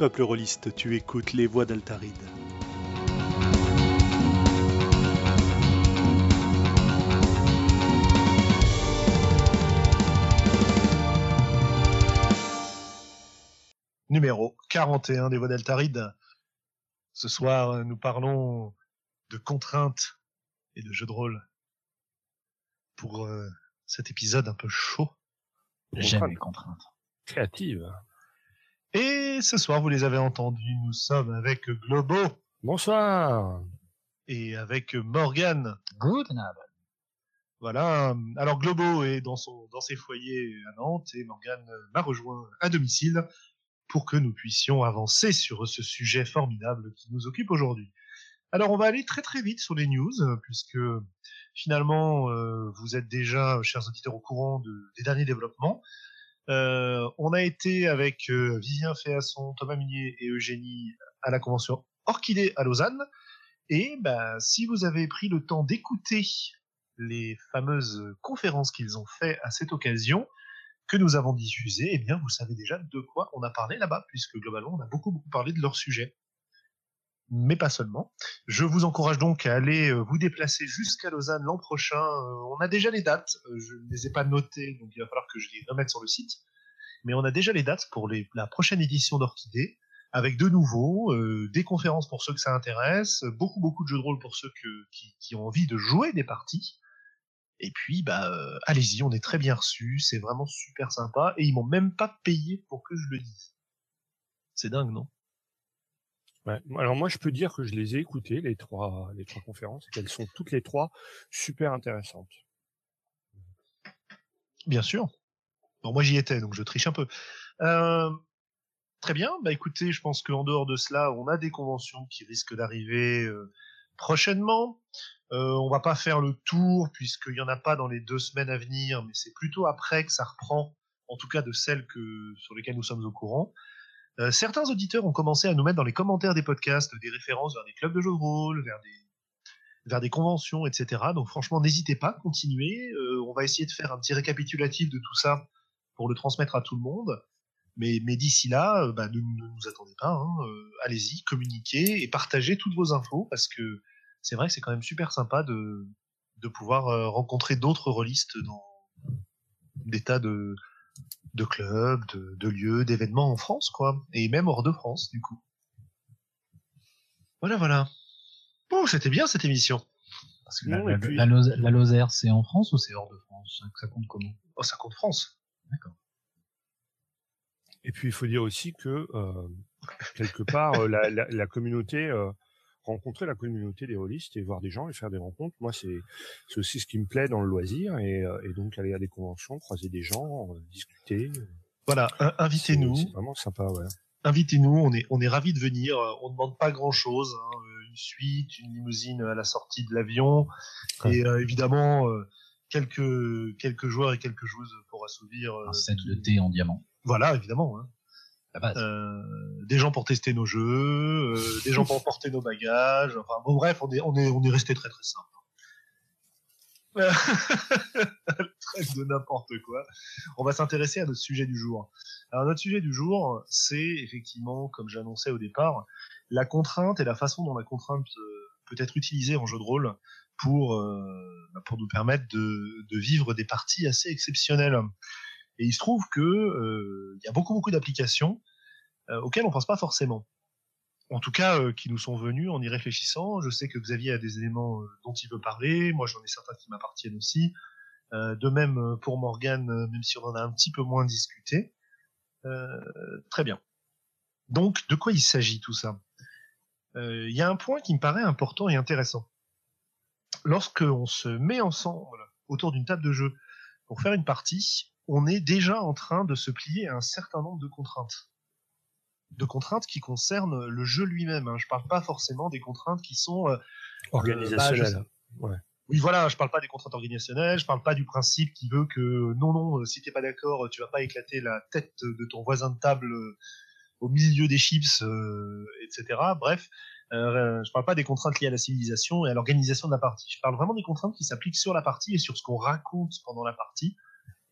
Peuple rôliste, tu écoutes les voix d'Altaride. Numéro 41 des voix d'Altaride. Ce soir, nous parlons de contraintes et de jeux de rôle pour euh, cet épisode un peu chaud. J'aime les contraintes. Créative. Et ce soir, vous les avez entendus, nous sommes avec Globo Bonsoir. et avec Morgan. Good night. Voilà. Alors Globo est dans son dans ses foyers à Nantes et Morgan m'a rejoint à domicile pour que nous puissions avancer sur ce sujet formidable qui nous occupe aujourd'hui. Alors on va aller très très vite sur les news puisque finalement euh, vous êtes déjà chers auditeurs au courant de- des derniers développements. Euh, on a été avec euh, Vivien Féasson, Thomas Munier et Eugénie à la convention Orchidée à Lausanne. Et bah, si vous avez pris le temps d'écouter les fameuses conférences qu'ils ont fait à cette occasion, que nous avons diffusées, eh bien, vous savez déjà de quoi on a parlé là-bas, puisque globalement, on a beaucoup, beaucoup parlé de leur sujet. Mais pas seulement. Je vous encourage donc à aller euh, vous déplacer jusqu'à Lausanne l'an prochain. Euh, on a déjà les dates. Euh, Je ne les ai pas notées, donc il va falloir que je les remette sur le site. Mais on a déjà les dates pour les- la prochaine édition d'Orchidée, avec de nouveau euh, des conférences pour ceux que ça intéresse, beaucoup, beaucoup de jeux de rôle pour ceux que- qui, qui ont envie de jouer des parties. Et puis, bah, euh, allez-y, on est très bien reçus, c'est vraiment super sympa, et ils m'ont même pas payé pour que je le dise. C'est dingue, non? Ouais. Alors moi, je peux dire que je les ai écoutées, les trois, les trois conférences, et qu'elles sont toutes les trois super intéressantes. Bien sûr. Bon, moi j'y étais, donc je triche un peu. Euh, très bien. Bah écoutez, je pense qu'en dehors de cela, on a des conventions qui risquent d'arriver euh, prochainement. Euh, on va pas faire le tour puisqu'il y en a pas dans les deux semaines à venir, mais c'est plutôt après que ça reprend, en tout cas de celles que sur lesquelles nous sommes au courant. Euh, certains auditeurs ont commencé à nous mettre dans les commentaires des podcasts des références vers des clubs de jeux de rôle, vers des vers des conventions, etc. Donc franchement, n'hésitez pas, continuez. Euh, on va essayer de faire un petit récapitulatif de tout ça pour le transmettre à tout le monde. Mais, mais d'ici là, euh, bah, ne, nous attendez pas. hein. Euh, Allez-y, communiquez et partagez toutes vos infos parce que c'est vrai que c'est quand même super sympa de, de pouvoir rencontrer d'autres rôlistes dans des tas de, de clubs, de, de lieux, d'événements en France, quoi. Et même hors de France, du coup. Voilà, voilà. Bon, c'était bien cette émission. Parce que Non, la, la- puis- la Lozère- la Lozère, c'est en France ou c'est hors de France? Ça- compte comment? Oh, ça compte France. D'accord. Et puis il faut dire aussi que euh, quelque part, euh, la, la, la communauté, euh, rencontrer la communauté des rôlistes et voir des gens et faire des rencontres, moi c'est c'est aussi ce qui me plaît dans le loisir et, euh, et donc aller à des conventions, croiser des gens, euh, discuter. Voilà, invitez-nous. C'est vraiment sympa, ouais. invitez-nous, on est, on est ravis de venir. Euh, On ne demande pas grand-chose, hein, une suite, une limousine à la sortie de l'avion, Ouais. et euh, évidemment euh, quelques quelques joueurs et quelques joueuses pour assouvir. euh, Un set de thé en diamant. Voilà, évidemment. hein. Euh, des gens pour tester nos jeux, euh, des gens pour porter nos bagages. Enfin bon, bref, on est on est on est resté très très simple. Trêve de n'importe quoi. On va s'intéresser à notre sujet du jour. Alors notre sujet du jour, c'est effectivement, comme j'annonçais au départ, la contrainte et la façon dont la contrainte euh, peut être utilisée en jeu de rôle pour euh, bah, pour nous permettre de, de vivre des parties assez exceptionnelles. Et il se trouve que euh, y a beaucoup beaucoup d'applications euh, auxquelles on pense pas forcément. En tout cas, euh, qui nous sont venus en y réfléchissant. Je sais que Xavier a des éléments euh, dont il veut parler. Moi, j'en ai certains qui m'appartiennent aussi. Euh, de même euh, pour Morgan, même si on en a un petit peu moins discuté. Très bien. Donc, de quoi il s'agit tout ça? Il y a un point qui me paraît important et intéressant. Lorsque on se met ensemble autour d'une table de jeu pour faire une partie, on est déjà en train de se plier à un certain nombre de contraintes. De contraintes qui concernent le jeu lui-même. hein. Je parle pas forcément des contraintes qui sont euh, Organisationnel. bah, oui, voilà, je parle pas des contraintes organisationnelles, je parle pas du principe qui veut que non, non, euh, si t'es pas d'accord, tu vas pas éclater la tête de ton voisin de table euh, au milieu des chips, euh, etc. Bref, euh, je parle pas des contraintes liées à la civilisation et à l'organisation de la partie. Je parle vraiment des contraintes qui s'appliquent sur la partie et sur ce qu'on raconte pendant la partie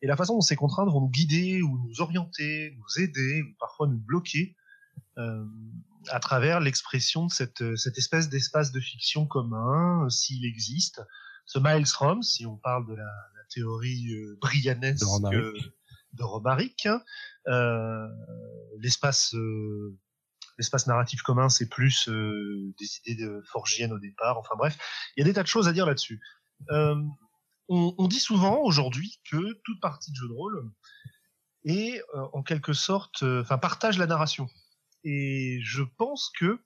et la façon dont ces contraintes vont nous guider ou nous orienter, nous aider ou parfois nous bloquer euh, à travers l'expression de cette, cette espèce d'espace de fiction commun, euh, s'il existe. Ce maelstrom, si on parle de la, la théorie euh, brianesque De Romaric. euh, hein, euh, l'espace euh, l'espace narratif commun, c'est plus euh, des idées de forgiennes au départ. Enfin bref, il y a des tas de choses à dire là-dessus. Euh, on, on dit souvent aujourd'hui que toute partie de jeu de rôle est euh, en quelque sorte, euh, enfin partage la narration. Et je pense que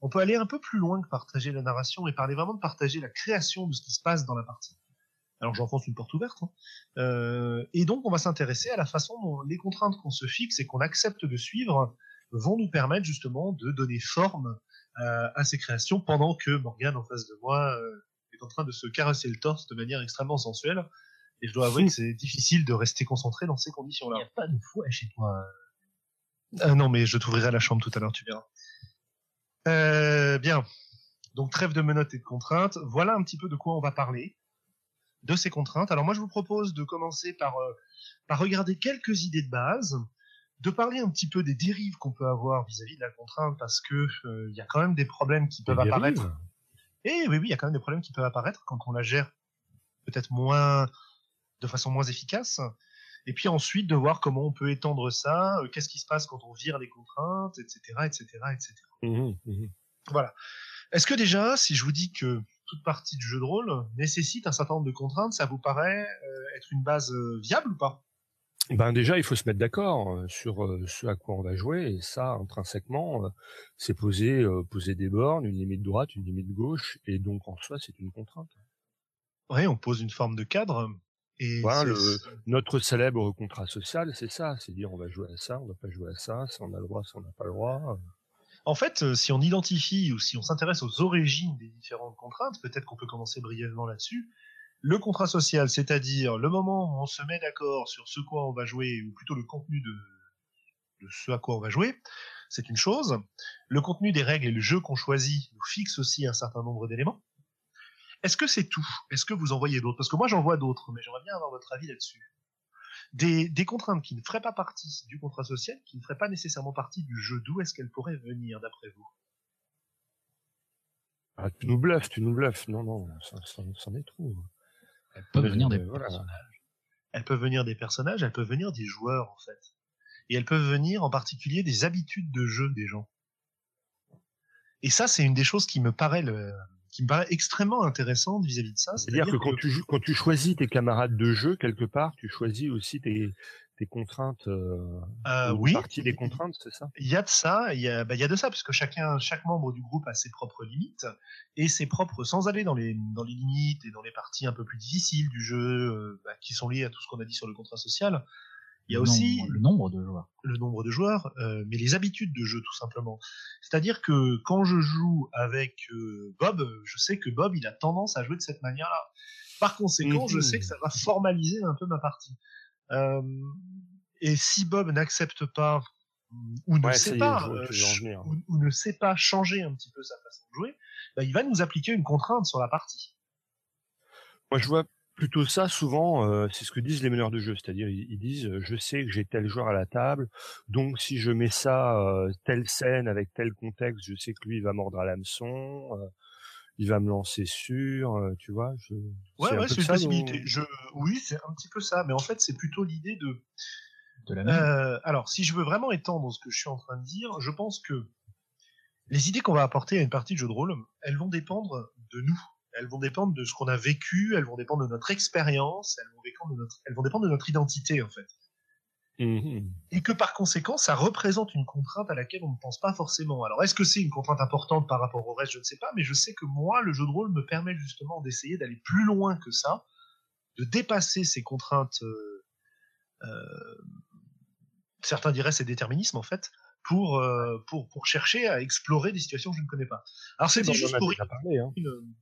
on peut aller un peu plus loin que partager la narration et parler vraiment de partager la création de ce qui se passe dans la partie. Alors j'enfonce une porte ouverte. hein. Euh, et donc on va s'intéresser à la façon dont les contraintes qu'on se fixe et qu'on accepte de suivre vont nous permettre justement de donner forme euh, à ces créations pendant que Morgane en face de moi euh, est en train de se caresser le torse de manière extrêmement sensuelle. Et je dois avouer que c'est difficile de rester concentré dans ces Il conditions-là. n'y a pas de fouet chez toi. Ah non, mais je t'ouvrirai la chambre tout à l'heure, tu verras. Euh, bien. Donc trêve de menottes et de contraintes. Voilà un petit peu de quoi on va parler, de ces contraintes. Alors moi, je vous propose de commencer par, euh, par regarder quelques idées de base, de parler un petit peu des dérives qu'on peut avoir vis-à-vis de la contrainte, parce que euh, il y a quand même des problèmes qui peuvent apparaître. Et oui, oui, il y a quand même des problèmes qui peuvent apparaître quand on la gère peut-être moins, de façon moins efficace. Et puis ensuite de voir comment on peut étendre ça, euh, qu'est-ce qui se passe quand on vire les contraintes, etc., etc., etc. Voilà. Est-ce que déjà, si je vous dis que toute partie du jeu de rôle nécessite un certain nombre de contraintes, ça vous paraît euh, être une base euh, viable ou pas? Ben déjà, il faut se mettre d'accord euh, sur euh, ce à quoi on va jouer, et ça, intrinsèquement, euh, c'est poser, poser des bornes, une limite droite, une limite gauche, et donc en soi, c'est une contrainte. Oui, on pose une forme de cadre. Et Voilà, le- Notre célèbre contrat social, c'est ça, c'est dire on va jouer à ça, on va pas jouer à ça, si on a le droit, si on n'a pas le droit. En fait, si on identifie ou si on s'intéresse aux origines des différentes contraintes, peut-être qu'on peut commencer brièvement là-dessus. Le contrat social, c'est-à-dire le moment où on se met d'accord sur ce quoi on va jouer, ou plutôt le contenu de, de ce à quoi on va jouer, c'est une chose. Le contenu des règles et le jeu qu'on choisit nous fixe aussi un certain nombre d'éléments. Est-ce que c'est tout? Est-ce que vous en voyez d'autres? Parce que moi j'en vois d'autres, mais j'aimerais bien avoir votre avis là-dessus. Des, des contraintes qui ne feraient pas partie du contrat social, qui ne feraient pas nécessairement partie du jeu, d'où est-ce qu'elles pourraient venir d'après vous? Ah, tu nous bluffes, tu nous bluffes. Non, non, ça, ça, c'en est trop. Elles peuvent Mais, venir des euh, voilà. personnages. Elles peuvent venir des personnages, elles peuvent venir des joueurs en fait. Et elles peuvent venir en particulier des habitudes de jeu des gens. Et ça, c'est une des choses qui me paraît le, qui me paraît extrêmement intéressante vis-à-vis de ça. C'est-à-dire que quand tu, joues- quand tu choisis tes camarades de jeu, quelque part, tu choisis aussi tes, tes contraintes, euh, euh, une oui, partie des contraintes, c'est ça? Il y a de ça, il y a, bah, il y a de ça, puisque chacun, chaque membre du groupe a ses propres limites et ses propres, sans aller dans les, dans les limites et dans les parties un peu plus difficiles du jeu, euh, bah, qui sont liées à tout ce qu'on a dit sur le contrat social. Il y a Le aussi nombre- le nombre de joueurs. le nombre de joueurs, euh, mais les habitudes de jeu tout simplement. C'est-à-dire que quand je joue avec euh, Bob, je sais que Bob il a tendance à jouer de cette manière-là. Par conséquent, je Mhm. sais que ça va formaliser un peu ma partie. Euh, et si Bob n'accepte pas ou ne Ouais, sait pas euh, ou, ou ne sait pas changer un petit peu sa façon de jouer, bah, il va nous appliquer une contrainte sur la partie. Moi, je vois plutôt ça souvent, euh, c'est ce que disent les meneurs de jeu, c'est-à-dire ils, ils disent je sais que j'ai tel joueur à la table, donc si je mets ça euh, telle scène avec tel contexte, je sais que lui il va mordre à l'hameçon, euh, il va me lancer sur, euh, tu vois. Je... Ouais, c'est une ça, possibilité. Je, oui, c'est un petit peu ça, mais en fait, c'est plutôt l'idée de, De la même. Euh, alors, si je veux vraiment étendre ce que je suis en train de dire, je pense que les idées qu'on va apporter à une partie de jeu de rôle, elles vont dépendre de nous. Elles vont dépendre de ce qu'on a vécu, elles vont dépendre de notre expérience, elles vont dépendre de notre, elles vont dépendre de notre identité, en fait. Mhm. Et que par conséquent, ça représente une contrainte à laquelle on ne pense pas forcément. Alors, est-ce que c'est une contrainte importante par rapport au reste? Je ne sais pas, mais je sais que moi, le jeu de rôle me permet justement d'essayer d'aller plus loin que ça, de dépasser ces contraintes. euh, euh, certains diraient c'est déterminisme en fait, pour, euh, pour, pour chercher à explorer des situations que je ne connais pas. Alors c'était juste, parlé, hein.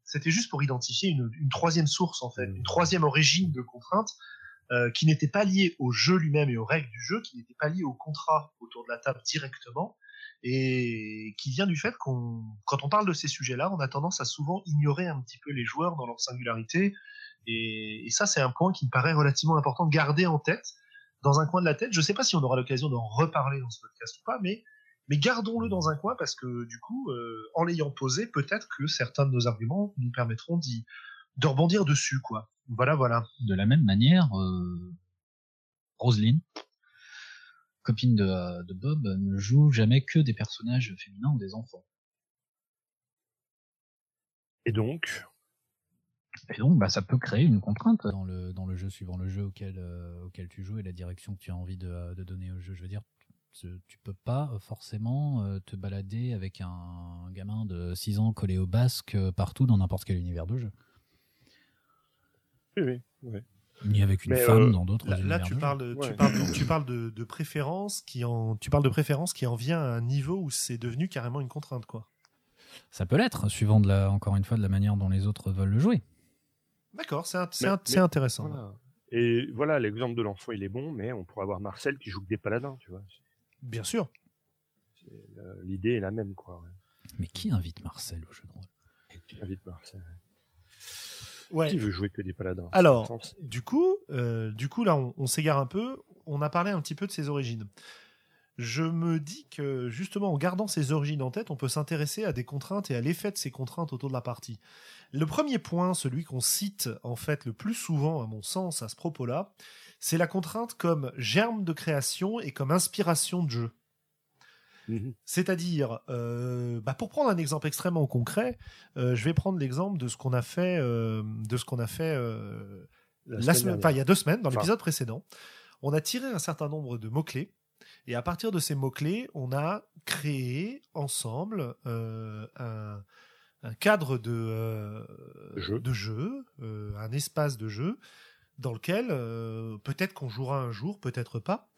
c'était juste pour identifier une, une troisième source en fait, Mm. une troisième origine de contrainte euh, qui n'était pas liée au jeu lui-même et aux règles du jeu, qui n'était pas liée au contrat autour de la table directement, et qui vient du fait qu'on, quand on parle de ces sujets-là, on a tendance à souvent ignorer un petit peu les joueurs dans leur singularité, et, et ça c'est un point qui me paraît relativement important de garder en tête dans un coin de la tête. Je ne sais pas si on aura l'occasion d'en reparler dans ce podcast ou pas, mais mais gardons-le dans un coin parce que du coup, euh, en l'ayant posé, peut-être que certains de nos arguments nous permettront d'y de rebondir dessus, quoi. Voilà, voilà. De la même manière, euh, Roselyne, copine de, de Bob, ne joue jamais que des personnages féminins ou des enfants. Et donc, Et donc, bah, ça peut créer une contrainte. dans le dans le jeu suivant le jeu auquel euh, auquel tu joues et la direction que tu as envie de, de donner au jeu. Je veux dire, tu peux pas forcément euh, te balader avec un gamin de 6 ans collé au basque partout dans n'importe quel univers de jeu. Oui, oui, oui. Ni avec une Mais, femme euh, dans d'autres Là, là, tu parles, de- tu parles, tu parles de, de préférence qui en, tu parles de préférence qui en vient à un niveau où c'est devenu carrément une contrainte, quoi. Ça peut l'être, suivant de la, encore une fois de la manière dont les autres veulent le jouer. D'accord, c'est, int- c'est, Mais- int- c'est mais- intéressant. Voilà. Et voilà, l'exemple de l'enfant, il est bon, mais on pourrait avoir Marcel qui joue que des paladins, tu vois. Bien sûr. C'est- euh, L'idée est la même, quoi. ouais. Mais qui invite Marcel au jeu de rôle? Qui invite Marcel? Ouais. Qui veut jouer que des paladins? Alors, Du coup, euh, du coup, là, on, on s'égare un peu. On a parlé un petit peu de ses origines. Je me dis que justement, en gardant ses origines en tête, on peut s'intéresser à des contraintes et à l'effet de ces contraintes autour de la partie. Le premier point, celui qu'on cite en fait le plus souvent, à mon sens, à ce propos-là, c'est la contrainte comme germe de création et comme inspiration de jeu. Mhm. C'est-à-dire, euh, bah, pour prendre un exemple extrêmement concret, euh, je vais prendre l'exemple de ce qu'on a fait, euh, de ce qu'on a fait La la semaine enfin, il y a deux semaines, dans Enfin. l'épisode précédent, on a tiré un certain nombre de mots-clés. Et à partir de ces mots-clés, on a créé ensemble un, un cadre de, Jeu. de jeu, un espace de jeu, dans lequel peut-être qu'on jouera un jour, peut-être pas.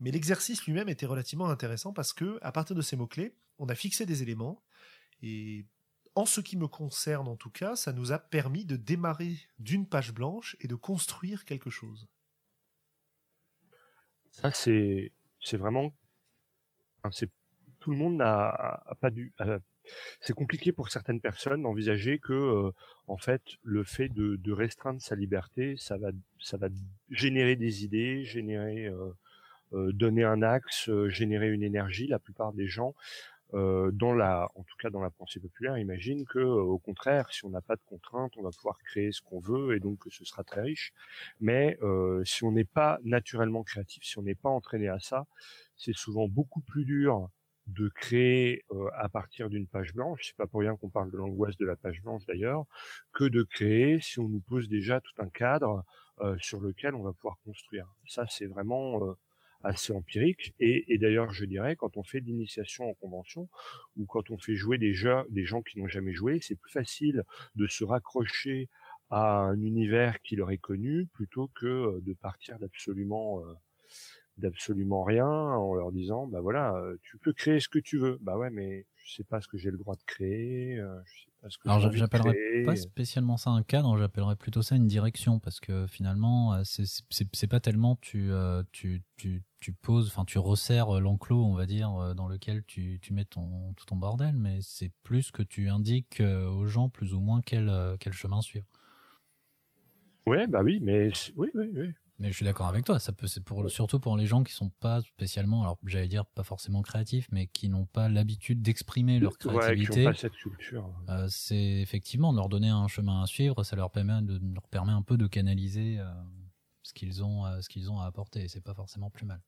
Mais l'exercice lui-même était relativement intéressant parce que, à partir de ces mots-clés, on a fixé des éléments. Et en ce qui me concerne, en tout cas, ça nous a permis de démarrer d'une page blanche et de construire quelque chose. Ça, c'est, c'est vraiment, tout le monde n'a pas dû, c'est compliqué pour certaines personnes d'envisager que, euh, en fait, le fait de, restreindre sa liberté, ça va, ça va générer des idées, générer, euh, donner un axe, euh, générer une énergie. La plupart des gens, euh, dans la, en tout cas dans la pensée populaire, imaginent que, euh, au contraire, si on n'a pas de contraintes, on va pouvoir créer ce qu'on veut et donc que ce sera très riche. Mais euh, si on n'est pas naturellement créatif, si on n'est pas entraîné à ça, c'est souvent beaucoup plus dur de créer euh, à partir d'une page blanche. C'est pas pour rien qu'on parle de l'angoisse de la page blanche d'ailleurs, que de créer si on nous pose déjà tout un cadre euh, sur lequel on va pouvoir construire. Ça, c'est vraiment euh, assez empirique. Et, d'ailleurs, je dirais, quand on fait l'initiation en convention ou quand on fait jouer des, jeux, des gens qui n'ont jamais joué, c'est plus facile de se raccrocher à un univers qui leur est connu plutôt que euh, de partir d'absolument euh, d'absolument rien en leur disant bah voilà euh, tu peux créer ce que tu veux bah ouais mais je sais pas ce que j'ai le droit de créer que Alors j'appellerais pas spécialement ça un cadre, j'appellerais plutôt ça une direction parce que finalement euh, c'est pas tellement tu euh, tu tu tu poses, enfin tu resserres l'enclos on va dire euh, dans lequel tu tu mets ton tout ton bordel, mais c'est plus que tu indiques euh, aux gens plus ou moins quel euh, quel chemin suivre. ouais bah oui mais oui oui oui Mais je suis d'accord avec toi, ça peut c'est pour surtout pour les gens qui sont pas spécialement alors j'allais dire pas forcément créatifs mais qui n'ont pas l'habitude d'exprimer leur ouais qui créativité. pas cette culture Euh, c'est effectivement de leur donner un chemin à suivre, ça leur permet de leur permet un peu de canaliser euh, ce qu'ils ont euh, ce qu'ils ont à apporter et c'est pas forcément plus mal.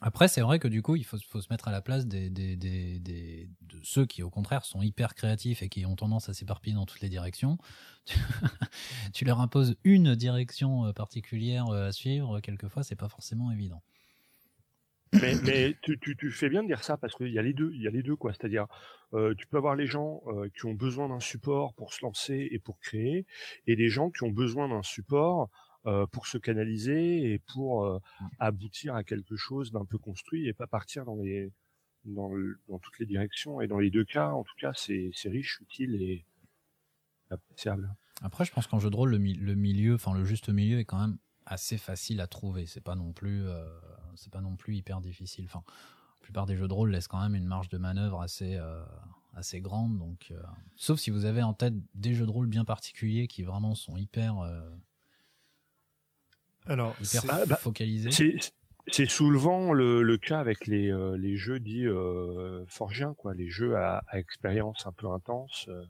Après, c'est vrai que du coup, il faut, se mettre à la place des, des, des, de ceux qui, au contraire, sont hyper créatifs et qui ont tendance à s'éparpiller dans toutes les directions. Tu, leur imposes une direction euh, particulière euh, à suivre, quelquefois, c'est pas forcément évident. mais, tu, fais bien de dire ça parce qu'il y a les deux, il y a les deux quoi. C'est-à-dire, euh, tu peux avoir les gens qui ont besoin d'un support pour se lancer et pour créer, et des gens qui ont besoin d'un support pour se canaliser et pour euh, aboutir à quelque chose d'un peu construit et pas partir dans les dans, le- dans toutes les directions. Et dans les deux cas, en tout cas, c'est c'est riche, utile et appréciable. Après, je pense qu'en jeu de rôle, le, mi- le milieu, enfin le juste milieu est quand même assez facile à trouver. C'est pas non plus, euh, c'est pas non plus hyper difficile. Enfin, la plupart des jeux de rôle laissent quand même une marge de manœuvre assez, euh, assez grande. Donc, euh, sauf si vous avez en tête des jeux de rôle bien particuliers qui vraiment sont hyper, euh, Alors, hyper c'est- Ah, bah, focalisés. C'est C'est souvent le, le, cas avec les, euh, les jeux dits euh, forgiens, quoi, les jeux à, à expérience un peu intense. Euh,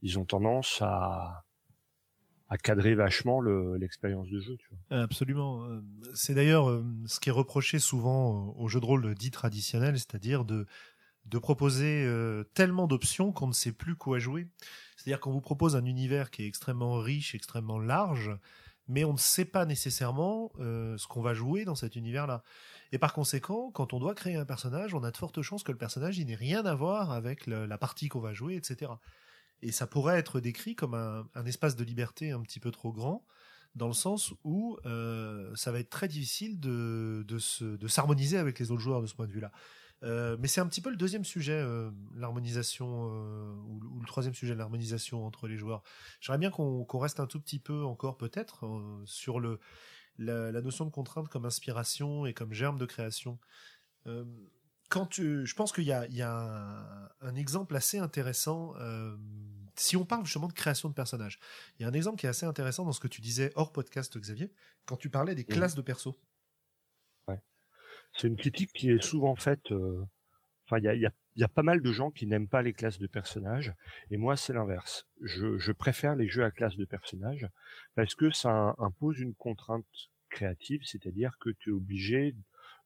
ils ont tendance à, à cadrer vachement l'expérience de jeu. Tu vois. Absolument. C'est d'ailleurs ce qui est reproché souvent aux jeux de rôle dits traditionnels, c'est-à-dire de, de proposer tellement d'options qu'on ne sait plus quoi jouer. C'est-à-dire qu'on vous propose un univers qui est extrêmement riche, extrêmement large, mais on ne sait pas nécessairement euh, ce qu'on va jouer dans cet univers-là. Et par conséquent, quand on doit créer un personnage, on a de fortes chances que le personnage n'ait rien à voir avec la partie qu'on va jouer, etc. Et ça pourrait être décrit comme un, espace de liberté un petit peu trop grand, dans le sens où euh, ça va être très difficile de, de s'harmoniser avec les autres joueurs de ce point de vue-là. Euh, mais c'est un petit peu le deuxième sujet, euh, l'harmonisation, euh, ou, ou, le troisième sujet, l'harmonisation entre les joueurs. J'aimerais bien qu'on reste un tout petit peu encore peut-être sur le, la, la, notion de contrainte comme inspiration et comme germe de création. quand tu, je pense qu'il y a, il y a un, un, exemple assez intéressant. si on parle justement de création de personnages, il y a un exemple qui est assez intéressant dans ce que tu disais hors podcast, Xavier, quand tu parlais des mmh. classes de perso c'est une critique qui est souvent faite. Euh, enfin, il y a, y, a, y a, pas mal de gens qui n'aiment pas les classes de personnages, et moi c'est l'inverse. Je, je, préfère les jeux à classe de personnages parce que ça impose une contrainte créative, c'est-à-dire que tu es obligé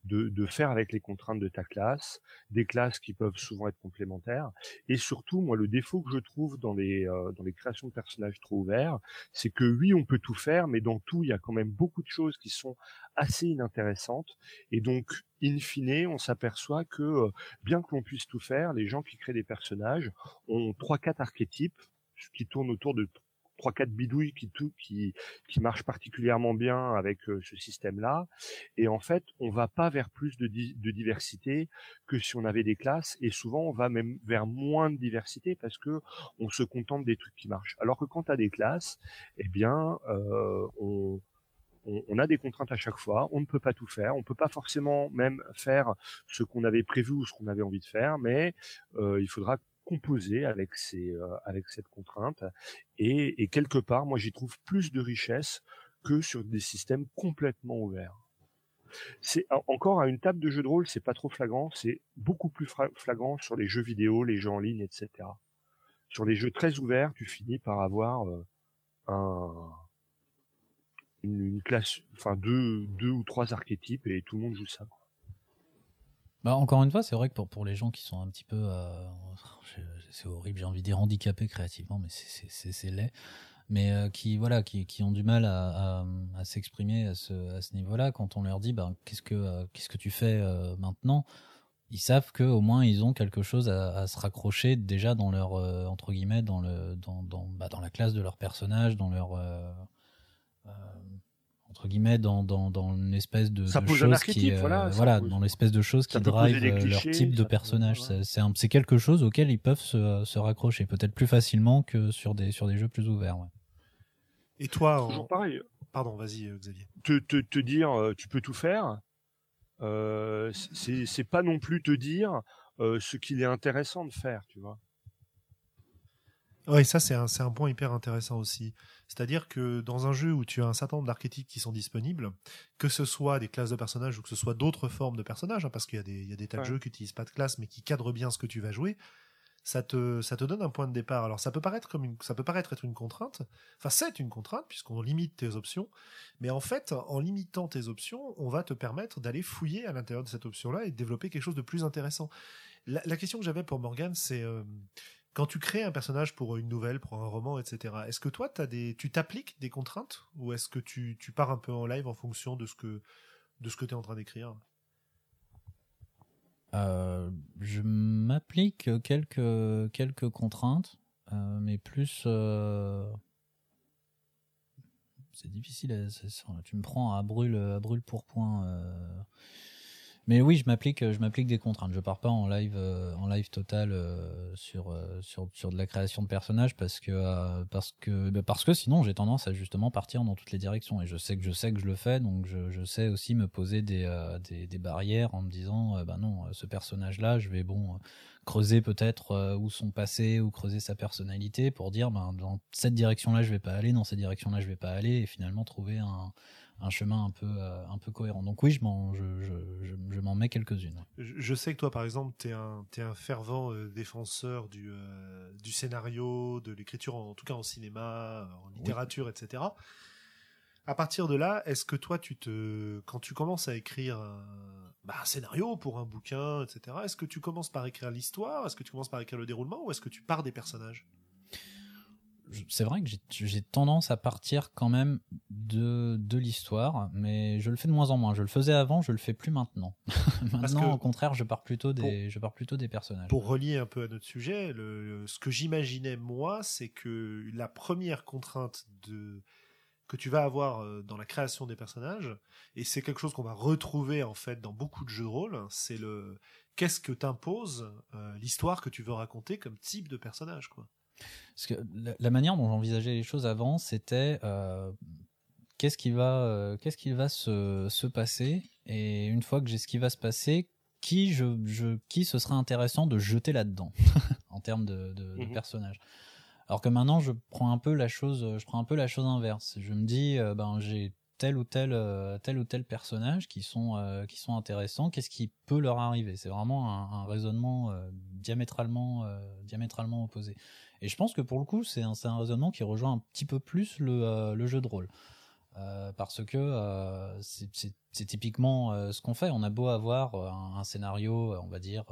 de, de, faire avec les contraintes de ta classe, des classes qui peuvent souvent être complémentaires. Et surtout, moi, le défaut que je trouve dans les, euh, dans les créations de personnages trop ouverts, c'est que oui, on peut tout faire, mais dans tout, il y a quand même beaucoup de choses qui sont assez inintéressantes. Et donc, in fine, on s'aperçoit que, euh, bien que l'on puisse tout faire, les gens qui créent des personnages ont trois, quatre archétypes qui tournent autour de trois quatre bidouilles qui tout qui qui marchent particulièrement bien avec euh, ce système-là. Et en fait, on va pas vers plus de, de diversité que si on avait des classes. Et souvent, on va même vers moins de diversité parce que on se contente des trucs qui marchent. Alors que quand tu as des classes, eh bien, euh, on on, a des contraintes à chaque fois, on ne peut pas tout faire, on peut pas forcément même faire ce qu'on avait prévu ou ce qu'on avait envie de faire, mais euh, il faudra composer avec ces euh, avec cette contrainte et, et quelque part moi j'y trouve plus de richesse que sur des systèmes complètement ouverts. C'est encore à une table de jeu de rôle, c'est pas trop flagrant, c'est beaucoup plus flagrant sur les jeux vidéo, les jeux en ligne, etc. Sur les jeux très ouverts, tu finis par avoir euh, un, une, une, classe, enfin deux, deux ou trois archétypes et tout le monde joue ça. Bah encore une fois, c'est vrai que pour, pour les gens qui sont un petit peu, euh, c'est horrible, j'ai envie de dire handicapés créativement, mais c'est laid, mais euh, qui voilà, qui, qui ont du mal à, à, s'exprimer à ce, à ce niveau-là, quand on leur dit, bah, qu'est-ce que euh, que tu fais maintenant, ils savent que au moins ils ont quelque chose à, à se raccrocher déjà dans leur entre guillemets dans le dans dans, bah, dans la classe de leur personnage, dans leur entre guillemets dans dans dans une espèce de, ça de pose chose un qui euh, voilà, voilà pose... dans l'espèce de choses qui drive euh, leur type de personnage voilà. c'est c'est quelque chose auquel ils peuvent se, se raccrocher peut-être plus facilement que sur des sur des jeux plus ouverts ouais. et toi toujours pareil pardon vas-y euh, Xavier te, te te dire tu peux tout faire euh, c'est c'est pas non plus te dire euh, ce qu'il est intéressant de faire tu vois oui, ça c'est un, un point hyper intéressant aussi. C'est-à-dire que dans un jeu où tu as un certain nombre d'archétypes qui sont disponibles, que ce soit des classes de personnages ou que ce soit d'autres formes de personnages, hein, parce qu'il y a des, il y a des tas ouais. de jeux qui n'utilisent pas de classe mais qui cadrent bien ce que tu vas jouer, ça te, ça te donne un point de départ. Alors ça peut paraître comme une, ça peut paraître être une contrainte. Enfin, c'est une contrainte puisqu'on limite tes options. Mais en fait, en limitant tes options, on va te permettre d'aller fouiller à l'intérieur de cette option-là et de développer quelque chose de plus intéressant. La, la question que j'avais pour Morgan, c'est euh, quand tu crées un personnage pour une nouvelle, pour un roman, etc., est-ce que toi, as des, tu t'appliques des contraintes ou est-ce que tu, tu pars un peu en live en fonction de ce que, de ce que tu es en train d'écrire? Euh, Je m'applique quelques, quelques contraintes, euh, mais plus. Euh... C'est difficile. tu me prends à brûle, à brûle pour point. Euh. Mais oui, je m'applique, je m'applique des contraintes. Je pars pas en live, euh, en live total euh, sur, euh, sur sur de la création de personnages parce que euh, parce que bah parce que sinon j'ai tendance à justement partir dans toutes les directions et je sais que je sais que je le fais donc je, je sais aussi me poser des, euh, des, des barrières en me disant bah non ce personnage là je vais bon creuser peut-être où son passé ou creuser sa personnalité pour dire ben dans cette direction là je vais pas aller dans cette direction là je vais pas aller et finalement trouver un un chemin un peu, euh, un peu cohérent. Donc oui, je m'en, je, je, je, je m'en mets quelques-unes. Je, je sais que toi, par exemple, tu es un, t'es un fervent euh, défenseur du, euh, du scénario, de l'écriture, en, en tout cas en cinéma, en littérature, etc. À partir de là, est-ce que toi, tu te, quand tu commences à écrire un, bah, un scénario pour un bouquin, etc., est-ce que tu commences par écrire l'histoire? Est-ce que tu commences par écrire le déroulement Ou est-ce que tu pars des personnages? C'est vrai que j'ai- tendance à partir quand même de, de l'histoire, mais je le fais de moins en moins. Je le faisais avant, je le fais plus maintenant. maintenant, au contraire, je pars plutôt des, je pars plutôt des personnages. Pour relier un peu à notre sujet, le, ce que j'imaginais moi, c'est que la première contrainte de que tu vas avoir euh, dans la création des personnages, et c'est quelque chose qu'on va retrouver en fait dans beaucoup de jeux de rôle, c'est le qu'est-ce que t'impose euh, l'histoire que tu veux raconter comme type de personnage, quoi. Parce que la, manière dont j'envisageais les choses avant, c'était euh, qu'est-ce qui va, euh, qu'est-ce qui va se, se passer, et une fois que j'ai ce qui va se passer, qui je, je qui ce serait intéressant de jeter là-dedans en termes de, de, de Mhm. personnages. Alors que maintenant, je prends un peu la chose, je prends un peu la chose inverse. Je me dis, euh, ben j'ai tel ou tel, euh, tel ou tel personnage qui sont, euh, qui sont intéressants. Qu'est-ce qui peut leur arriver? C'est vraiment un, raisonnement euh, diamétralement, diamétralement opposé. Et je pense que pour le coup, c'est un, un raisonnement qui rejoint un petit peu plus le, le jeu de rôle. Parce que euh, c'est typiquement ce qu'on fait. On a beau avoir un, scénario, on va dire,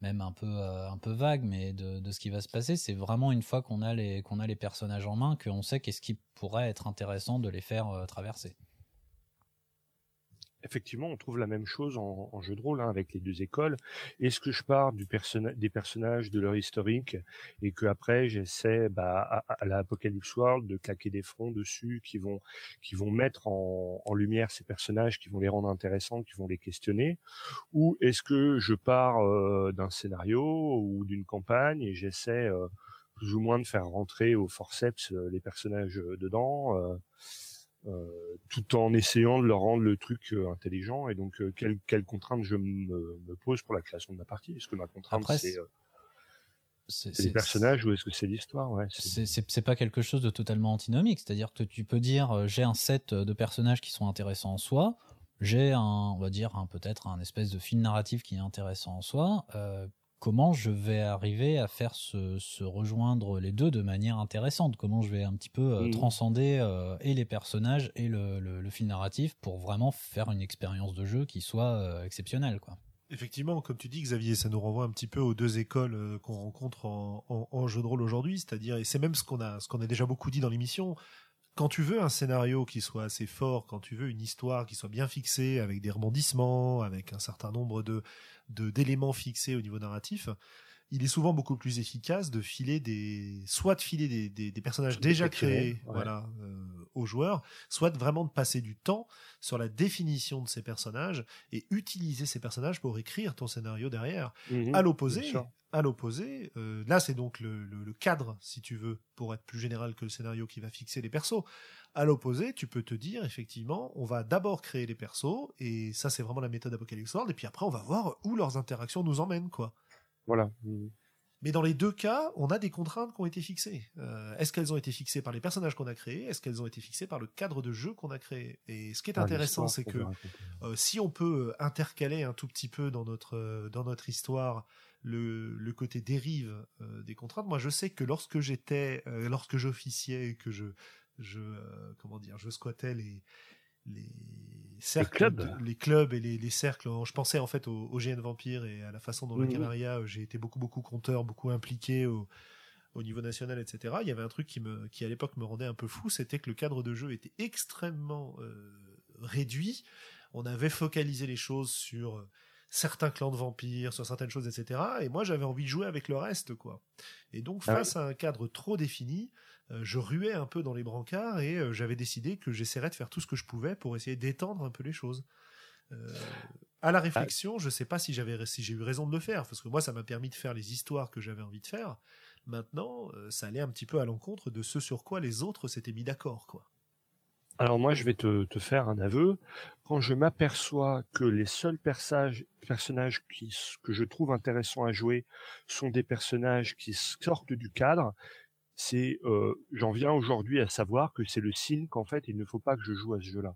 même un peu, euh, un peu vague, mais de, ce qui va se passer, c'est vraiment une fois qu'on a, les- qu'on a les personnages en main qu'on sait qu'est-ce qui pourrait être intéressant de les faire euh, traverser. Effectivement, on trouve la même chose en, jeu de rôle hein, avec les deux écoles. Est-ce que je pars du des personnages de leur historique et que après j'essaie, bah, à, à la Apocalypse World, de claquer des fronts dessus qui vont qui vont mettre en, lumière ces personnages, qui vont les rendre intéressants, qui vont les questionner, ou est-ce que je pars euh, d'un scénario ou d'une campagne et j'essaie euh, plus ou moins de faire rentrer au forceps euh, les personnages dedans. Euh, tout en essayant de leur rendre le truc euh, intelligent. Et donc, euh, quelle, quelle contrainte je me, me pose pour la création de ma partie? Est-ce que ma contrainte, c'est les personnages ou est-ce que c'est l'histoire? Ouais, c'est- pas quelque chose de totalement antinomique. C'est-à-dire que tu peux dire euh, j'ai un set de personnages qui sont intéressants en soi, j'ai un, on va dire un peut-être un espèce de fil narratif qui est intéressant en soi. euh, comment je vais arriver à faire se, se rejoindre les deux de manière intéressante? Comment je vais un petit peu euh, Mhm. transcender euh, et les personnages et le, le, le fil narratif pour vraiment faire une expérience de jeu qui soit euh, exceptionnelle, quoi. Effectivement, comme tu dis, Xavier, ça nous renvoie un petit peu aux deux écoles qu'on rencontre en, en- en jeu de rôle aujourd'hui, c'est-à-dire, et c'est même ce qu'on a, ce qu'on a déjà beaucoup dit dans l'émission. Quand tu veux un scénario qui soit assez fort, quand tu veux une histoire qui soit bien fixée, avec des rebondissements, avec un certain nombre de d'éléments fixés au niveau narratif, il est souvent beaucoup plus efficace de filer des, soit de filer des, des, des personnages Des déjà créés, ouais. voilà, euh, aux joueurs, soit de vraiment de passer du temps sur la définition de ces personnages et utiliser ces personnages pour écrire ton scénario derrière. Mhm, À l'opposé, à l'opposé, euh, là c'est donc le, le- le cadre, si tu veux, pour être plus général que le scénario qui va fixer les persos. À l'opposé, tu peux te dire effectivement, on va d'abord créer les persos et ça c'est vraiment la méthode Apocalypse World et puis après on va voir où leurs interactions nous emmènent quoi. Voilà. Mais dans les deux cas, on a des contraintes qui ont été fixées. Euh, Est-ce qu'elles ont été fixées par les personnages qu'on a créés? Est-ce qu'elles ont été fixées par le cadre de jeu qu'on a créé? Et ce qui est Ah, intéressant, c'est que euh, si on peut euh, intercaler un tout petit peu dans notre euh, dans notre histoire le, le côté dérive des contraintes, moi je sais que lorsque j'étais lorsque j'officiais et que je je comment dire je squattais les les cercles clubs. les clubs et les, les cercles je pensais en fait au, au GN Vampire et à la façon dont le Mhm. Camarilla euh, j'ai été beaucoup beaucoup compteur beaucoup impliqué au au niveau national, etc. Il y avait un truc qui me, qui à l'époque me rendait un peu fou, c'était que le cadre de jeu était extrêmement euh, réduit. On avait focalisé les choses sur certains clans de vampires, sur certaines choses, etc. Et moi, j'avais envie de jouer avec le reste, quoi. Et donc, Ah face à un cadre trop défini, je ruais un peu dans les brancards et euh, j'avais décidé que j'essaierais de faire tout ce que je pouvais pour essayer d'étendre un peu les choses. Euh, à la réflexion, je sais pas si j'ai eu raison de le faire parce que moi ça m'a permis de faire les histoires que j'avais envie de faire. Maintenant, euh, ça allait un petit peu à l'encontre de ce sur quoi les autres s'étaient mis d'accord, quoi. Alors moi, je vais te, faire un aveu. Quand je m'aperçois que les seuls personnages, que je trouve intéressants à jouer sont des personnages qui sortent du cadre, c'est, euh, j'en viens aujourd'hui à savoir que c'est le signe qu'en fait, il ne faut pas que je joue à ce jeu-là.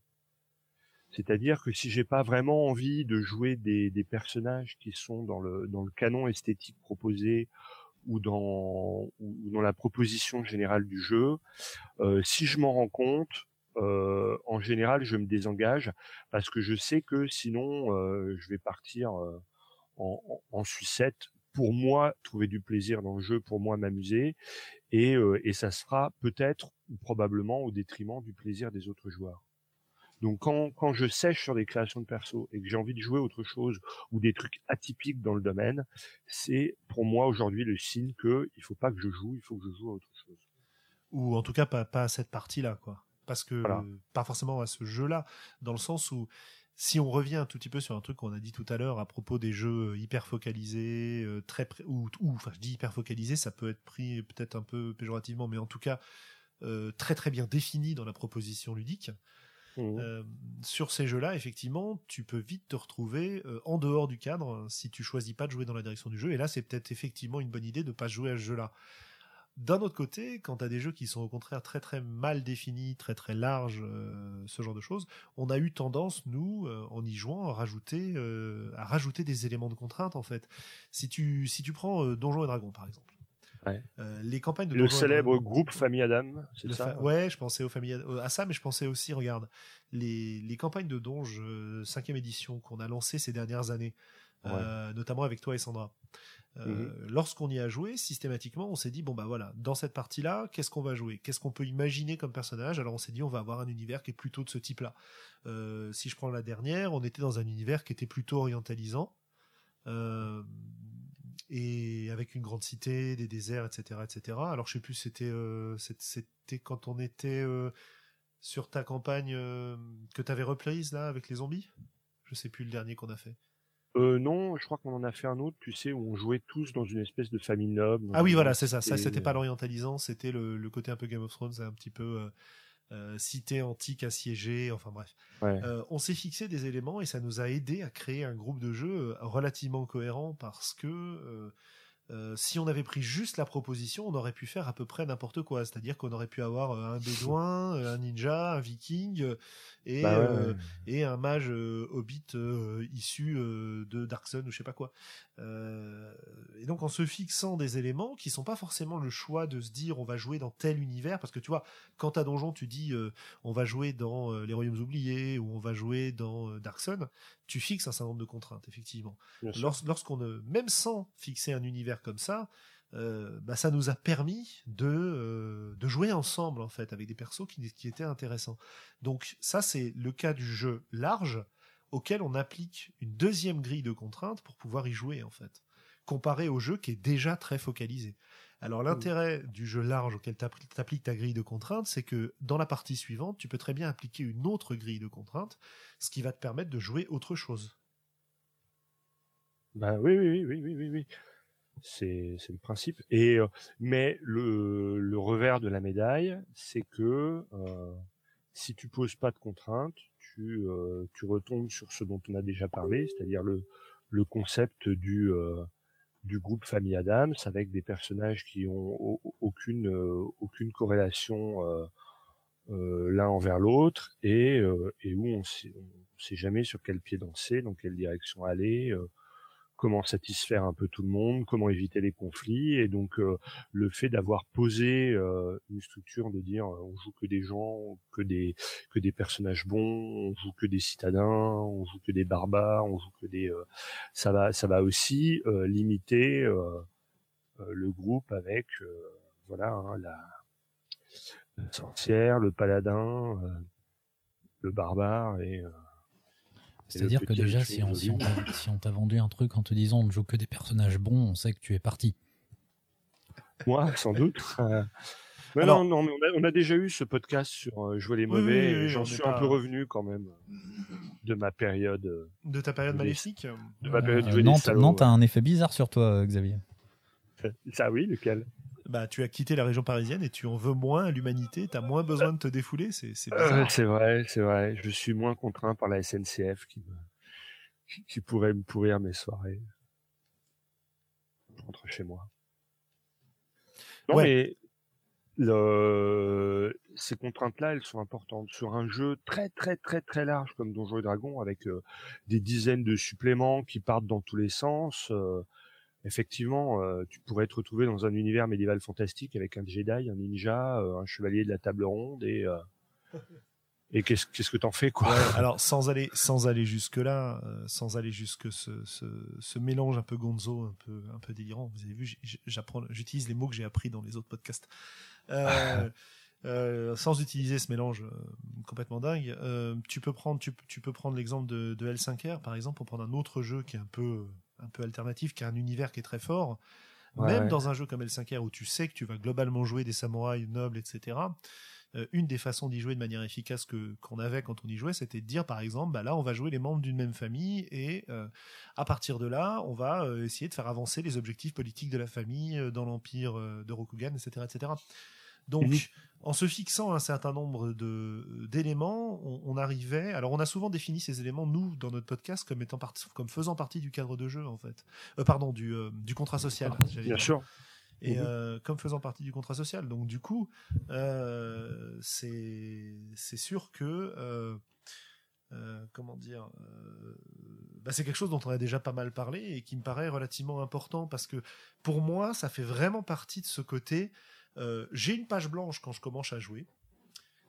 C'est-à-dire que si j'ai pas vraiment envie de jouer des, des, personnages qui sont dans le dans le canon esthétique proposé ou dans ou dans la proposition générale du jeu, euh, si je m'en rends compte, euh, en général, je me désengage parce que je sais que sinon, je vais partir euh, en, en, sucette pour moi trouver du plaisir dans le jeu, pour moi m'amuser, et, euh, et ça sera peut-être ou probablement au détriment du plaisir des autres joueurs. Donc quand, quand je sèche sur des créations de perso et que j'ai envie de jouer autre chose ou des trucs atypiques dans le domaine, c'est pour moi aujourd'hui le signe que il faut pas que je joue, il faut que je joue à autre chose. Ou en tout cas pas, pas à cette partie-là, quoi. Parce que pas forcément à ce jeu-là, dans le sens où si on revient un tout petit peu sur un truc qu'on a dit tout à l'heure à propos des jeux euh, hyper focalisés, euh, très ou, ou enfin je dis hyper focalisés, ça peut être pris peut-être un peu péjorativement, mais en tout cas euh, très très bien défini dans la proposition ludique. Mmh. Euh, sur ces jeux-là, effectivement, tu peux vite te retrouver euh, en dehors du cadre si tu choisis pas de jouer dans la direction du jeu. Et là, c'est peut-être effectivement une bonne idée de pas jouer à ce jeu-là. D'un autre côté, quand tu as des jeux qui sont au contraire très très mal définis, très très larges, euh, ce genre de choses, on a eu tendance, nous, euh, en y jouant, à rajouter, euh, à rajouter des éléments de contrainte en fait. Si tu, si tu prends Donjons et Dragons par exemple, Ouais. Euh, les campagnes de le célèbre groupe Famille Adam, c'est ça Ouais, je pensais aux familles à ça, mais je pensais aussi, regarde, les, les campagnes de Donge 5 édition qu'on a lancées ces dernières années, ouais. euh, notamment avec toi et Sandra. Euh, mmh. Lorsqu'on y a joué, systématiquement, on s'est dit bon bah voilà, dans cette partie-là, qu'est-ce qu'on va jouer? Qu'est-ce qu'on peut imaginer comme personnage? Alors on s'est dit on va avoir un univers qui est plutôt de ce type-là. Euh, si je prends la dernière, on était dans un univers qui était plutôt orientalisant. Euh, et avec une grande cité, des déserts, etc., etc. Alors je sais plus, c'était euh, c'était quand on était euh, sur ta campagne euh, que t'avais reprise là avec les zombies? Je sais plus le dernier qu'on a fait. Euh, non, je crois qu'on en a fait un autre, tu sais, où on jouait tous dans une espèce de famille noble. Ah oui, voilà, c'est ça. Ça, c'était pas l'orientalisant, c'était le, le, côté un peu Game of Thrones, un petit peu euh, euh, cité antique assiégée, enfin bref. Ouais. Euh, on s'est fixé des éléments et ça nous a aidé à créer un groupe de jeu relativement cohérent parce que euh, si on avait pris juste la proposition, on aurait pu faire à peu près n'importe quoi. C'est-à-dire qu'on aurait pu avoir euh, un bédouin, euh, un ninja, un viking et, bah ouais, et un mage hobbit issu de Dark Sun ou je sais pas quoi. et donc en se fixant des éléments qui sont pas forcément le choix de se dire on va jouer dans tel univers, parce que tu vois, quand à Donjon tu dis on va jouer dans les Royaumes oubliés ou on va jouer dans Dark Sun, tu fixes un certain nombre de contraintes effectivement. Lors, lorsqu'on même sans fixer un univers comme ça, euh, bah, ça nous a permis de, euh, de jouer ensemble en fait avec des persos qui, qui étaient intéressants. Donc ça c'est le cas du jeu large auquel on applique une deuxième grille de contraintes pour pouvoir y jouer en fait, comparé au jeu qui est déjà très focalisé. Alors l'intérêt mmh. du jeu large auquel tu appliques ta grille de contraintes, c'est que dans la partie suivante, tu peux très bien appliquer une autre grille de contraintes, ce qui va te permettre de jouer autre chose. Ben oui, oui, oui, oui, oui, oui. C'est, c'est le principe. Et euh, mais le, le revers de la médaille, c'est que euh, si tu poses pas de contraintes, tu, euh, tu retombes sur ce dont on a déjà parlé, c'est-à-dire le, le concept du du groupe Famille Adams avec des personnages qui ont aucune euh, aucune corrélation euh, euh, l'un envers l'autre et, et où on sait, on sait jamais sur quel pied danser, dans quelle direction aller comment satisfaire un peu tout le monde, comment éviter les conflits. Et donc euh, le fait d'avoir posé euh, une structure de dire euh, on joue que des gens, que des que des personnages bons, on joue que des citadins, on joue que des barbares, on joue que des ça va ça va aussi limiter le groupe avec voilà hein, la, la, sorcière, le paladin, le barbare et c'est-à-dire que déjà, si on, si on, t'a, si on t'a vendu un truc en te disant on ne joue que des personnages bons, on sait que tu es parti. Moi, sans doute. Euh... Mais Alors, non, non, on a, on a, déjà eu ce podcast sur euh, jouer les mauvais. Oui, oui, j'en suis pas... un peu revenu quand même de ma période. Euh, de ta période maléfique De ma période euh, Nantes, Nantes a un effet bizarre sur toi, Xavier. Ça, oui, lequel? Bah, tu as quitté la région parisienne et tu en veux moins à l'humanité, tu as moins besoin de te défouler, c'est c'est euh, vrai, c'est vrai. Je suis moins contraint par la SNCF qui, me, qui, qui pourrait me pourrir mes soirées. Je rentre chez moi. Non, ouais. mais le, ces contraintes-là, elles sont importantes. Sur un jeu très très très très large comme Donjons et Dragons, avec euh, des dizaines de suppléments qui partent dans tous les sens, euh, effectivement, euh, tu pourrais te retrouver dans un univers médiéval fantastique avec un Jedi, un ninja, un chevalier de la table ronde et et qu'est-ce qu'est-ce que t'en fais quoi? Alors sans aller sans aller jusque là, sans aller jusque ce, ce, ce mélange un peu gonzo, un peu un peu délirant. Vous avez vu, j'apprends, j'utilise les mots que j'ai appris dans les autres podcasts. Euh, euh, sans utiliser ce mélange euh, complètement dingue, tu peux prendre, tu, tu peux prendre l'exemple de, de, L5R par exemple pour prendre un autre jeu qui est un peu, un peu alternatif, qui a un univers qui est très fort. Même dans un jeu comme L5R où tu sais que tu vas globalement jouer des samouraïs nobles, etc. une des façons d'y jouer de manière efficace que qu'on avait quand on y jouait, c'était de dire par exemple, bah là on va jouer les membres d'une même famille et à partir de là, on va essayer de faire avancer les objectifs politiques de la famille dans l'empire de Rokugan, etc., etc. Donc, en se fixant un certain nombre de d'éléments, on, arrivait. Alors, on a souvent défini ces éléments nous dans notre podcast comme étant comme faisant partie du cadre de jeu en fait. Euh, pardon, du euh, du contrat social. Bien sûr. Et mhm. euh, comme faisant partie du contrat social. Donc, du coup, c'est c'est sûr que comment dire, bah, c'est quelque chose dont on a déjà pas mal parlé et qui me paraît relativement important parce que pour moi, ça fait vraiment partie de ce côté euh, j'ai une page blanche quand je commence à jouer.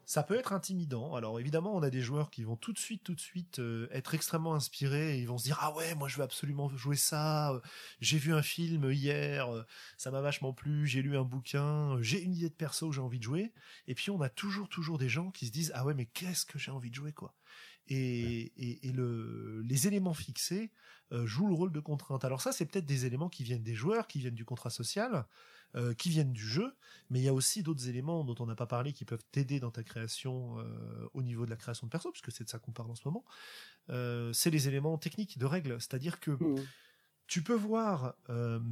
Ça peut être intimidant. Alors évidemment, on a des joueurs qui vont tout de suite, tout de suite euh, être extrêmement inspirés et ils vont se dire ah ouais, moi je veux absolument jouer ça. J'ai vu un film hier, ça m'a vachement plu. J'ai lu un bouquin, j'ai une idée de perso que j'ai envie de jouer. Et puis on a toujours, toujours des gens qui se disent ah ouais, mais qu'est-ce que j'ai envie de jouer quoi? Et, et, et le, les éléments fixés euh, jouent le rôle de contrainte. Alors ça, c'est peut-être des éléments qui viennent des joueurs, qui viennent du contrat social. Euh, qui viennent du jeu, mais il y a aussi d'autres éléments dont on n'a pas parlé qui peuvent t'aider dans ta création euh, au niveau de la création de perso, puisque c'est de ça qu'on parle en ce moment. Euh, c'est les éléments techniques de règles, c'est-à-dire que mmh. tu peux voir,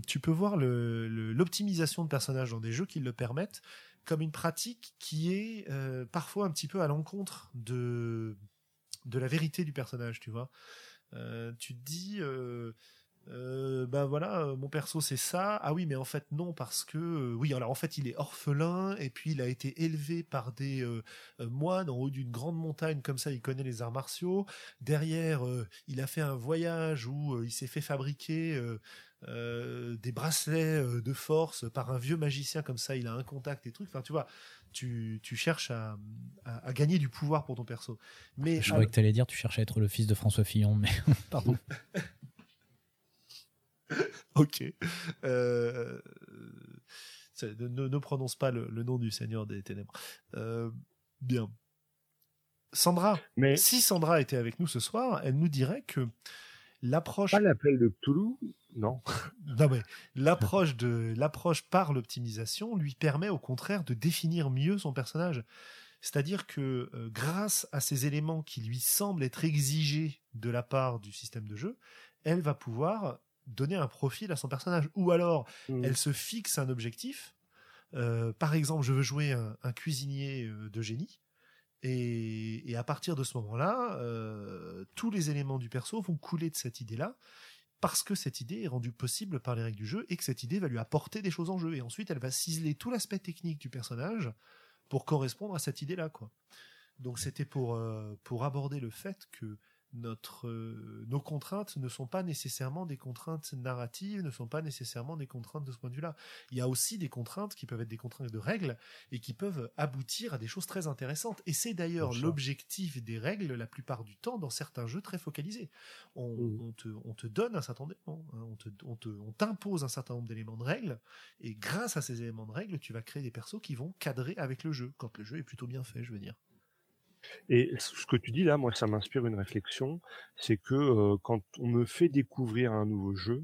tu peux voir l'optimisation de personnages dans des jeux qui le permettent comme une pratique qui est parfois un petit peu à l'encontre de de la vérité du personnage, tu vois. tu te dis euh, ben voilà, euh, mon perso c'est ça. Ah oui, mais en fait non parce que euh, oui, alors en fait il est orphelin et puis il a été élevé par des euh, moines en haut d'une grande montagne comme ça, il connaît les arts martiaux. Derrière, il a fait un voyage où il s'est fait fabriquer des bracelets de force par un vieux magicien comme ça, il a un contact et trucs. Enfin, tu vois, tu, tu cherches à, à, à, gagner du pouvoir pour ton perso. Mais je croyais que tu allais dire tu cherches à être le fils de François Fillon, mais pardon. ok. Euh, ne, prononce pas le, nom du Seigneur des Ténèbres. Euh, bien. Sandra, Mais... si Sandra était avec nous ce soir, elle nous dirait que l'approche. Pas l'appel de Cthulhu, non. non mais l'approche de l'approche par l'optimisation lui permet au contraire de définir mieux son personnage. C'est-à-dire que euh, grâce à ces éléments qui lui semblent être exigés de la part du système de jeu, elle va pouvoir donner un profil à son personnage. Ou alors, mmh. elle se fixe un objectif. Euh, par exemple, je veux jouer un, cuisinier euh, de génie. Et, à partir de ce moment-là, euh, tous les éléments du perso vont couler de cette idée-là, parce que cette idée est rendue possible par les règles du jeu et que cette idée va lui apporter des choses en jeu. Et ensuite, elle va ciseler tout l'aspect technique du personnage pour correspondre à cette idée-là, quoi. Donc c'était pour pour aborder le fait que notre, euh, nos contraintes ne sont pas nécessairement des contraintes narratives, ne sont pas nécessairement des contraintes de ce point de vue-là. Il y a aussi des contraintes qui peuvent être des contraintes de règles et qui peuvent aboutir à des choses très intéressantes. Et c'est d'ailleurs l'objectif des règles la plupart du temps dans certains jeux très focalisés. On, mmh. on, te, on te, donne un certain nombre d'éléments, hein. on, te, on, te, on t'impose un certain nombre d'éléments de règles et grâce à ces éléments de règles, tu vas créer des persos qui vont cadrer avec le jeu quand le jeu est plutôt bien fait, je veux dire. Et ce que tu dis là, moi, ça m'inspire une réflexion, c'est que quand on me fait découvrir un nouveau jeu,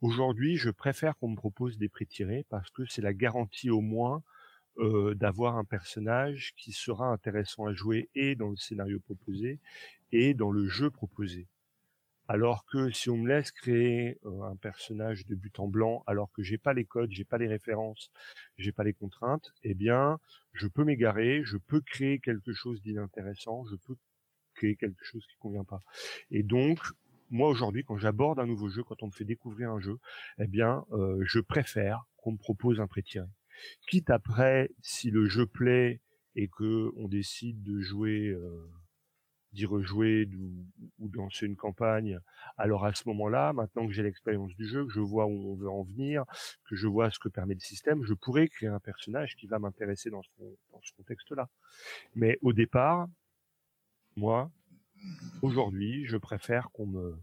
aujourd'hui, je préfère qu'on me propose des prix tirés parce que c'est la garantie au moins d'avoir un personnage qui sera intéressant à jouer et dans le scénario proposé et dans le jeu proposé. Alors que si on me laisse créer euh, un personnage de but en blanc, alors que j'ai pas les codes, j'ai pas les références, j'ai pas les contraintes, eh bien, je peux m'égarer, je peux créer quelque chose d'inintéressant, je peux créer quelque chose qui convient pas. Et donc, moi aujourd'hui, quand j'aborde un nouveau jeu, quand on me fait découvrir un jeu, eh bien, euh, je préfère qu'on me propose un pré tiré. quitte après, si le jeu plaît et que on décide de jouer, d'y rejouer ou, de lancer une campagne, alors à ce moment-là, maintenant que j'ai l'expérience du jeu, que je vois où on veut en venir, que je vois ce que permet le système, je pourrais créer un personnage qui va m'intéresser dans ce contexte-là. Mais au départ, moi, aujourd'hui, je préfère qu'on me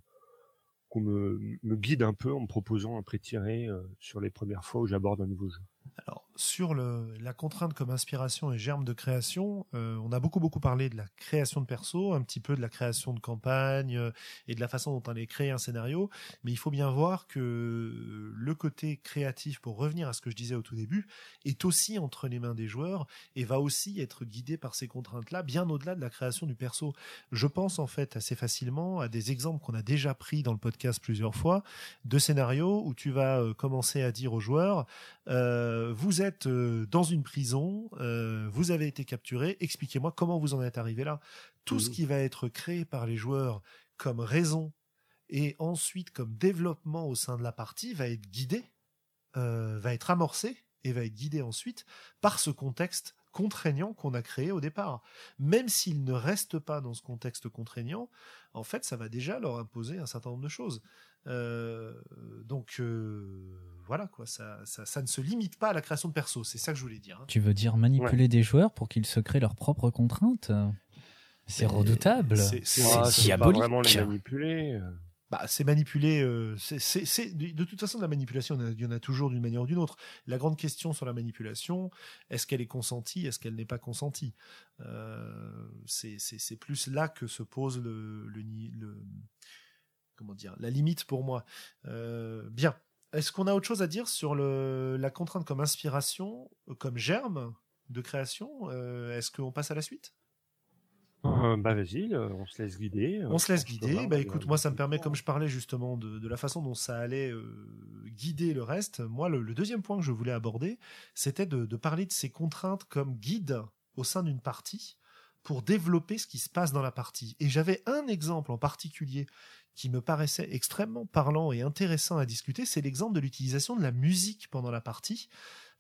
guide un peu en me proposant un pré-tiré euh, sur les premières fois où j'aborde un nouveau jeu. Alors, sur la contrainte comme inspiration et germe de création, euh, on a beaucoup beaucoup parlé de la création de perso, un petit peu de la création de campagne euh, et de la façon dont on allait créer un scénario, mais il faut bien voir que le côté créatif, pour revenir à ce que je disais au tout début, est aussi entre les mains des joueurs et va aussi être guidé par ces contraintes-là, bien au-delà de la création du perso. Je pense en fait assez facilement à des exemples qu'on a déjà pris dans le podcast plusieurs fois, de scénarios où tu vas euh, commencer à dire aux joueurs, euh, vous êtes euh, dans une prison, euh, vous avez été capturé, expliquez-moi comment vous en êtes arrivé là. Tout ce mmh. qui va être créé par les joueurs comme raison et ensuite comme développement au sein de la partie va être guidé, va être amorcé et va être guidé ensuite par ce contexte contraignant qu'on a créé au départ. Même s'ils ne restent pas dans ce contexte contraignant, en fait, ça va déjà leur imposer un certain nombre de choses. Euh, donc euh, voilà quoi, ça, ça, ne se limite pas à la création de perso, c'est ça que je voulais dire. Hein. Tu veux dire manipuler des joueurs pour qu'ils se créent leurs propres contraintes? C'est redoutable. C'est diabolique. Pas vraiment les manipuler. Bah, c'est manipuler. Euh, c'est de toute façon la manipulation. Il y en a toujours d'une manière ou d'une autre. La grande question sur la manipulation, est-ce qu'elle est consentie, est-ce qu'elle n'est pas consentie? C'est plus là que se pose le, le, comment dire, la limite pour moi. Euh, bien. Est-ce qu'on a autre chose à dire sur la contrainte comme inspiration, comme germe de création? Euh, Est-ce qu'on passe à la suite? Bah vas-y, on se laisse guider. On se laisse guider. Bah écoute, moi ça me permet, comme je parlais justement de, la façon dont ça allait guider le reste. Moi, le, deuxième point que je voulais aborder, c'était de, de, parler de ces contraintes comme guide au sein d'une partie pour développer ce qui se passe dans la partie. Et j'avais un exemple en particulier qui me paraissait extrêmement parlant et intéressant à discuter, c'est l'exemple de l'utilisation de la musique pendant la partie,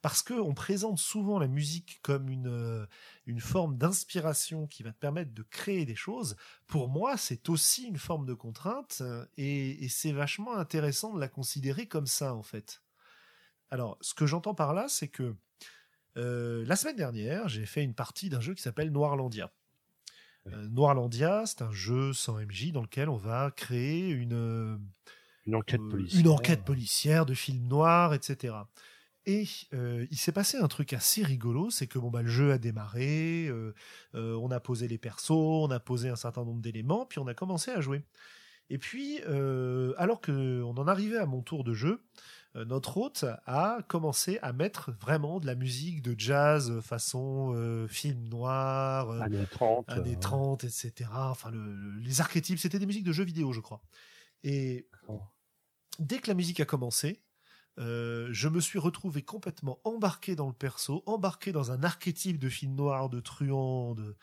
parce qu'on présente souvent la musique comme une, euh, une forme d'inspiration qui va te permettre de créer des choses. Pour moi, c'est aussi une forme de contrainte, et, c'est vachement intéressant de la considérer comme ça, en fait. Alors, ce que j'entends par là, c'est que euh, la semaine dernière, j'ai fait une partie d'un jeu qui s'appelle Noirlandia. Euh, Noirlandia, c'est un jeu sans MJ dans lequel on va créer une une enquête euh, policière, une enquête policière de film noir, etc. Et euh, il s'est passé un truc assez rigolo, c'est que bon bah le jeu a démarré, on a posé les persos, on a posé un certain nombre d'éléments, puis on a commencé à jouer. Et puis, alors que on en arrivait à mon tour de jeu, euh, notre hôte a commencé à mettre vraiment de la musique de jazz euh, façon euh, film noir, années 30, années 30 etc. Enfin, les archétypes, c'était des musiques de jeux vidéo, je crois. Et dès que la musique a commencé, je me suis retrouvé complètement embarqué dans le perso, embarqué dans un archétype de film noir, de truand, de,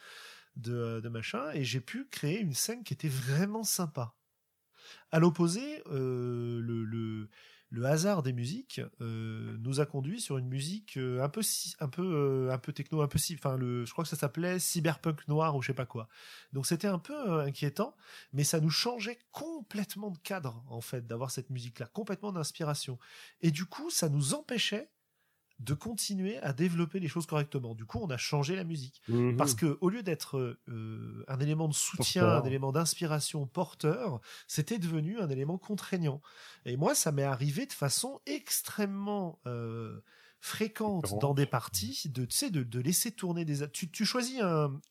de, machin, et j'ai pu créer une scène qui était vraiment sympa. À l'opposé, le, le hasard des musiques euh, nous a conduit sur une musique euh, un peu un peu euh, un peu techno un peu enfin le je crois que ça s'appelait cyberpunk noir ou je sais pas quoi. Donc c'était un peu inquiétant mais ça nous changeait complètement de cadre en fait d'avoir cette musique là complètement d'inspiration. Et du coup ça nous empêchait de continuer à développer les choses correctement. Du coup, on a changé la musique mhm. parce que au lieu d'être euh, un élément de soutien, un élément d'inspiration porteur, c'était devenu un élément contraignant. Et moi, ça m'est arrivé de façon extrêmement euh, fréquente dans des parties de tu sais de, de laisser tourner des tu, tu choisis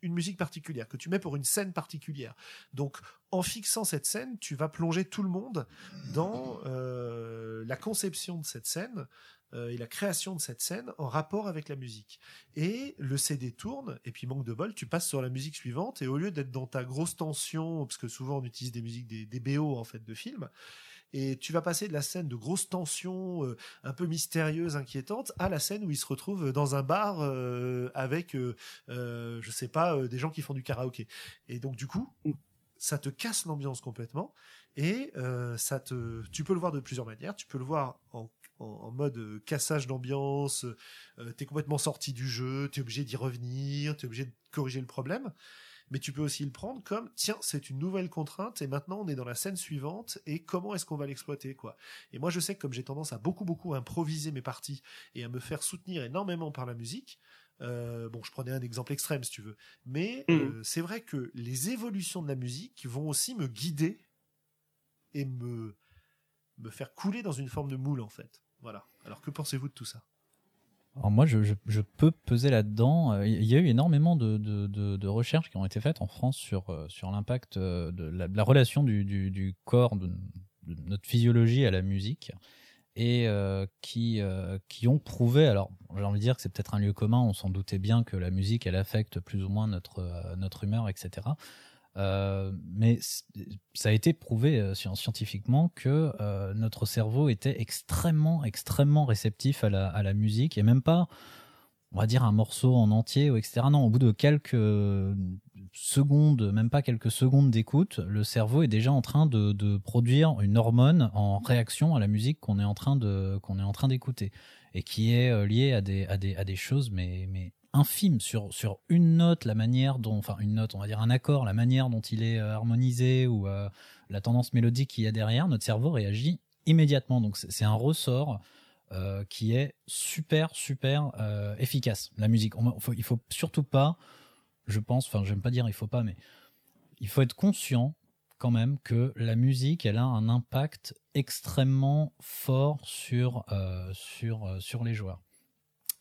une musique particulière que tu mets pour une scène particulière donc en fixant cette scène tu vas plonger tout le monde dans euh, la conception de cette scène euh, et la création de cette scène en rapport avec la musique. Et le CD tourne, et puis manque de bol, tu passes sur la musique suivante, et au lieu d'être dans ta grosse tension, parce que souvent on utilise des musiques, des, des BO en fait de films, et tu vas passer de la scène de grosse tension, euh, un peu mystérieuse, inquiétante, à la scène où il se retrouve dans un bar euh, avec, je sais pas, des gens qui font du karaoké. Et donc du coup, ça te casse l'ambiance complètement et ça te, tu peux le voir de plusieurs manières. Tu peux le voir en en, mode euh, cassage d'ambiance, euh, t'es complètement sorti du jeu, t'es obligé d'y revenir, t'es obligé de corriger le problème. Mais tu peux aussi le prendre comme tiens, c'est une nouvelle contrainte et maintenant on est dans la scène suivante et comment est-ce qu'on va l'exploiter quoi. Et moi je sais que comme j'ai tendance à beaucoup beaucoup improviser mes parties et à me faire soutenir énormément par la musique, euh, bon, je prenais un exemple extrême si tu veux, mais Mm. euh, c'est vrai que les évolutions de la musique vont aussi me guider et me me faire couler dans une forme de moule en fait. Voilà. Alors que pensez-vous de tout ça? Alors moi, je, peux peser là-dedans. Euh, Il y a eu énormément de, recherches qui ont été faites en France sur, euh, l'impact euh, de la, relation du, corps, de, notre physiologie à la musique, et qui, ont prouvé, alors j'ai envie de dire que c'est peut-être un lieu commun, on s'en doutait bien que la musique, elle affecte plus ou moins notre humeur, etc. Euh, mais ça a été prouvé euh, scien- scientifiquement que euh, notre cerveau était extrêmement, extrêmement réceptif à la, musique et même pas, on va dire, un morceau en entier, etc. Non, au bout de quelques secondes, même pas quelques secondes d'écoute, le cerveau est déjà en train de, de produire une hormone en réaction à la musique qu'on est en train d'écouter et qui est liée à des, à des, à des choses mais, mais infimes sur, sur une note, la manière dont, enfin une note, on va dire un accord, la manière dont il est euh, harmonisé ou euh, la tendance mélodique qu'il y a derrière, notre cerveau réagit immédiatement. Donc c'est un ressort euh, qui est super super efficace. La musique, On- faut- il faut surtout pas, je pense, enfin j'aime pas dire il faut pas, mais il faut être conscient quand même que la musique, elle a un impact extrêmement fort sur sur sur les joueurs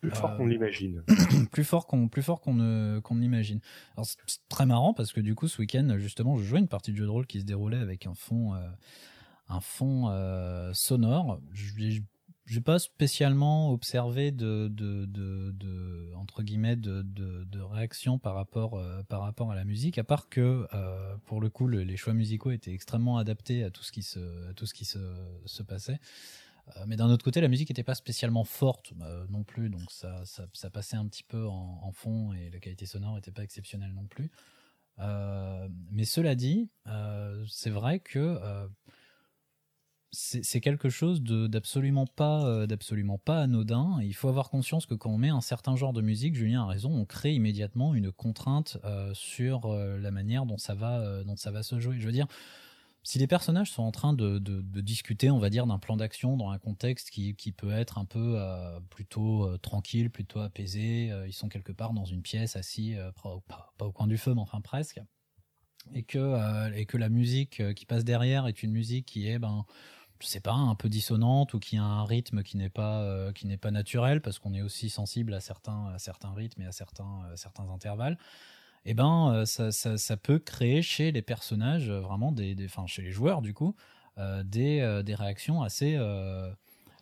Plus fort Euh, qu'on l'imagine. plus fort qu'on plus fort qu'on ne qu'on n'imagine. Alors c'est très marrant parce que du coup ce week-end justement je jouais une partie de jeu de rôle qui se déroulait avec un fond euh, un fond euh, sonore. J'ai j'ai pas spécialement observé de, de, de, de entre guillemets de, de, de réaction par rapport euh, par rapport à la musique à part que euh, pour le coup le- les choix musicaux étaient extrêmement adaptés à tout ce qui se à tout ce qui se, se passait euh, mais d'un autre côté, la musique n'était pas spécialement forte euh, non plus, donc ça, ça, passait un petit peu en, fond et la qualité sonore n'était pas exceptionnelle non plus. Euh, mais cela dit, euh, c'est vrai que euh, c'est quelque chose d'absolument pas, euh, pas anodin. Il faut avoir conscience que quand on met un certain genre de musique, Julien a raison, on crée immédiatement une contrainte euh, sur euh, la manière dont ça va, euh, dont ça va se jouer. Je veux dire, si les personnages sont en train de, discuter, on va dire, d'un plan d'action dans un contexte qui, peut être un peu euh, plutôt euh, tranquille, plutôt apaisé, euh, ils sont quelque part dans une pièce assis, pas, au coin du feu, mais enfin presque, et que, la musique qui passe derrière est une musique qui est, ben, je sais pas, un peu dissonante ou qui a un rythme qui n'est pas, naturel, parce qu'on est aussi sensible à certains, rythmes et à certains intervalles eh ben euh, ça, ça, peut créer chez les personnages euh, vraiment des, des chez les joueurs du coup euh, des, des réactions assez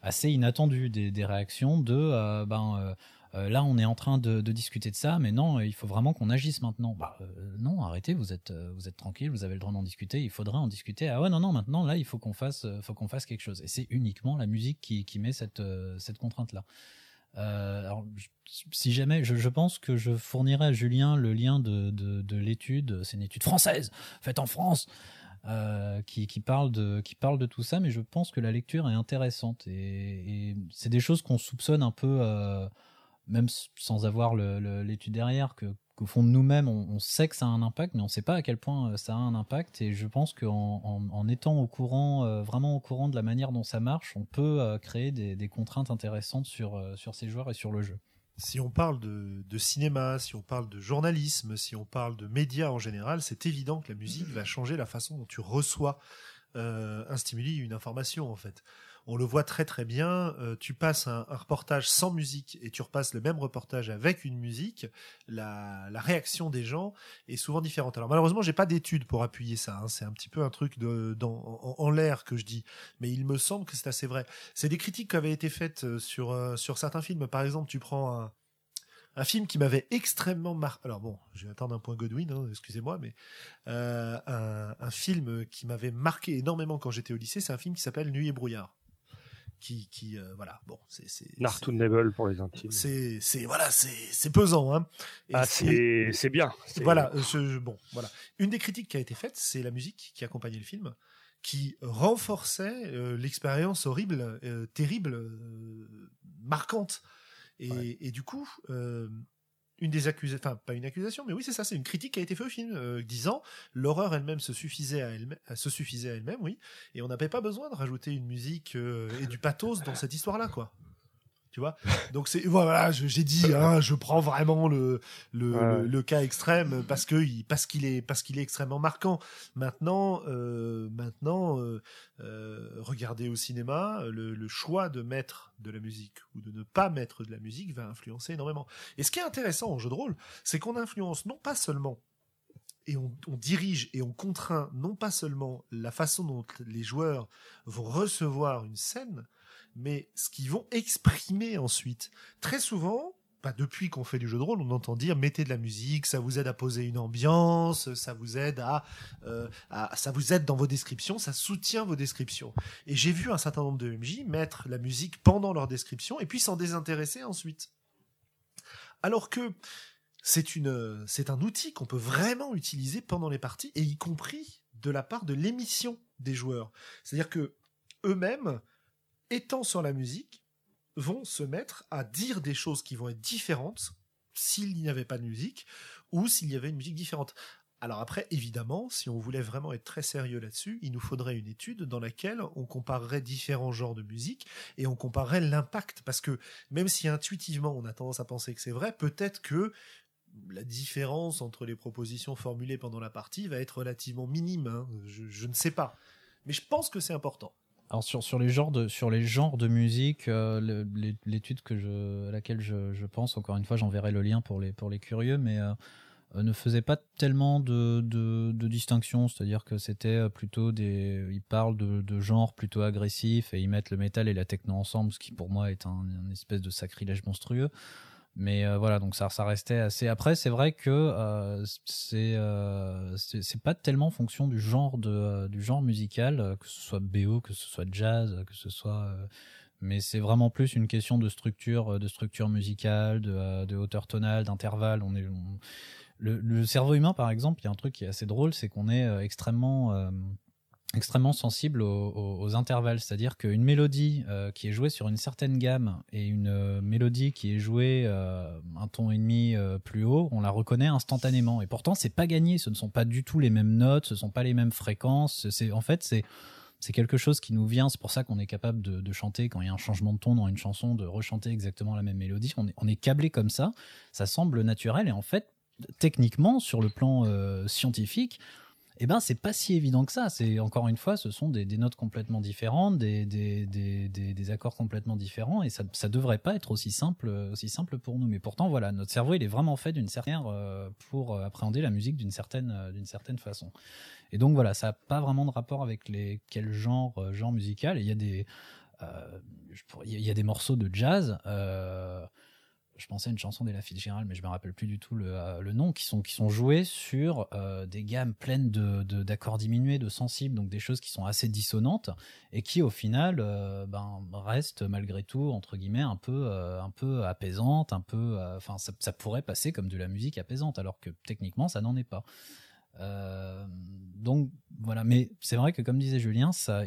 assez inattendues des, des réactions de ben là on est en train de, discuter de ça mais non il faut vraiment qu'on agisse maintenant. Bah non arrêtez vous êtes vous êtes tranquille vous avez le droit d'en discuter il faudrait en discuter. Ah ouais non non maintenant là il faut qu'on fasse faut qu'on fasse quelque chose. Et c'est uniquement la musique qui, qui met cette cette contrainte là euh, alors, si jamais, je, pense que je fournirai à Julien le lien de, de, de l'étude, c'est une étude française, faite en France, euh, qui, qui, parle de, qui parle de tout ça, mais je pense que la lecture est intéressante et, c'est des choses qu'on soupçonne un peu, euh, même sans avoir l'étude derrière, que qu'au fond de nous-mêmes, on, sait que ça a un impact, mais on ne sait pas à quel point euh, ça a un impact. Et je pense qu'en en, étant au courant, euh, vraiment au courant de la manière dont ça marche, on peut euh, créer des, contraintes intéressantes sur, sur ces joueurs et sur le jeu. Si on parle de, de cinéma, si on parle de journalisme, si on parle de médias en général, c'est évident que la musique va changer la façon dont tu reçois un stimuli, une information en fait. On le voit très très bien. euh, tu passes un, reportage sans musique et tu repasses le même reportage avec une musique. La, réaction des gens est souvent différente. Alors malheureusement, j'ai pas d'études pour appuyer ça. hein. C'est un petit peu un truc en, l'air que je dis, mais il me semble que c'est assez vrai. C'est des critiques qui avaient été faites euh, sur euh, sur certains films. Par exemple, tu prends un film qui m'avait extrêmement marqué. Alors bon, je vais attendre un point Godwin, hein, excusez-moi, mais un film qui m'avait marqué énormément quand j'étais au lycée, c'est un film qui s'appelle Nuit et brouillard. Qui, qui euh, voilà, bon, c'est c'est Nartoonable pour les intimes. c'est c'est voilà, c'est c'est pesant, hein. Et Ah, c'est- c'est bien. Voilà, euh, ce- bon, voilà. Une des critiques qui a été faite, c'est la musique qui accompagnait le film, qui renforçait euh, l'expérience horrible, euh, terrible, marquante. Et, et du coup, une des accusations, enfin pas une accusation, mais oui c'est ça, c'est une critique qui a été faite au film, euh, disant l'horreur elle-même se suffisait à elle, se suffisait à elle-même, oui, et on n'avait pas besoin de rajouter une musique euh, et du pathos dans cette histoire-là, quoi. Tu vois Donc c'est voilà, j'ai dit, hein, je prends vraiment le le, Ouais. le, le cas extrême parce que il- parce qu'il est parce qu'il est extrêmement marquant. Maintenant, euh, maintenant, euh, euh, regardez au cinéma, le, le choix de mettre de la musique ou de ne pas mettre de la musique va influencer énormément. Et ce qui est intéressant en jeu de rôle, c'est qu'on influence non pas seulement et on, on dirige et on contraint non pas seulement la façon dont les joueurs vont recevoir une scène, mais ce qu'ils vont exprimer ensuite. Très souvent, bah, depuis qu'on fait du jeu de rôle, on entend dire mettez de la musique, ça vous aide à poser une ambiance, ça vous aide à, euh, ça vous aide dans vos descriptions, ça soutient vos descriptions. Et j'ai vu un certain nombre de MJ mettre la musique pendant leur description et puis s'en désintéresser ensuite. Alors que c'est une, c'est un outil qu'on peut vraiment utiliser pendant les parties et y compris de la part de l'émission des joueurs. C'est-à-dire que eux-mêmes, étant sur la musique, vont se mettre à dire des choses qui vont être différentes s'il n'y avait pas de musique ou s'il y avait une musique différente. Alors après, évidemment, si on voulait vraiment être très sérieux là-dessus, il nous faudrait une étude dans laquelle on comparerait différents genres de musique et on comparerait l'impact. Parce que même si intuitivement on a tendance à penser que c'est vrai, peut-être que la différence entre les propositions formulées pendant la partie va être relativement minime. hein. Je, je ne sais pas. Mais je pense que c'est important. Alors sur, sur les genres de sur les genres de musique, euh, l'étude que je à laquelle je, je pense, encore une fois, j'enverrai le lien pour les pour les curieux, mais euh, euh, ne faisait pas tellement de, de, distinction, c'est-à-dire que c'était plutôt des ils parlent de, de genres plutôt agressifs et ils mettent le métal et la techno ensemble, ce qui pour moi est un espèce de sacrilège monstrueux. Mais euh, voilà, donc ça, ça restait assez. Après, c'est vrai que euh, c'est euh, c'est pas tellement en fonction du genre de euh, du genre musical, euh, que ce soit BO, que ce soit jazz, que ce soit. euh, mais c'est vraiment plus une question de structure, de structure musicale, de, hauteur tonale, d'intervalle. On est on- le, le cerveau humain, par exemple, il y a un truc qui est assez drôle, c'est qu'on est extrêmement extrêmement sensible aux, intervalles, c'est-à-dire qu'une mélodie euh, qui est jouée sur une certaine gamme et une euh, mélodie qui est jouée euh, un ton et demi plus haut, on la reconnaît instantanément. Et pourtant, c'est pas gagné. Ce ne sont pas du tout les mêmes notes, ce sont pas les mêmes fréquences. C'est en fait c'est quelque chose qui nous vient. C'est pour ça qu'on est capable de, chanter quand il y a un changement de ton dans une chanson, de rechanter exactement la même mélodie. On est, on est câblé comme ça. Ça semble naturel et en fait, techniquement, sur le plan scientifique, eh ben c'est pas si évident que ça. C'est encore une fois, ce sont des, notes complètement différentes, des, des, des, accords complètement différents, et ça, ça devrait pas être aussi simple, aussi simple pour nous. Mais pourtant, voilà, notre cerveau, il est vraiment fait d'une certaine euh, pour euh, appréhender la musique d'une certaine, euh, d'une certaine façon. Et donc voilà, ça a pas vraiment de rapport avec les quel genre, euh, genre musical. Il y a des, euh, il y a des morceaux de jazz. Je pensais à une chanson d'Ella Fitzgerald, mais je me rappelle plus du tout le, euh, le nom, qui sont, qui sont joués sur euh, des gammes pleines de, de- d'accords diminués, de sensibles, donc des choses qui sont assez dissonantes et qui au final euh, ben, restent malgré tout entre guillemets un peu, euh, un peu apaisantes, un peu, enfin ça, ça pourrait passer comme de la musique apaisante, alors que techniquement ça n'en est pas. Euh, donc voilà, mais c'est vrai que comme disait Julien, ça,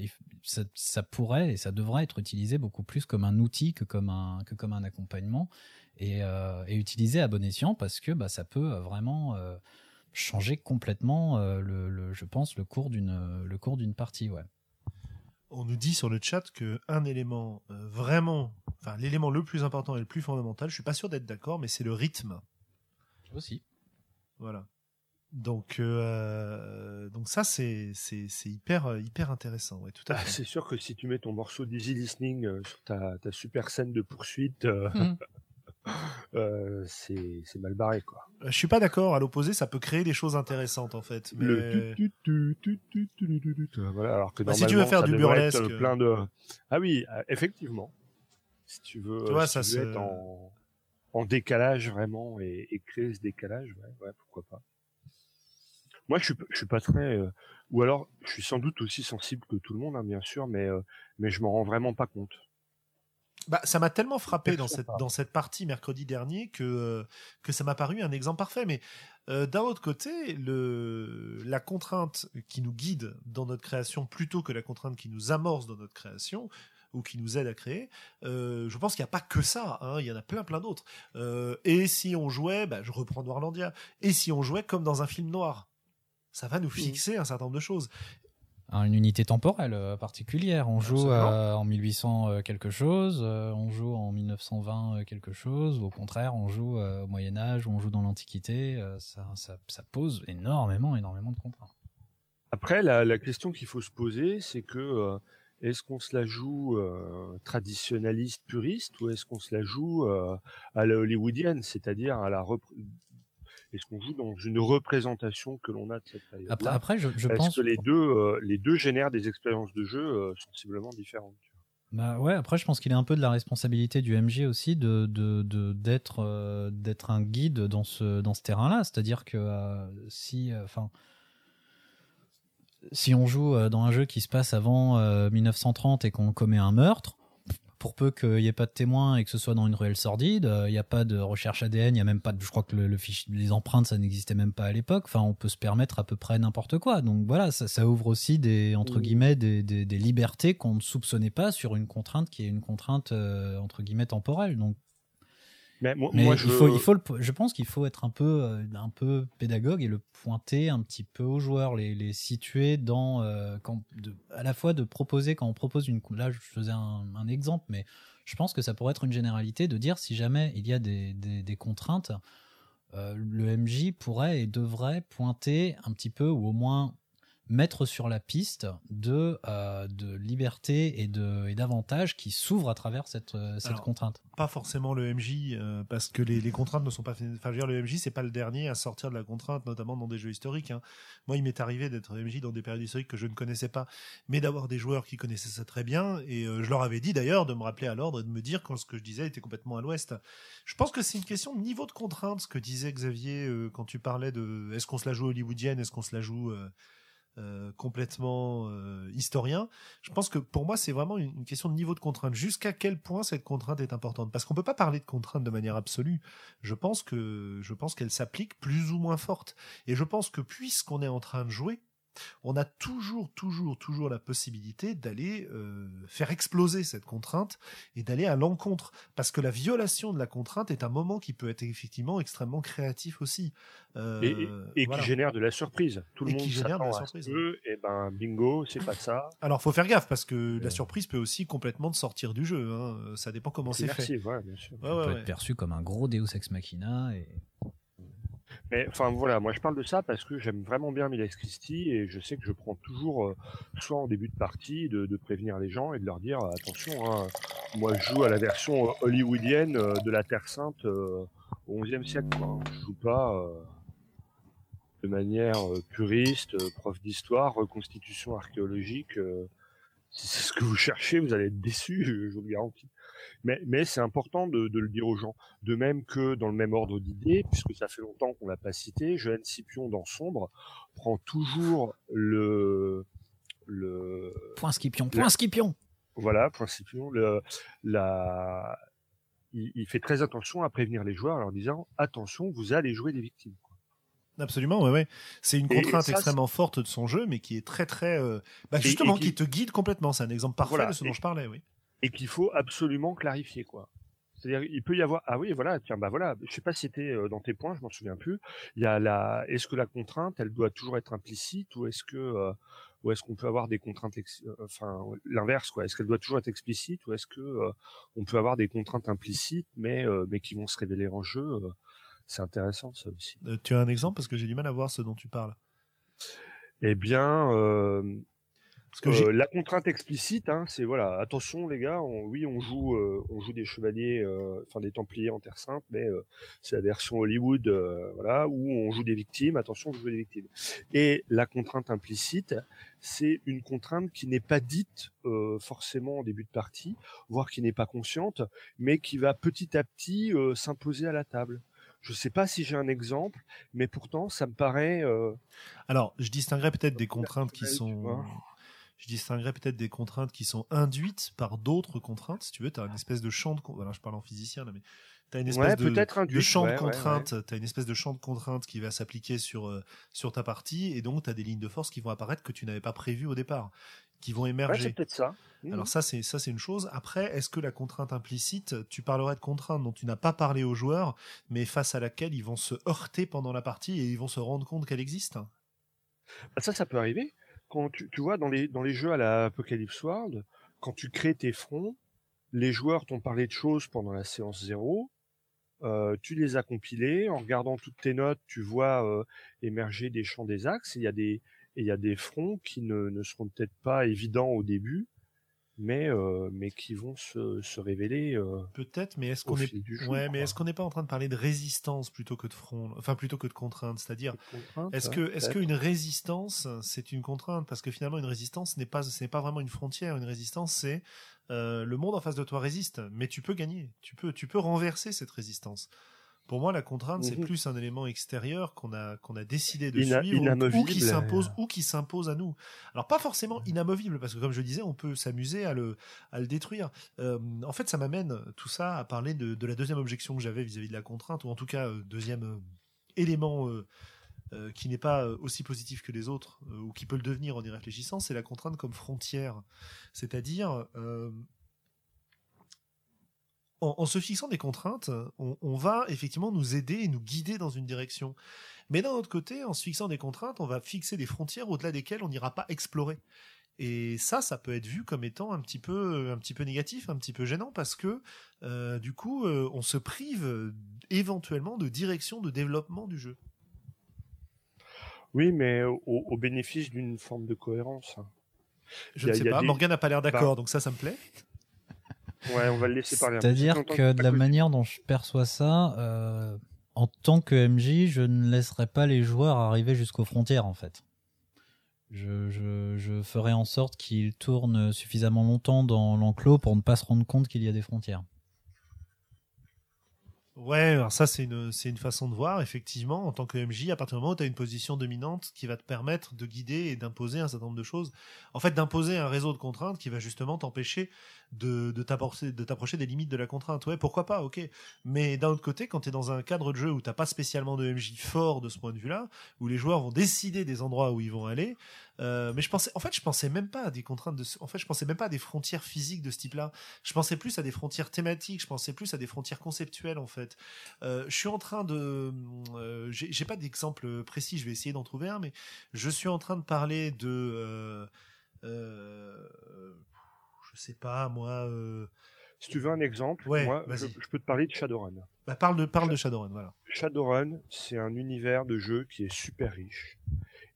pourrait et ça devrait être utilisé beaucoup plus comme un outil que comme un, que comme un accompagnement et, euh, et utilisé à bon escient parce que bah, ça peut euh, vraiment euh, changer complètement, euh, le, le- je pense, le cours d'une le cours d'une partie. Ouais. On nous dit sur le chat que un élément vraiment, enfin l'élément le plus important et le plus fondamental, je suis pas sûr d'être d'accord, mais c'est le rythme. Aussi. Voilà. Donc, euh, euh, donc ça, c'est c'est c'est hyper, euh, hyper intéressant. Ouais, tout à ah, C'est sûr que si tu mets ton morceau d'Easy Listening euh, sur ta, ta, super scène de poursuite, euh, mm. c'est mal barré. quoi. Je suis pas d'accord. À l'opposé, ça peut créer des choses intéressantes en fait. Voilà, alors que bah, si tu veux faire du burlesque, plein de. Ah oui, effectivement. Si tu veux, tu vois, ça tu veux en, en, décalage vraiment et, et créer ce décalage, ouais, ouais pourquoi pas. Moi, je suis, je suis pas très, euh, ou alors, je suis sans doute aussi sensible que tout le monde, hein, bien sûr, mais euh, mais je m'en rends vraiment pas compte. Bah, ça m'a tellement frappé dans cette, dans cette partie mercredi dernier que, euh, que ça m'a paru un exemple parfait. Mais euh, d'un autre côté, le, la contrainte qui nous guide dans notre création plutôt que la contrainte qui nous amorce dans notre création, ou qui nous aide à créer. Euh, je pense qu'il n'y a pas que ça, hein, il y en a plein plein d'autres. Euh, et si on jouait, bah, je reprends Noirlandia, et si on jouait comme dans un film noir, ça va nous Mmh. fixer un certain nombre de choses. À une unité temporelle euh, particulière. On joue euh, en 1800 euh, quelque chose, euh, on joue en 1920 euh, quelque chose, ou au contraire, on joue euh, au Moyen Âge, ou on joue dans l'Antiquité. euh, ça, ça, ça pose énormément, énormément de contraintes. Après, la, la question qu'il faut se poser, c'est que euh, est-ce qu'on se la joue euh, traditionnaliste, puriste, ou est-ce qu'on se la joue euh, à la hollywoodienne, c'est-à-dire à la est-ce qu'on joue dans une représentation que l'on a de cette période Après, après je, pense. que les deux, euh, les deux génèrent des expériences de jeu euh, sensiblement différentes. Bah ouais, après je pense qu'il est un peu de la responsabilité du MJ aussi de de de- d'être euh, d'être un guide dans ce dans ce terrain-là, c'est-à-dire que euh, si euh, enfin si on joue dans un jeu qui se passe avant euh, 1930 et qu'on commet un meurtre, pour peu qu'il n'y ait pas de témoins et que ce soit dans une ruelle sordide, euh, il n'y a pas de recherche ADN, il y a même pas de, je crois que le, le fichier, les empreintes ça n'existait même pas à l'époque. Enfin, on peut se permettre à peu près n'importe quoi. Donc voilà, ça, ça ouvre aussi des entre guillemets des, des, des libertés qu'on ne soupçonnait pas sur une contrainte qui est une contrainte euh, entre guillemets temporelle. Donc Mais moi, mais moi, il je, faut, il faut le, je pense qu'il faut être un peu, euh, un peu pédagogue et le pointer un petit peu aux joueurs, les, les situer dans, euh, quand, de, à la fois de proposer quand on propose une, là je faisais un, un exemple, mais je pense que ça pourrait être une généralité de dire si jamais il y a des, des, des contraintes, euh, le MJ pourrait et devrait pointer un petit peu ou au moins mettre sur la piste de, euh, de liberté et de et d'avantages qui s'ouvrent à travers cette, euh, cette Alors, contrainte. Pas forcément le MJ, euh, parce que les, les contraintes ne sont pas. Enfin, je veux dire, le MJ, c'est pas le dernier à sortir de la contrainte, notamment dans des jeux historiques. hein. Moi, il m'est arrivé d'être MJ dans des périodes historiques que je ne connaissais pas, mais d'avoir des joueurs qui connaissaient ça très bien. Et euh, je leur avais dit d'ailleurs de me rappeler à l'ordre et de me dire quand ce que je disais était complètement à l'ouest. Je pense que c'est une question de niveau de contrainte, ce que disait Xavier quand tu parlais de est-ce qu'on se la joue hollywoodienne, est-ce qu'on se la joue. Euh, complètement euh, historien. Je pense que pour moi, c'est vraiment une question de niveau de contrainte. Jusqu'à quel point cette contrainte est importante? Parce qu'on peut pas parler de contrainte de manière absolue. Je pense que je pense qu'elle s'applique plus ou moins forte. Et je pense que puisqu'on est en train de jouer, on a toujours, toujours, toujours la possibilité d'aller euh, faire exploser cette contrainte et d'aller à l'encontre. Parce que la violation de la contrainte est un moment qui peut être effectivement extrêmement créatif aussi. Euh, et, et- et voilà. qui génère de la surprise. Tout le Et monde qui génère de la surprise, et ben bingo, c'est pas ça. Alors, faut faire gaffe parce que la Euh. surprise peut aussi complètement te sortir du jeu. hein. Ça dépend comment c'est fait. Voilà, bien sûr. Ouais, Ça ouais, peut ouais. être perçu comme un gros Deus ex machina et Mais enfin voilà, moi je parle de ça parce que j'aime vraiment bien Miles Christie et je sais que je prends toujours, euh, soit en début de partie, de, de prévenir les gens et de leur dire euh, attention, hein, moi je joue à la version euh, hollywoodienne euh, de la Terre Sainte euh, au XIe siècle. Quoi. Je joue pas euh, de manière puriste, prof d'histoire, reconstitution archéologique. si c'est ce que vous cherchez, vous allez être déçus, je, je vous le garantis. Mais, mais c'est important de, de le dire aux gens. De même que dans le même ordre d'idées, puisque ça fait longtemps qu'on l'a pas cité, Joanne Scipion dans Sombre prend toujours le le point Scipion, point Scipion. voilà point Scipion le la il, il fait très attention à prévenir les joueurs en leur disant attention vous allez jouer des victimes. Absolument, ouais, ouais. C'est une contrainte ça, extrêmement forte de son jeu, mais qui est très, très, euh, bah, Et- justement, et qui... qui- te guide complètement. C'est un exemple parfait Voilà. de ce dont Et- je parlais, oui. Et qu'il faut absolument clarifier quoi. C'est-à-dire il peut y avoir ah oui voilà tiens bah voilà je sais pas si c'était euh, dans tes points je m'en souviens plus il y a la est-ce que la contrainte elle doit toujours être implicite ou est-ce que euh, ou est-ce qu'on peut avoir des contraintes ex- euh, enfin l'inverse quoi? Est-ce qu'elle doit toujours être explicite ou est-ce que euh, on peut avoir des contraintes implicites mais euh, mais qui vont se révéler en jeu euh, c'est intéressant ça aussi. Euh, tu as un exemple? Parce que j'ai du mal à voir ce dont tu parles. Eh bien euh, Parce que j'ai- Euh, la contrainte explicite, hein, c'est voilà, attention les gars, on- oui on joue, euh, on joue des chevaliers, euh, enfin des templiers en Terre Sainte, mais euh, c'est la version Hollywood, euh, voilà, où on joue des victimes. Attention, vous jouez des victimes. Et la contrainte implicite, c'est une contrainte qui n'est pas dite euh, forcément au début de partie, voire qui n'est pas consciente, mais qui va petit à petit euh, s'imposer à la table. Je sais pas si j'ai un exemple, mais pourtant ça me paraît. euh, Alors, je distinguerais peut-être des contraintes qui sont. Je distinguerais peut-être des contraintes qui sont induites par d'autres contraintes. Si tu veux, tu as une espèce de champ de. Voilà, je parle en physicien là, mais tu as une espèce Ouais, de, champ ouais, de ouais, contraintes. Tu as une espèce de champ de contraintes qui va s'appliquer sur, euh, sur ta partie, et donc tu as des lignes de force qui vont apparaître que tu n'avais pas prévues au départ, qui vont Ouais, émerger. c'est peut-être ça. Mhm. Alors ça c'est ça c'est une chose. Après, est-ce que la contrainte implicite, tu parlerais de contrainte dont tu n'as pas parlé aux joueurs, mais face à laquelle ils vont se heurter pendant la partie et ils vont se rendre compte qu'elle existe? Bah, ça, ça peut arriver. Quand tu, vois, dans les, dans les jeux à la Apocalypse World, quand tu crées tes fronts, les joueurs t'ont parlé de choses pendant la séance zéro, euh, tu les as compilés, en regardant toutes tes notes, tu vois euh, émerger des champs des axes, il y a des, il y a des fronts qui ne, ne seront peut-être pas évidents au début, mais, euh, mais qui vont se, se révéler euh, Peut-être, mais est-ce qu'on est ouais, mais est-ce qu'on n'est pas en train de parler de résistance plutôt que de front, enfin plutôt que de contrainte, c'est-à-dire Est-ce ouais, que, est-ce qu'une résistance, c'est une contrainte? Parce que finalement, une résistance n'est pas, ce n'est pas vraiment une frontière. Une résistance, c'est euh, le monde en face de toi résiste, mais tu peux gagner. Tu peux, tu peux renverser cette résistance. Pour moi, la contrainte, c'est Mhm. plus un élément extérieur qu'on a, qu'on a décidé de Ina- suivre ou- qui s'impose, euh. ou qui s'impose à nous. Alors pas forcément inamovible, parce que comme je disais, on peut s'amuser à le, à le détruire. Euh, en fait, ça m'amène tout ça à parler de, de la deuxième objection que j'avais vis-à-vis de la contrainte, ou en tout cas euh, deuxième euh, élément euh, euh, qui n'est pas aussi positif que les autres, euh, ou qui peut le devenir en y réfléchissant, c'est la contrainte comme frontière. C'est-à-dire, euh, en, en se fixant des contraintes, on, on va effectivement nous aider et nous guider dans une direction. Mais d'un autre côté, en se fixant des contraintes, on va fixer des frontières au-delà desquelles on n'ira pas explorer. Et ça, ça peut être vu comme étant un petit peu, un petit peu négatif, un petit peu gênant, parce que euh, du coup, euh, on se prive éventuellement de direction de développement du jeu. Oui, mais au, au bénéfice d'une forme de cohérence. Je ne sais pas. des- Morgan n'a pas l'air d'accord, Bah. donc ça, ça me plaît. Ouais, on va le laisser parler. C'est-à-dire que de a la manière dont je perçois ça, euh, en tant que MJ, je ne laisserai pas les joueurs arriver jusqu'aux frontières en fait. Je, je, je ferai en sorte qu'ils tournent suffisamment longtemps dans l'enclos pour ne pas se rendre compte qu'il y a des frontières. Ouais, alors ça c'est une c'est une façon de voir effectivement en tant que MJ à partir du moment où tu as une position dominante qui va te permettre de guider et d'imposer un certain nombre de choses. En fait, d'imposer un réseau de contraintes qui va justement t'empêcher de de t'approcher de t'approcher des limites de la contrainte. Ouais, pourquoi pas, OK. Mais d'un autre côté, quand tu es dans un cadre de jeu où t'as pas spécialement de MJ fort de ce point de vue-là, où les joueurs vont décider des endroits où ils vont aller, euh, mais je pensais en fait, je pensais même pas à des contraintes de en fait, je pensais même pas à des frontières physiques de ce type-là. Je pensais plus à des frontières thématiques, je pensais plus à des frontières conceptuelles en fait. Euh, je suis en train de, euh, j'ai pas d'exemple précis, je vais essayer d'en trouver un, mais je suis en train de parler de, euh, je sais pas moi, euh, Si tu veux un exemple, Ouais, moi, je peux te parler de Shadowrun. bah, parle de parle de Shadowrun, voilà. Shadowrun, c'est un univers de jeu qui est super riche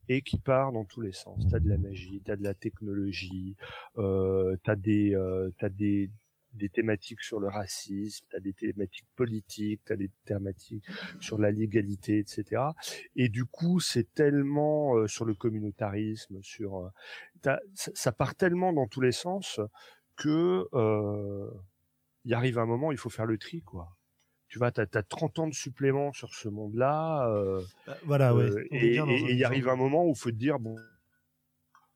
et qui part dans tous les sens. T'as de la magie, t'as de la technologie, euh, t'as des, euh, t'as des, des thématiques sur le racisme, t'as des thématiques politiques, t'as des thématiques sur la légalité, etc. Et du coup, c'est tellement euh, sur le communautarisme, sur, euh, ça, ça part tellement dans tous les sens que euh, il arrive un moment, il faut faire le tri, quoi tu vois, t'as as 30 ans de supplément sur ce monde-là, euh, Bah, voilà, ouais. euh, et il arrive un moment où il faut te dire bon,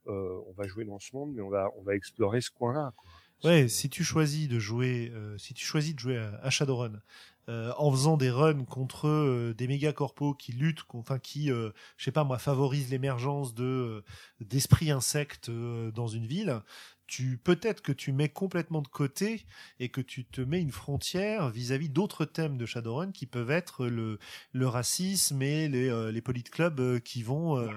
euh, on va jouer dans ce monde, mais on va on va explorer ce coin-là. quoi. Ouais, si tu choisis de jouer, euh, si tu choisis de jouer à, à Shadowrun, euh, en faisant des runs contre euh, des méga corpos qui luttent, enfin qui, euh, je sais pas moi, favorisent l'émergence de euh, d'esprits insectes dans une ville, tu peut-être que tu mets complètement de côté et que tu te mets une frontière vis-à-vis d'autres thèmes de Shadowrun qui peuvent être le le racisme et les euh, les politclubs euh, qui vont euh,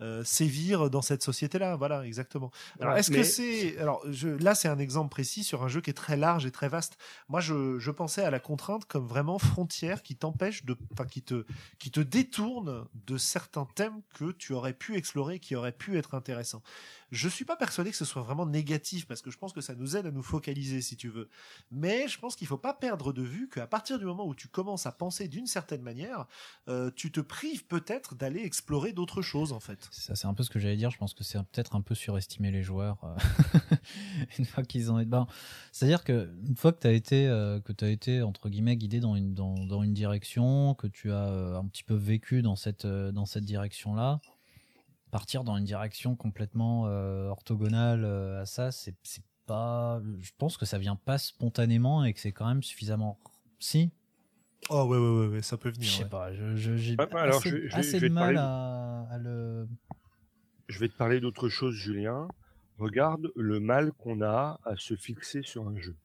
euh, sévir dans cette société-là. Voilà, exactement. Alors, est-ce que c'est alors je, là c'est un exemple précis sur un jeu qui est très large et très vaste. Moi, je, je pensais à la contrainte comme vraiment frontière qui t'empêche de, enfin qui te qui te détourne de certains thèmes que tu aurais pu explorer, qui auraient pu être intéressants. Je suis pas persuadé que ce soit vraiment négatif parce que je pense que ça nous aide à nous focaliser, si tu veux. Mais je pense qu'il faut pas perdre de vue qu'à partir du moment où tu commences à penser d'une certaine manière, euh, tu te prives peut-être d'aller explorer d'autres choses en fait. Ça, c'est un peu ce que j'allais dire. Je pense que c'est peut-être un peu surestimer les joueurs euh, une fois qu'ils ont. Ben, C'est-à-dire que une fois que tu as été, euh, que as été entre guillemets guidé dans une dans, une direction, que tu as un petit peu vécu dans cette dans cette direction-là. À partir dans une direction complètement euh, orthogonale euh, à ça, c'est pas. Je pense que ça vient pas spontanément et que c'est quand même suffisamment. Si, Oh ouais, ouais, ouais, ouais, ça peut venir. je sais ouais. pas. J'ai alors, assez, je vais- je vais- assez je vais de te mal parler à, à le. Je vais te parler d'autre chose, Julien. Regarde le mal qu'on a à se fixer sur un jeu.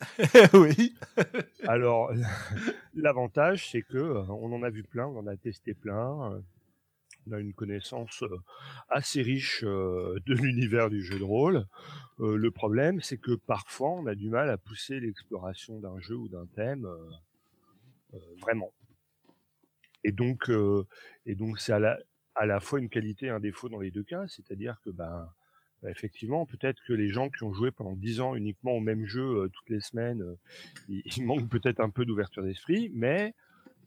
oui. Alors, l'avantage, c'est que euh, on en a vu plein, on en a testé plein. On a une connaissance assez riche de l'univers du jeu de rôle. Le problème, c'est que parfois, on a du mal à pousser l'exploration d'un jeu ou d'un thème vraiment. Et donc, et donc, c'est à la, fois une qualité et un défaut dans les deux cas. C'est-à-dire que, ben, bah, effectivement, peut-être que les gens qui ont joué pendant dix ans uniquement au même jeu toutes les semaines, euh, il, il manque peut-être un peu d'ouverture d'esprit, mais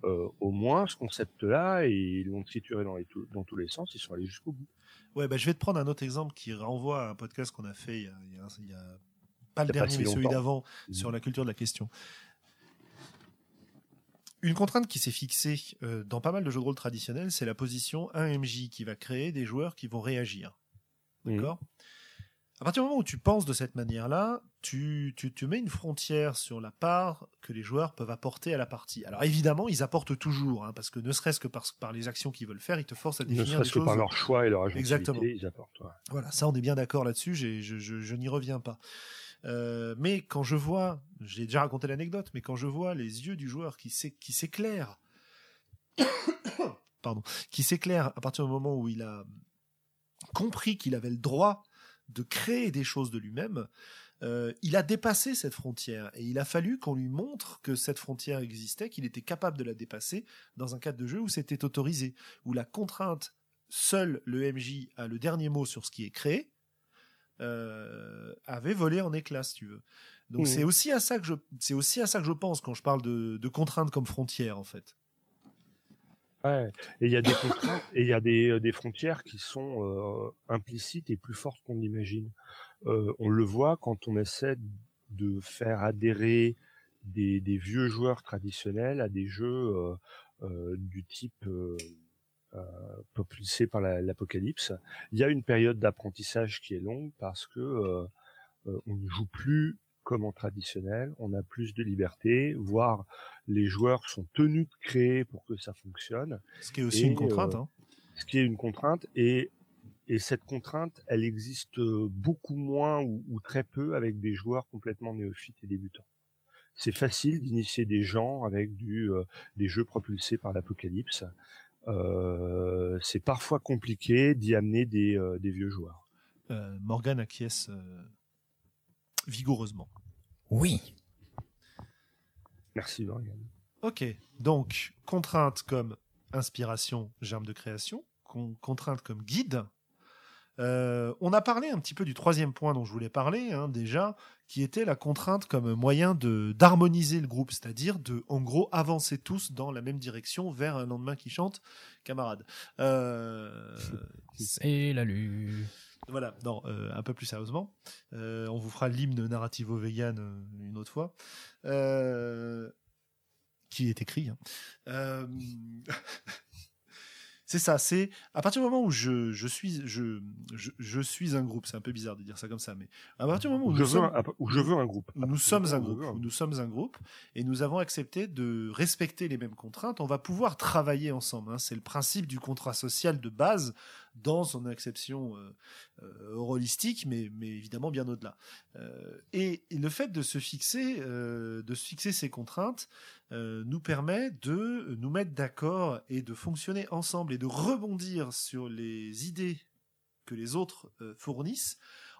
euh, au moins ce concept-là, et ils l'ont trituré dans, les dans tous les sens, ils sont allés jusqu'au bout. Ouais, bah, je vais te prendre un autre exemple qui renvoie à un podcast qu'on a fait il y a, il y a- il y a- pas le pas dernier, si mais celui d'avant, sur la culture de la question. Une contrainte qui s'est fixée euh, dans pas mal de jeux de rôle traditionnels, c'est la position 1MJ qui va créer des joueurs qui vont réagir. Mhm. D'accord? À partir du moment où tu penses de cette manière-là, tu, tu, tu mets une frontière sur la part que les joueurs peuvent apporter à la partie. Alors évidemment, ils apportent toujours, hein, parce que ne serait-ce que par, par les actions qu'ils veulent faire, ils te forcent à Ne définir des serait-ce que choses. par leur choix et leur Exactement. ils apportent. ouais. Voilà, ça on est bien d'accord là-dessus, je, je, je n'y reviens pas. Euh, mais quand je vois, j'ai déjà raconté l'anecdote, mais quand je vois les yeux du joueur qui s'éclairent, pardon, qui s'éclairent à partir du moment où il a compris qu'il avait le droit de créer des choses de lui-même, euh, il a dépassé cette frontière et il a fallu qu'on lui montre que cette frontière existait, qu'il était capable de la dépasser dans un cadre de jeu où c'était autorisé, où la contrainte seul le MJ a le dernier mot sur ce qui est créé, euh, avait volé en éclats, si tu veux. Donc Mhm. c'est aussi à ça que je, c'est aussi à ça que je pense quand je parle de, de contraintes comme frontières, en fait. Et il y a des contraintes et il y a des, euh, des frontières qui sont euh, implicites et plus fortes qu'on l'imagine. Euh, on le voit quand on essaie de faire adhérer des, des vieux joueurs traditionnels à des jeux euh, euh, du type euh, propulsé par la- l'apocalypse. Il y a une période d'apprentissage qui est longue parce que on ne joue plus comme en traditionnel, on a plus de liberté, voire les joueurs sont tenus de créer pour que ça fonctionne, Ce qui est aussi Et, une contrainte. euh, hein. ce qui est une contrainte et et cette contrainte, elle existe beaucoup moins ou, ou très peu avec des joueurs complètement néophytes et débutants. C'est facile d'initier des gens avec du euh, des jeux propulsés par l'apocalypse. Euh, c'est parfois compliqué d'y amener des, euh, des vieux joueurs. Morgan acquiesce vigoureusement. Oui. Merci Morgan. Ok, donc contrainte comme inspiration, germe de création, con- contrainte comme guide. Euh, on a parlé un petit peu du troisième point dont je voulais parler hein, déjà, qui était la contrainte comme moyen de d'harmoniser le groupe, c'est-à-dire de, en gros, avancer tous dans la même direction vers un lendemain qui chante, camarades. Euh, C'est la lue. Voilà, non, euh, un peu plus sérieusement. Euh, on vous fera l'hymne narrativo-vegan euh, une autre fois. Qui est écrit. hein. C'est ça, c'est à partir du moment où je, je suis je, je, je suis un groupe, c'est un peu bizarre de dire ça comme ça, mais à partir du moment où Où je, veux sommes, un, où je veux un groupe. nous sommes un groupe, un où nous sommes un groupe, et nous avons accepté de respecter les mêmes contraintes, on va pouvoir travailler ensemble. hein. C'est le principe du contrat social de base dans son acception euh, euh, holistique, mais, mais évidemment bien au-delà. Euh, et, le fait de se fixer, euh, de fixer ces contraintes, nous permet de nous mettre d'accord et de fonctionner ensemble et de rebondir sur les idées que les autres fournissent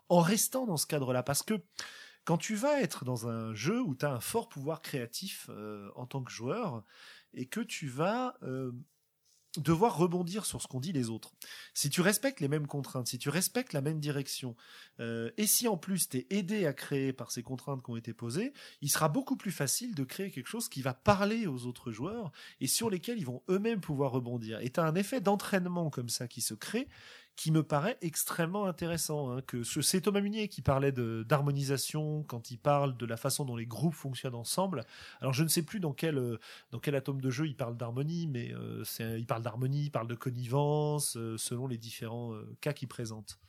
en restant dans ce cadre-là. Parce que quand tu vas être dans un jeu où tu as un fort pouvoir créatif en tant que joueur et que tu vas devoir rebondir sur ce qu'ont dit les autres. Si tu respectes les mêmes contraintes, si tu respectes la même direction, euh, et si en plus tu es aidé à créer par ces contraintes qui ont été posées, il sera beaucoup plus facile de créer quelque chose qui va parler aux autres joueurs et sur lesquels ils vont eux-mêmes pouvoir rebondir. Et tu as un effet d'entraînement comme ça qui se crée, qui me paraît extrêmement intéressant. hein, que ce- c'est Thomas Munier qui parlait d'harmonisation quand il parle de la façon dont les groupes fonctionnent ensemble. Alors je ne sais plus dans quel euh, atome de jeu il parle d'harmonie, mais euh, il parle d'harmonie, il parle de connivence euh, selon les différents cas qu'il présente.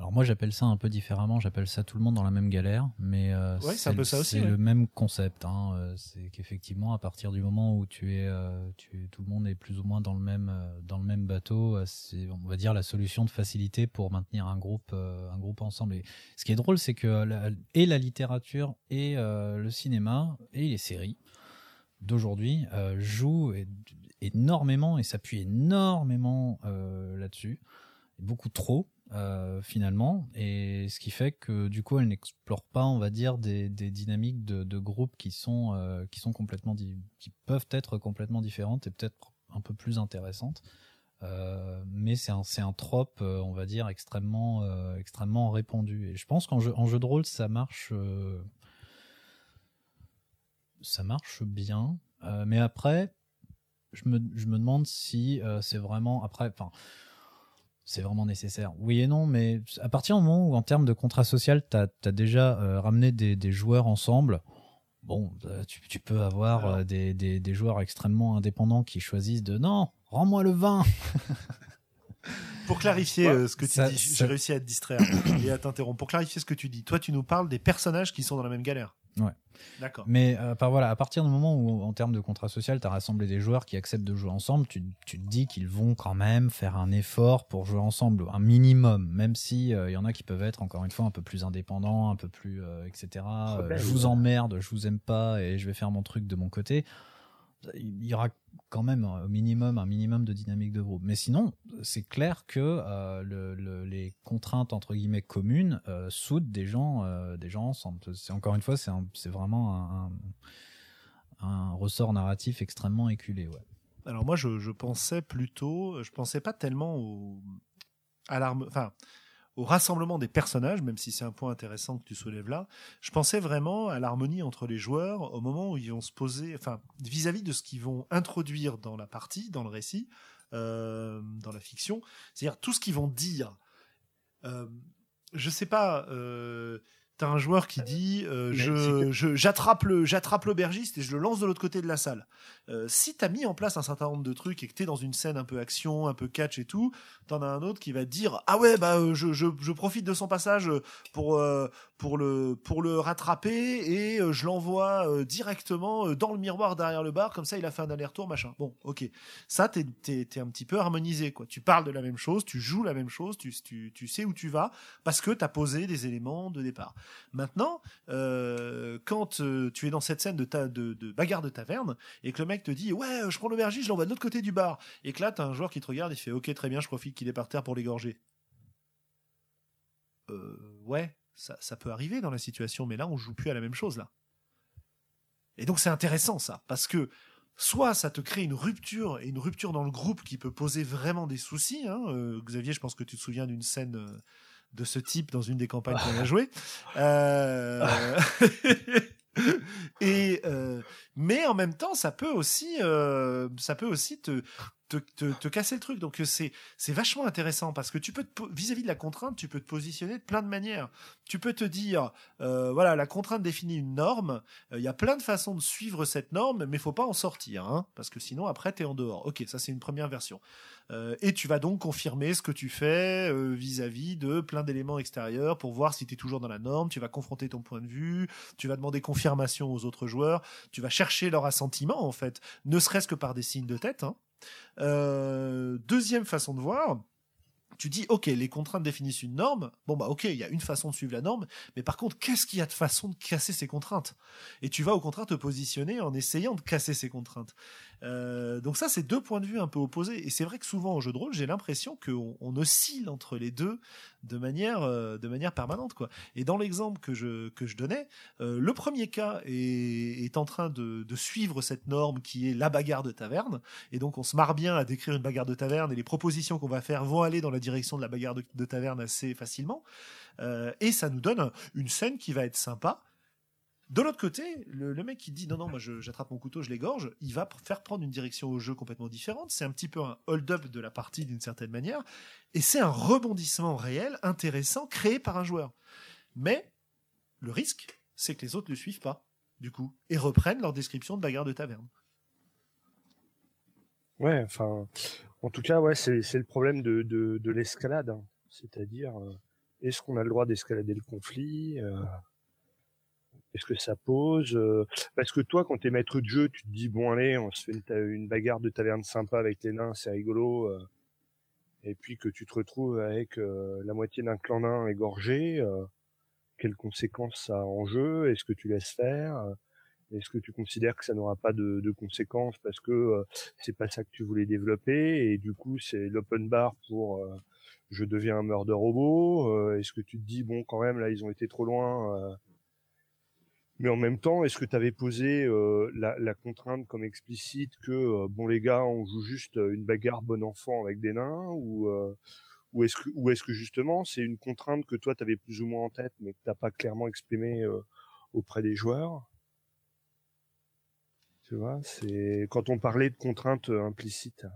Alors moi j'appelle ça un peu différemment, j'appelle ça tout le monde dans la même galère, mais euh, Ouais, c'est le- ouais. même concept, hein, euh, c'est qu'effectivement à partir du moment où tu es, euh, tu, tout le monde est plus ou moins dans le même dans le même bateau, c'est on va dire la solution de facilité pour maintenir un groupe euh, un groupe ensemble. Et ce qui est drôle, c'est que la, et la littérature et le cinéma et les séries d'aujourd'hui jouent énormément et s'appuient énormément là-dessus, beaucoup trop euh, finalement, et ce qui fait que du coup elle n'explore pas, on va dire, des, dynamiques de, de groupe qui sont euh, qui sont complètement qui peuvent être complètement différentes et peut-être un peu plus intéressantes. Euh, mais c'est un c'est un trope, on va dire, extrêmement extrêmement répandu. Et je pense qu'en jeu jeu de rôle ça marche ça marche bien. Mais après, je me, je me demande si c'est vraiment après, enfin, c'est vraiment nécessaire. Oui et non, mais à partir du moment où, en termes de contrat social, tu as, déjà euh, ramené des, des joueurs ensemble, bon, euh, tu, tu peux avoir Alors. euh, des, des, des joueurs extrêmement indépendants qui choisissent de non, rends-moi le vin. Pour clarifier Ouais, euh, ce que tu ça- dis, ça- j'ai réussi à te distraire et à t'interrompre. Pour clarifier ce que tu dis, toi tu nous parles des personnages qui sont dans la même galère. Ouais. D'accord. Mais euh, par- voilà, à partir du moment où, en termes de contrat social, tu as rassemblé des joueurs qui acceptent de jouer ensemble, tu, tu te dis qu'ils vont quand même faire un effort pour jouer ensemble, un minimum, même si euh, il y en a qui peuvent être encore une fois un peu plus indépendants, un peu plus euh, etc. Euh, je vous emmerde, je vous aime pas et je vais faire mon truc de mon côté. Il y aura quand même euh, au minimum un minimum de dynamique de groupe. Mais sinon, c'est clair que euh, le- le- les contraintes entre guillemets communes euh, soudent des gens, euh, des gens ensemble. C'est encore une fois, c'est vraiment un, ressort narratif extrêmement éculé. Alors moi, je, pensais plutôt, je pensais pas tellement à l'arme, enfin, au rassemblement des personnages, même si c'est un point intéressant que tu soulèves là. Je pensais vraiment à l'harmonie entre les joueurs au moment où ils vont se poser, enfin, vis-à-vis de ce qu'ils vont introduire dans la partie, dans le récit, euh, dans la fiction. C'est-à-dire tout ce qu'ils vont dire. Euh, je sais pas. Euh, T'as un joueur qui dit euh, je j'attrape le j'attrape l'aubergiste et je le lance de l'autre côté de la salle. Euh, si t'as mis en place un certain nombre de trucs et que t'es dans une scène un peu action, un peu catch et tout, t'en as un autre qui va te dire ah ouais bah euh, je, je, je profite de son passage pour pour le pour le rattraper et je l'envoie directement dans le miroir derrière le bar comme ça il a fait un aller-retour machin. Bon ok ça t'es t'es t'es un petit peu harmonisé quoi. Tu parles de la même chose, tu joues la même chose, tu tu tu sais où tu vas parce que t'as posé des éléments de départ. Maintenant euh, quand euh, tu es dans cette scène de de, bagarre de taverne et que le mec te dit ouais euh, je prends l'aubergiste je l'envoie de l'autre côté du bar. Et que là t'as un joueur qui te regarde et fait ok très bien je profite qu'il est par terre pour l'égorger. Ouais ça, peut arriver dans la situation mais là on joue plus à la même chose là. Et donc c'est intéressant ça parce que soit ça te crée une rupture et une rupture dans le groupe qui peut poser vraiment des soucis hein. Xavier je pense que tu te souviens d'une scène de ce type dans une des campagnes qu'on a joué Euh, et euh, mais en même temps ça peut aussi euh, ça peut aussi te te, te, te casser le truc donc euh, c'est c'est vachement intéressant parce que tu peux vis-à-vis de la contrainte tu peux te positionner de plein de manières tu peux te dire euh, voilà la contrainte définit une norme Euh, il y a plein de façons de suivre cette norme mais faut pas en sortir hein, parce que sinon après t'es en dehors ok ça c'est une première version euh, et tu vas donc confirmer ce que tu fais euh, vis-à-vis de plein d'éléments extérieurs pour voir si tu es toujours dans la norme. Tu vas confronter ton point de vue, tu vas demander confirmation aux autres joueurs, tu vas chercher leur assentiment en fait, ne serait-ce que par des signes de tête. hein. Euh, deuxième façon de voir. Tu dis, ok, les contraintes définissent une norme. Bon, bah, ok, il y a une façon de suivre la norme. Mais par contre, qu'est-ce qu'il y a de façon de casser ces contraintes? Et tu vas au contraire te positionner en essayant de casser ces contraintes. Euh, donc ça, c'est deux points de vue un peu opposés. Et c'est vrai que souvent en jeu de rôle, j'ai l'impression qu'on on oscille entre les deux de manière, euh, de manière permanente. Quoi. Et dans l'exemple que je, que je donnais, euh, le premier cas est, en train de, suivre cette norme qui est la bagarre de taverne. Et donc on se marre bien à décrire une bagarre de taverne et les propositions qu'on va faire vont aller dans la direction de la bagarre de, taverne assez facilement. Et ça nous donne une scène qui va être sympa De l'autre côté, le, mec qui dit non, non, moi j'attrape mon couteau, je l'égorge, il va faire prendre une direction au jeu complètement différente. C'est un petit peu un hold-up de la partie d'une certaine manière. Et c'est un rebondissement réel, intéressant, créé par un joueur. Mais le risque, c'est que les autres ne le suivent pas, du coup, et reprennent leur description de bagarre de taverne. Ouais, enfin, en tout cas, ouais, c'est le problème de l'escalade. hein. C'est-à-dire, euh, est-ce qu'on a le droit d'escalader le conflit euh, Est-ce que ça pose euh, Parce que toi, quand t'es maître de jeu, tu te dis, bon, allez, on se fait une, bagarre de taverne sympa avec les nains, c'est rigolo. euh, et puis que tu te retrouves avec euh, la moitié d'un clan nain égorgé, quelles conséquences ça a en jeu Est-ce que tu laisses faire Est-ce que tu considères que ça n'aura pas de, de conséquences parce que euh, c'est pas ça que tu voulais développer et du coup c'est l'open bar pour je deviens un murder robot est-ce que tu te dis bon quand même là ils ont été trop loin mais en même temps est-ce que tu avais posé euh, la, contrainte comme explicite que euh, bon les gars on joue juste une bagarre bon enfant avec des nains ou euh, est-ce que justement c'est une contrainte que toi tu avais plus ou moins en tête mais que t'as pas clairement exprimé euh, auprès des joueurs? Tu vois c'est quand on parlait de contraintes euh, implicites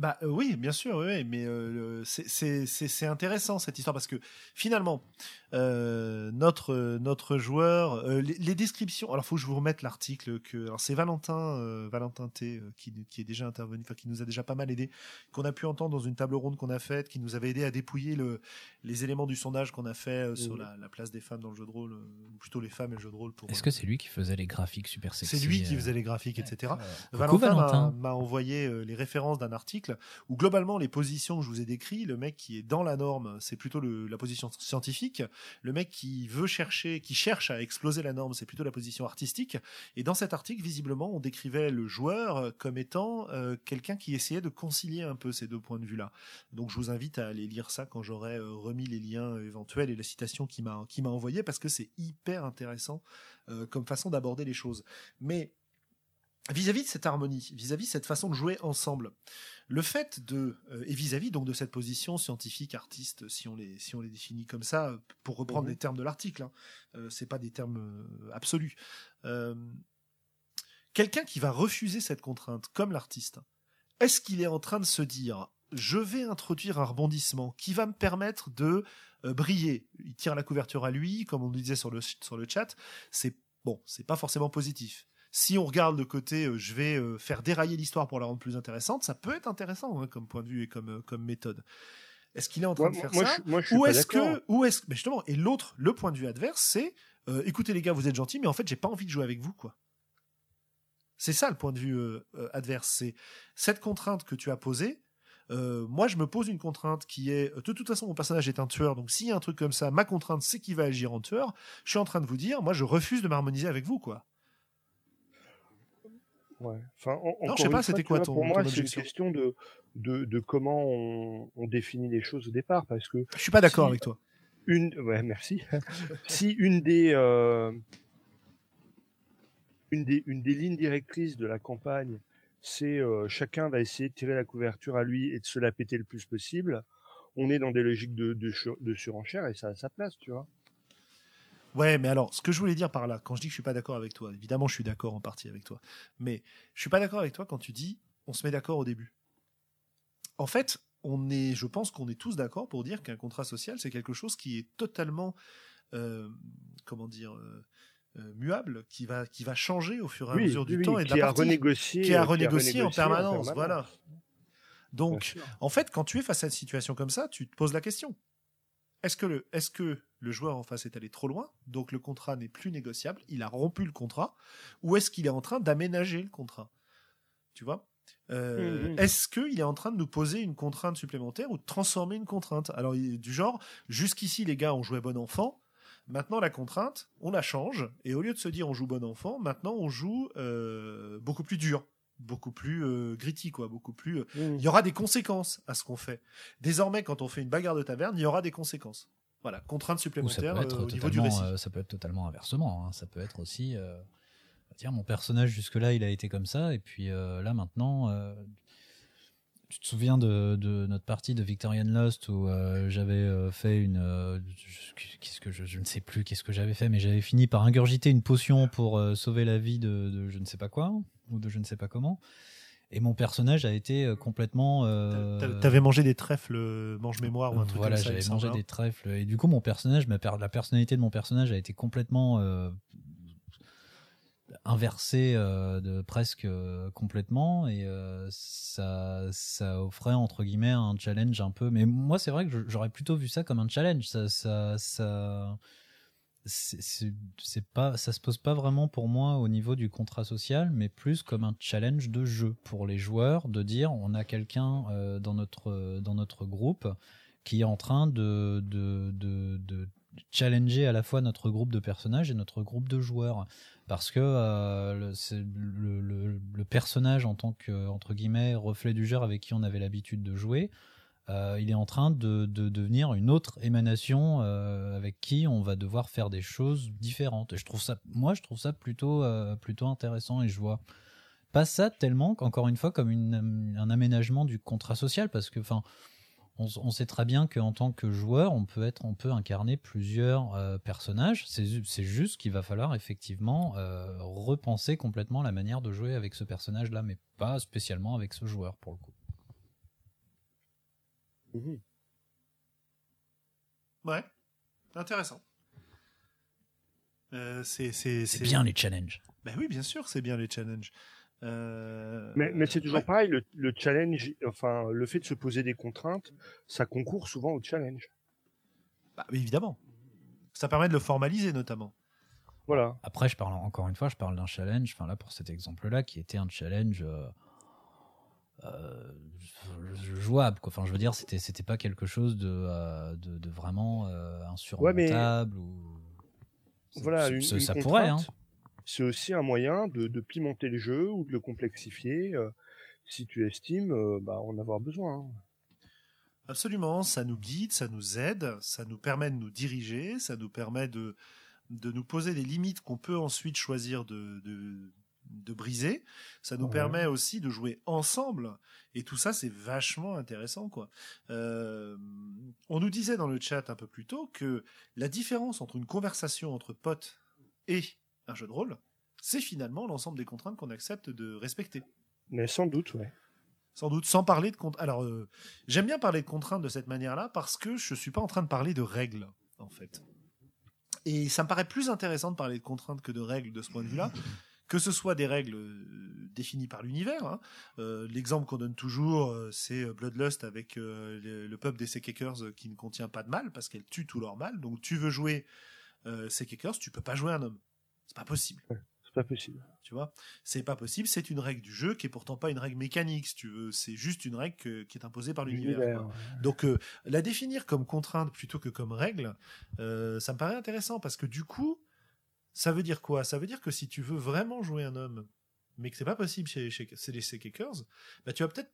Bah euh, oui, bien sûr, oui, mais euh, c'est- c'est c'est- c'est intéressant cette histoire parce que finalement, euh, notre notre joueur, euh, les, les descriptions. Alors, faut que je vous remette l'article que. Alors, c'est Valentin euh, Valentin T euh, qui qui est déjà intervenu, enfin qui nous a déjà pas mal aidé, qu'on a pu entendre dans une table ronde qu'on a faite, qui nous avait aidé à dépouiller le les éléments du sondage qu'on a fait euh, sur la, la place des femmes dans le jeu de rôle, euh, ou plutôt les femmes et le jeu de rôle pour. Est-ce que c'est lui qui faisait les graphiques super sexy c'est lui qui euh, faisait les graphiques, etc. Coucou, Valentin m'a- envoyé euh, les références d'un article où globalement les positions que je vous ai décrites, le mec qui est dans la norme, c'est plutôt la position scientifique. Le mec qui veut chercher, qui cherche à exploser la norme, c'est plutôt la position artistique. Et dans cet article, visiblement, on décrivait le joueur comme étant euh, quelqu'un qui essayait de concilier un peu ces deux points de vue-là. Donc je vous invite à aller lire ça quand j'aurai euh, remis les liens euh, éventuels et la citation qui m'a qui m'a envoyé parce que c'est hyper intéressant comme façon d'aborder les choses. Mais vis-à-vis de cette harmonie, vis-à-vis de cette façon de jouer ensemble, le fait de euh, et vis-à-vis donc de cette position scientifique artiste, si on les si on les définit comme ça, pour reprendre Mhm. les termes de l'article, hein, euh, c'est pas des termes euh, absolus. Quelqu'un qui va refuser cette contrainte, comme l'artiste, est-ce qu'il est en train de se dire je vais introduire un rebondissement qui va me permettre de briller? Il tire la couverture à lui, comme on le disait sur le, sur le chat. C'est bon, c'est pas forcément positif. Si on regarde le côté, euh, je vais euh, faire dérailler l'histoire pour la rendre plus intéressante, ça peut être intéressant hein, comme point de vue et comme, euh, comme méthode. Est-ce qu'il est en train de faire moi, ça moi, je ou est-ce que, ou est-ce, mais justement, et l'autre, le point de vue adverse, c'est, euh, écoutez les gars, vous êtes gentils, mais en fait, j'ai pas envie de jouer avec vous, quoi. C'est ça le point de vue adverse. C'est cette contrainte que tu as posée. moi, je me pose une contrainte qui est, de toute façon, mon personnage est un tueur, donc s'il y a un truc comme ça, ma contrainte, c'est qu'il va agir en tueur. Je suis en train de vous dire, moi, je refuse de m'harmoniser avec vous, quoi. Ouais. Enfin, en- je sais pas, c'était quoi vois, ton- Pour moi, c'est une question de, de, de comment on, on définit les choses au départ, parce que Je suis pas d'accord Si- avec toi. une, ouais, merci. si une des, euh, une des, une des lignes directrices de la campagne, c'est euh, chacun va essayer de tirer la couverture à lui et de se la péter le plus possible. On est dans des logiques de, de, sur- de surenchère et ça a sa place, tu vois. Ouais, mais alors, ce que je voulais dire par là, quand je dis que je suis pas d'accord avec toi, évidemment, je suis d'accord en partie avec toi, mais je suis pas d'accord avec toi quand tu dis on se met d'accord au début. En fait, on est, je pense qu'on est tous d'accord pour dire qu'un contrat social, c'est quelque chose qui est totalement, euh, comment dire, euh, euh, muable, qui va, qui va changer au fur et à mesure du oui, temps et de la a partie, qui est à renégocier en renégocié permanence, voilà. Donc, en fait, quand tu es face à une situation comme ça, tu te poses la question. Est-ce que le, est-ce que le joueur en face est allé trop loin, donc le contrat n'est plus négociable, il a rompu le contrat, ou est-ce qu'il est en train d'aménager le contrat? Tu vois? Euh, Mhm. Est-ce qu'il est en train de nous poser une contrainte supplémentaire ou de transformer une contrainte? Alors, du genre, jusqu'ici, les gars, on jouait bon enfant. Maintenant, la contrainte, on la change. Et au lieu de se dire on joue bon enfant, maintenant, on joue euh, beaucoup plus dur, beaucoup plus euh, gritty, quoi, beaucoup plus. Mmh. il y aura des conséquences à ce qu'on fait. Désormais, quand on fait une bagarre de taverne, il y aura des conséquences. Voilà, contraintes Ou ça peut supplémentaires être euh, au niveau du récit. euh, ça peut être totalement inversement. hein. Ça peut être aussi, euh, tiens, mon personnage jusque-là, il a été comme ça, et puis là maintenant, tu te souviens de, de notre partie de Victorian Lost où euh, j'avais euh, fait une. euh, je- qu'est-ce que je, je ne sais plus qu'est-ce que j'avais fait, mais j'avais fini par ingurgiter une potion pour sauver la vie de, de je ne sais pas quoi ou de je ne sais pas comment. Et mon personnage a été euh, complètement. euh, T'a- T'avais mangé des trèfles euh, mange-mémoire ou un truc voilà, comme ça. il me j'avais mangé hein. des trèfles et du coup mon personnage, la personnalité de mon personnage a été complètement euh, inversée euh, de presque complètement et ça, ça offrait entre guillemets un challenge un peu. Mais moi c'est vrai que j'aurais plutôt vu ça comme un challenge. Ça, ça, ça c'est pas ça se pose pas vraiment pour moi au niveau du contrat social mais plus comme un challenge de jeu pour les joueurs de dire on a quelqu'un euh, dans notre dans notre groupe qui est en train de, de, de, challenger à la fois notre groupe de personnages et notre groupe de joueurs. Parce que euh, le, le personnage en tant que entre guillemets reflet du genre avec qui on avait l'habitude de jouer euh, il est en train de, de devenir une autre émanation euh, avec qui on va devoir faire des choses différentes. Et je trouve ça, moi, je trouve ça plutôt, euh, intéressant et je vois pas ça tellement, encore une fois, comme un aménagement du contrat social parce que, enfin, on, sait très bien qu'en tant que joueur, on peut être, on peut incarner plusieurs personnages. C'est ju- c'est juste qu'il va falloir effectivement repenser complètement la manière de jouer avec ce personnage-là, mais pas spécialement avec ce joueur pour le coup. Mhm. Ouais, intéressant. Euh, c'est bien les challenges. Ben oui, bien sûr, c'est bien les challenges. Euh, Mais, mais c'est toujours ouais. pareil, le, le challenge, enfin, le fait de se poser des contraintes, ça concourt souvent au challenge. Bah, évidemment. Ça permet de le formaliser notamment. Voilà. Après, je parle encore une fois, je parle d'un challenge. Enfin là, pour cet exemple-là, qui était un challenge euh, euh, jouable. Quoi. Enfin, je veux dire, c'était c'était pas quelque chose de euh, de, de vraiment euh, insurmontable ou. Voilà, Ça- une, ça, une ça contrainte, pourrait. Hein. C'est aussi un moyen de, de pimenter le jeu ou de le complexifier euh, si tu estimes euh, bah, en avoir besoin. hein. Absolument, ça nous guide, ça nous aide, ça nous permet de nous diriger, ça nous permet de, de nous poser des limites qu'on peut ensuite choisir de, de, de briser. Ça nous Ouais. permet aussi de jouer ensemble. Et tout ça, c'est vachement intéressant, quoi. Euh, on nous disait dans le chat un peu plus tôt que la différence entre une conversation entre potes et un jeu de rôle, c'est finalement l'ensemble des contraintes qu'on accepte de respecter. Mais sans doute, ouais. Sans doute, sans parler de contraintes. Alors, euh, j'aime bien parler de contraintes de cette manière-là parce que je suis pas en train de parler de règles, en fait. Et ça me paraît plus intéressant de parler de contraintes que de règles de ce point de vue-là, que ce soit des règles euh, définies par l'univers. hein. Euh, L'exemple qu'on donne toujours, euh, c'est Bloodlust avec euh, le, le peuple des Seekers euh, qui ne contient pas de mal parce qu'elle tue tout leur mal. Donc, tu veux jouer euh, Seekers, tu peux pas jouer un homme. C'est pas possible C'est pas possible. tu vois? C'est pas possible, c'est une règle du jeu qui est pourtant pas une règle mécanique, si tu veux. C'est juste une règle que- qui est imposée par l'univers. Ouais. Donc, la définir comme contrainte plutôt que comme règle, ça me paraît intéressant parce que du coup, ça veut dire quoi? Ça veut dire que si tu veux vraiment jouer un homme, mais que c'est pas possible chez, les Seekers, bah, tu vas peut-être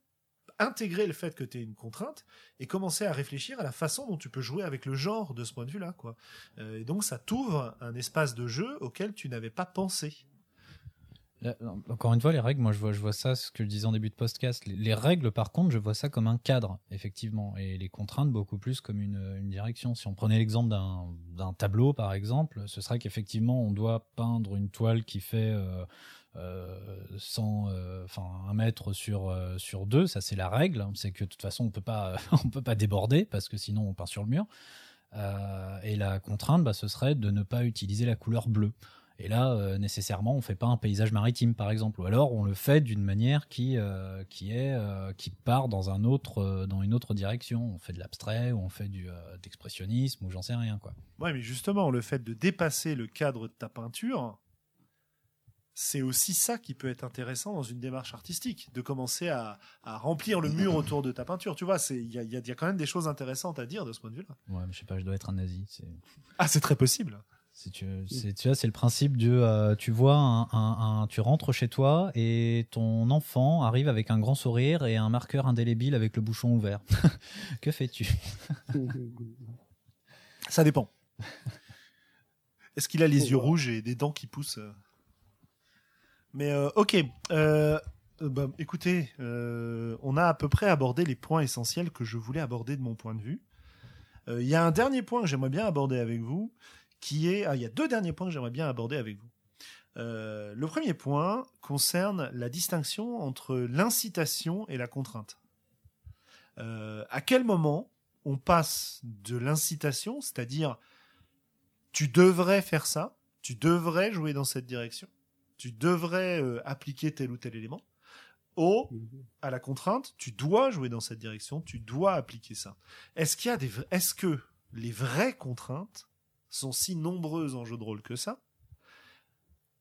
intégrer le fait que tu es une contrainte et commencer à réfléchir à la façon dont tu peux jouer avec le genre de ce point de vue-là. quoi. Euh, et donc, ça t'ouvre un espace de jeu auquel tu n'avais pas pensé. Encore une fois, les règles, moi je vois, ça, ce que je disais en début de podcast. Les, les règles, par contre, je vois ça comme un cadre, effectivement, et les contraintes beaucoup plus comme une, direction. Si on prenait l'exemple d'un tableau, par exemple, ce serait qu'effectivement on doit peindre une toile qui fait euh, euh, 100, euh, enfin un mètre sur euh, sur deux. Ça, c'est la règle. C'est que de toute façon on peut pas, on peut pas déborder parce que sinon on peint sur le mur. Euh, et la contrainte, bah, ce serait de ne pas utiliser la couleur bleue. Et là, euh, nécessairement, on fait pas un paysage maritime, par exemple, ou alors on le fait d'une manière qui euh, qui est euh, qui part dans un autre dans une autre direction. On fait de l'abstrait, ou on fait du d'expressionnisme, ou j'en sais rien quoi. Ouais, mais justement, le fait de dépasser le cadre de ta peinture, c'est aussi ça qui peut être intéressant dans une démarche artistique, de commencer à, à remplir le mur autour de ta peinture. Tu vois, il y a, y a- il y a quand même des choses intéressantes à dire de ce point de vue-là. Ouais, mais je sais pas, je dois être un nazi. Ah, c'est très possible. Si tu, vois, c'est le principe du, euh, tu vois, un, un- un- tu rentres chez toi et ton enfant arrive avec un grand sourire et un marqueur indélébile avec le bouchon ouvert. que fais-tu? Ça dépend. Est-ce qu'il a les yeux rouges et des dents qui poussent? Mais euh, ok. Euh, bah, écoutez, on a à peu près abordé les points essentiels que je voulais aborder de mon point de vue. Il y a un dernier point que j'aimerais bien aborder avec vous, qui est... Ah, il y a deux derniers points que j'aimerais bien aborder avec vous. Euh, le premier point concerne la distinction entre l'incitation et la contrainte. Euh, à quel moment on passe de l'incitation, c'est-à-dire tu devrais faire ça, tu devrais jouer dans cette direction, tu devrais euh, appliquer tel ou tel élément, au à la contrainte, tu dois jouer dans cette direction, tu dois appliquer ça. Est-ce qu'il y a des, est-ce que les vraies contraintes sont si nombreuses en jeu de rôle que ça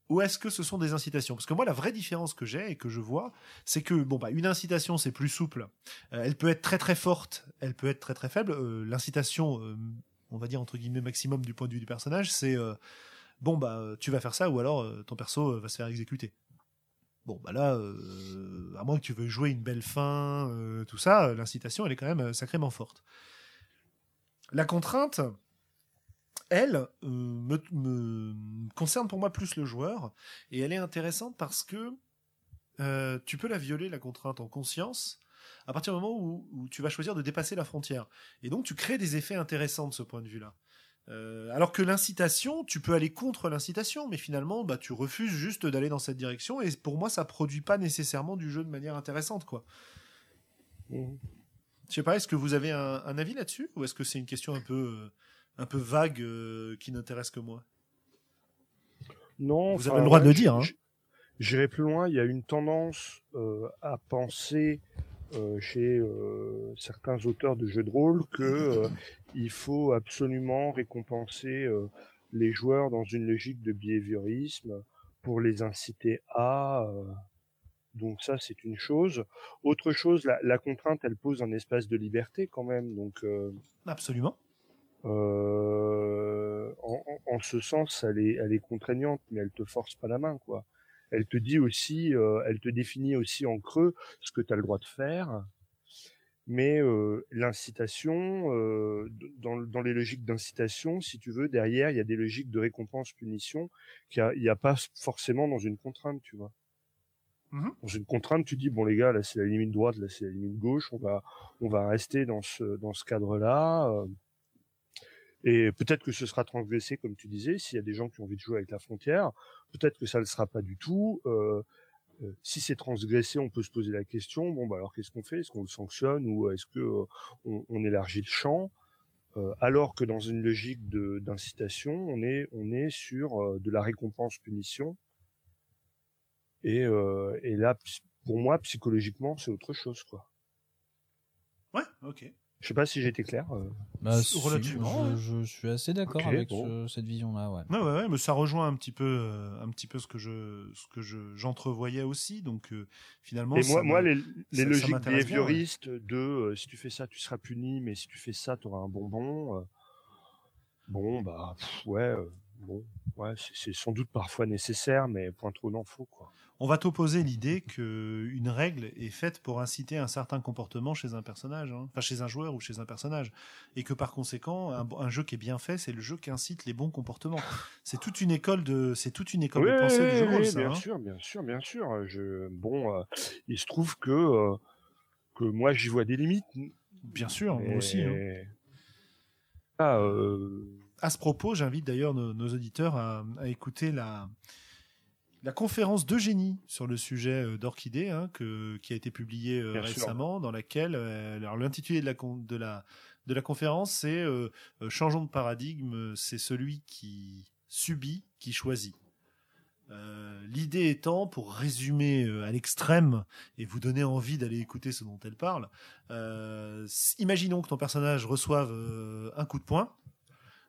ou est-ce que ce sont des incitations? Parce que moi, la vraie différence que j'ai et que je vois, c'est que bon bah une incitation c'est plus souple. Euh, elle peut être très très forte, elle peut être très très faible. Euh, L'incitation, euh, on va dire entre guillemets maximum du point de vue du personnage, c'est bon bah tu vas faire ça ou alors ton perso va se faire exécuter. Bon bah là, à moins que tu veuilles jouer une belle fin, tout ça, l'incitation elle est quand même sacrément forte. La contrainte, elle, euh, me, me concerne pour moi plus le joueur, et elle est intéressante parce que euh, tu peux la violer, la contrainte, en conscience, à partir du moment où, où tu vas choisir de dépasser la frontière. Et donc tu crées des effets intéressants de ce point de vue-là. Euh, alors que l'incitation, tu peux aller contre l'incitation, mais finalement, bah, tu refuses juste d'aller dans cette direction, et pour moi, ça produit pas nécessairement du jeu de manière intéressante, quoi. Mhm. Je sais pas, est-ce que vous avez un, un avis là-dessus, ou est-ce que c'est une question un peu, un peu vague euh, qui n'intéresse que moi Non. Vous avez le droit de le dire, hein. J'irai plus loin. Il y a une tendance euh, à penser euh, chez euh, certains auteurs de jeux de rôle que euh, il faut absolument récompenser euh, les joueurs dans une logique de behaviorisme pour les inciter à. euh, donc ça, c'est une chose. Autre chose, la, la contrainte, elle pose un espace de liberté quand même. Donc euh, Absolument. Euh, en, en- ce sens, elle est, elle est contraignante, mais elle te force pas la main, quoi. Elle te dit aussi, euh, elle te définit aussi en creux ce que tu as le droit de faire. Mais euh, l'incitation, euh, dans, dans les logiques d'incitation, si tu veux, derrière, il y a des logiques de récompense-punition qu'il n'y a, pas forcément dans une contrainte, tu vois. Mhm. Dans une contrainte, tu dis bon les gars, là c'est la limite droite, là c'est la limite gauche, on va on va rester dans ce dans ce cadre-là. Et peut-être que ce sera transgressé, comme tu disais, s'il y a des gens qui ont envie de jouer avec la frontière. Peut-être que ça ne le sera pas du tout. Euh, euh, si c'est transgressé, on peut se poser la question. Bon, bah alors qu'est-ce qu'on fait? Est-ce qu'on le sanctionne ou est-ce que euh, on, élargit le champ? Euh, Alors que dans une logique d'incitation, on est on est sur euh, de la récompense-punition. Et, et là, pour moi, psychologiquement, c'est autre chose, quoi. Ouais, ok. Je sais pas si j'ai été clair. euh. Bah, relativement, je, je suis assez d'accord Ok, avec bon. ce- cette vision-là, ouais. Ouais, ouais, ouais, mais ça rejoint un petit peu, euh, un petit peu ce que je, ce que je, j'entrevoyais aussi. Donc euh, finalement, Et ça moi, moi, les, les ça- ça logiques m'intéresse bien, ouais. behavioristes de euh, si tu fais ça, tu seras puni, mais si tu fais ça, tu auras un bonbon. euh, bon, bah, pff, ouais, euh, bon, ouais, c'est- c'est sans doute parfois nécessaire, mais point trop n'en faut, quoi. On va t'opposer l'idée que une règle est faite pour inciter un certain comportement chez un personnage, hein. enfin chez un joueur ou chez un personnage, et que par conséquent, un, un jeu qui est bien fait, c'est le jeu qui incite les bons comportements. C'est toute une école de, c'est toute une école de pensée du jeu rôle, oui, ça. bien hein. sûr, bien sûr, bien sûr. Je, bon, euh, il se trouve que euh, que moi j'y vois des limites. Bien sûr, moi aussi. hein. Ah, euh, À ce propos, j'invite d'ailleurs nos, nos auditeurs à, à écouter la, la conférence d'Eugénie sur le sujet euh, d'Orchidée, hein, que- qui a été publiée euh, sûr. récemment, dans laquelle, euh, alors l'intitulé de la, con- de la, de la conférence, c'est euh, Changeons de paradigme, c'est celui qui subit, qui choisit. L'idée étant, pour résumer à l'extrême et vous donner envie d'aller écouter ce dont elle parle, imaginons que ton personnage reçoive un coup de poing.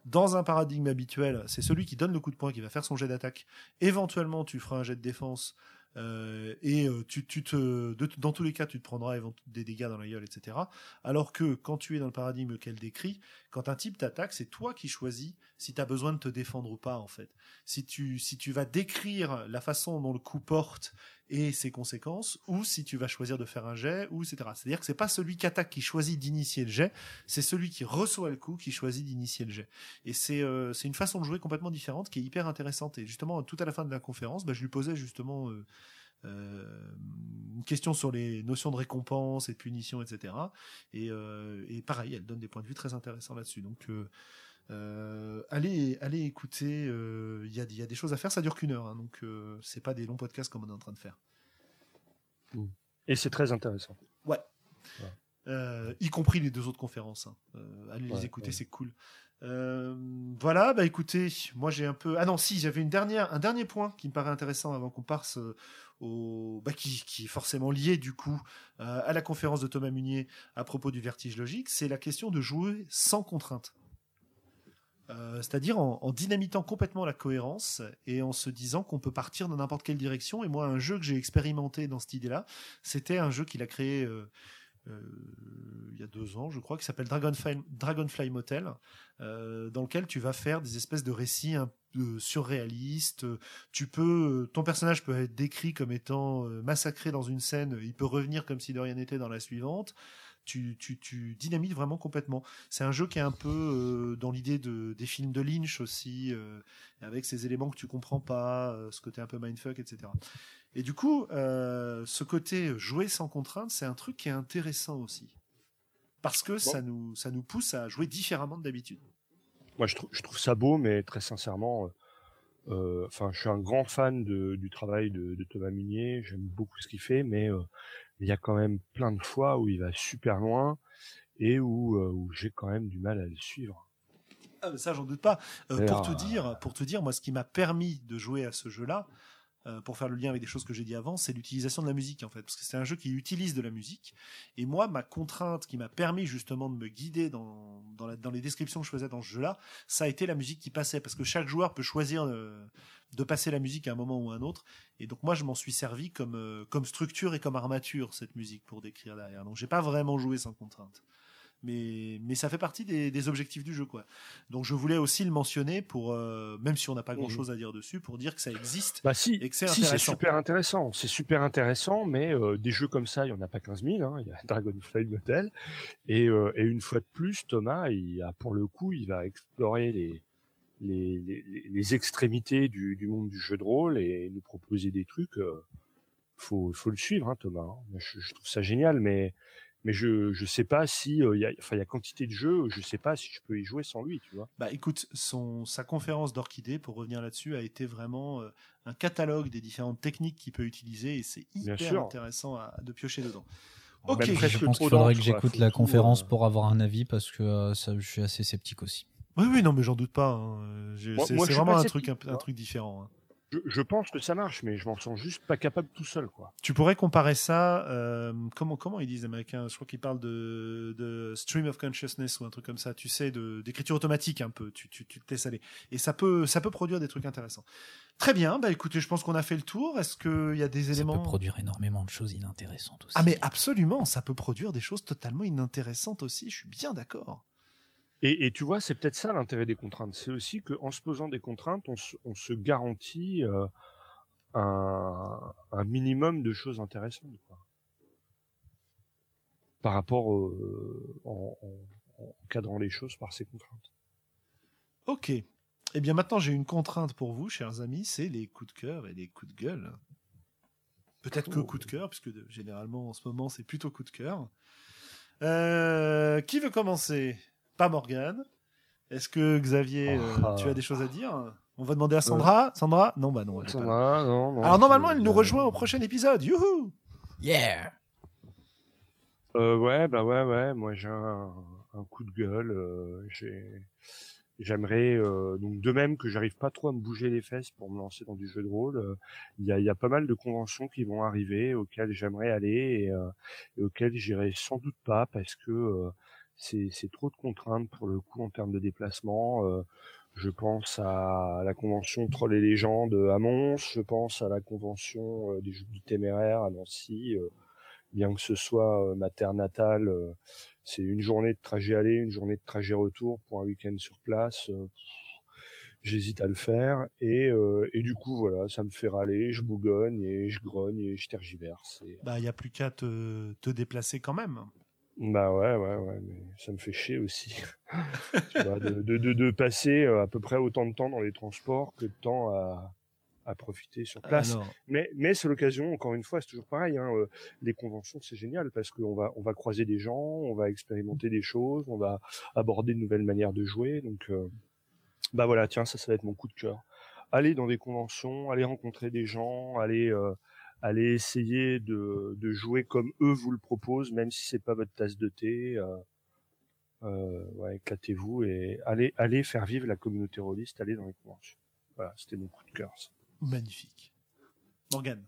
Dans un paradigme habituel, c'est celui qui donne le coup de poing qui va faire son jet d'attaque. Éventuellement, tu feras un jet de défense euh, et euh, tu, te, dans tous les cas, tu te prendras des dégâts dans la gueule, etc. Alors que quand tu es dans le paradigme qu'elle décrit, quand un type t'attaque, c'est toi qui choisis si tu as besoin de te défendre ou pas, en fait. Si tu, si tu vas décrire la façon dont le coup porte et ses conséquences, ou si tu vas choisir de faire un jet, ou etc. C'est-à-dire que c'est pas celui qui attaque qui choisit d'initier le jet, c'est celui qui reçoit le coup qui choisit d'initier le jet. Et c'est euh, c'est une façon de jouer complètement différente qui est hyper intéressante. Et justement, tout à la fin de la conférence, bah, je lui posais justement euh, une question sur les notions de récompense et de punition, etc. Et, et pareil, elle donne des points de vue très intéressants là-dessus. Donc euh, allez, allez écouter. Il euh, y, a, y, a, des choses à faire. Ça dure qu'une heure, hein, donc euh, c'est pas des longs podcasts comme on est en train de faire. Et c'est très intéressant. Ouais. y compris les deux autres conférences. Hein. allez les écouter, c'est cool. voilà, bah écoutez, moi j'ai un peu. Ah non, si, j'avais une dernière, un dernier point qui me paraît intéressant avant qu'on passe au, bah, qui, qui, est forcément lié du coup à la conférence de Thomas Munier à propos du vertige logique, c'est la question de jouer sans contrainte. Euh, c'est-à-dire en, dynamitant complètement la cohérence et en se disant qu'on peut partir dans n'importe quelle direction. Et moi, un jeu que j'ai expérimenté dans cette idée-là, c'était un jeu qu'il a créé euh, euh, il y a deux ans, je crois, qui s'appelle Dragonfly, Dragonfly Motel, dans lequel tu vas faire des espèces de récits surréalistes. Tu peux, ton personnage peut être décrit comme étant massacré dans une scène, il peut revenir comme si de rien n'était dans la suivante tu, tu, tu dynamites vraiment complètement. C'est un jeu qui est un peu euh, dans l'idée de, des films de Lynch aussi, euh, avec ces éléments que tu comprends pas, euh, ce côté un peu mindfuck, etc. Et du coup, ce côté jouer sans contrainte, c'est un truc qui est intéressant aussi. Parce que ça, nous, ça nous pousse à jouer différemment de d'habitude. Moi, je, trouve, je trouve ça beau, mais très sincèrement, enfin, je suis un grand fan de, du travail de, de Thomas Munier. J'aime beaucoup ce qu'il fait, mais il y a quand même plein de fois où il va super loin et où, euh, où j'ai quand même du mal à le suivre. Ah, ça, j'en doute pas. Euh, pour te dire, pour te dire, moi, ce qui m'a permis de jouer à ce jeu-là, euh, pour faire le lien avec des choses que j'ai dit avant, c'est l'utilisation de la musique en fait, parce que c'est un jeu qui utilise de la musique. Et moi, ma contrainte qui m'a permis justement de me guider dans, dans, les descriptions que je faisais dans ce jeu-là, ça a été la musique qui passait, parce que chaque joueur peut choisir de passer la musique à un moment ou à un autre. Et donc moi, je m'en suis servi comme, euh, comme structure et comme armature, cette musique, pour décrire derrière. Donc j'ai pas vraiment joué sans contrainte. Mais, mais ça fait partie des, des, objectifs du jeu, quoi. Donc je voulais aussi le mentionner pour, euh, même si on n'a pas grand chose à dire dessus, pour dire que ça existe bah si, et que c'est si, intéressant. super intéressant. C'est super intéressant, mais euh, des jeux comme ça, il y en a pas 15 000. Hein. Il y a Dragonfly Motel. Et, et une fois de plus, Thomas, il a, pour le coup, il va explorer les, les, les, les extrémités du, du, monde du jeu de rôle et nous proposer des trucs. Euh, faut, faut le suivre, hein, Thomas. Hein. Je, je, trouve ça génial, mais mais je je sais pas si euh, il y a enfin il y a quantité de jeux, je sais pas si je peux y jouer sans lui, tu vois. Bah écoute, son sa conférence d'orchidée pour revenir là-dessus a été vraiment euh, un catalogue des différentes techniques qu'il peut utiliser et c'est hyper intéressant à, de piocher dedans. Ok, je pense qu'il faudrait que j'écoute la conférence pour avoir un avis parce que ça, je suis assez sceptique aussi. Oui, oui, non, mais j'en doute pas. Hein. C'est vraiment un truc, un, truc différent. Hein. Je, je, pense que ça marche, mais je m'en sens juste pas capable tout seul, quoi. Tu pourrais comparer ça, euh, comment comment ils disent les Américains? Je crois qu'ils parlent de, de stream of consciousness ou un truc comme ça. Tu sais, de d'écriture automatique un peu. Tu tu tu te laisses aller et ça peut ça peut produire des trucs intéressants. Très bien. Bah écoutez, je pense qu'on a fait le tour. Est-ce qu'il y a des éléments Ça peut produire énormément de choses inintéressantes aussi. Ah mais absolument, ça peut produire des choses totalement inintéressantes aussi. Je suis bien d'accord. Et, et, tu vois, c'est peut-être ça l'intérêt des contraintes. C'est aussi qu'en se posant des contraintes, on se, on se garantit euh, un, un, minimum de choses intéressantes. Quoi. Par rapport euh, en, en, en, cadrant les choses par ces contraintes. Ok. Eh bien maintenant, j'ai une contrainte pour vous, chers amis, c'est les coups de cœur et les coups de gueule. Peut-être que coups de cœur, puisque généralement en ce moment c'est plutôt coup de cœur. Euh, qui veut commencer? Pas Morgane. Est-ce que Xavier, euh, tu as des choses à dire? On va demander à Sandra. Sandra? Non, bah non. Sandra, non, non, Alors normalement, elle nous rejoint au prochain épisode. Youhou Yeah euh, Ouais, bah ouais, ouais. Moi, j'ai un, un, coup de gueule. Euh, j'ai J'aimerais euh, donc de même que j'arrive pas trop à me bouger les fesses pour me lancer dans du jeu de rôle. Euh, il y, a, y, a, pas mal de conventions qui vont arriver auxquelles j'aimerais aller et, euh, et auxquelles j'irai sans doute pas parce que c'est trop de contraintes pour le coup en termes de déplacement. Euh, je pense à la convention Troll et légendes à Mons, je pense à la convention euh, des Jeux du Téméraire à Nancy. Euh, bien que ce soit ma terre natale, c'est une journée de trajet aller, une journée de trajet retour pour un week-end sur place. J'hésite à le faire et, et du coup voilà, ça me fait râler, je bougonne et je grogne et je tergiverse. Bah il y a plus qu'à te, te déplacer quand même. Bah ouais, ouais, ouais, mais ça me fait chier aussi. tu vois, de, de, de, de, passer euh, à peu près autant de temps dans les transports que de temps à, à profiter sur place. Mais, mais c'est l'occasion, encore une fois, c'est toujours pareil. Hein, euh, les conventions, c'est génial parce qu'on va, on va croiser des gens, on va expérimenter des choses, on va aborder de nouvelles manières de jouer. Donc, euh, bah voilà, tiens, ça, ça va être mon coup de cœur. Aller dans des conventions, aller rencontrer des gens, aller, euh, aller essayer de, de jouer comme eux vous le proposent, même si c'est pas votre tasse de thé. Euh, euh, ouais, éclatez-vous et allez, allez faire vivre la communauté rôliste, allez dans les conventions. Voilà, c'était mon coup de cœur. ça. magnifique. Morgane.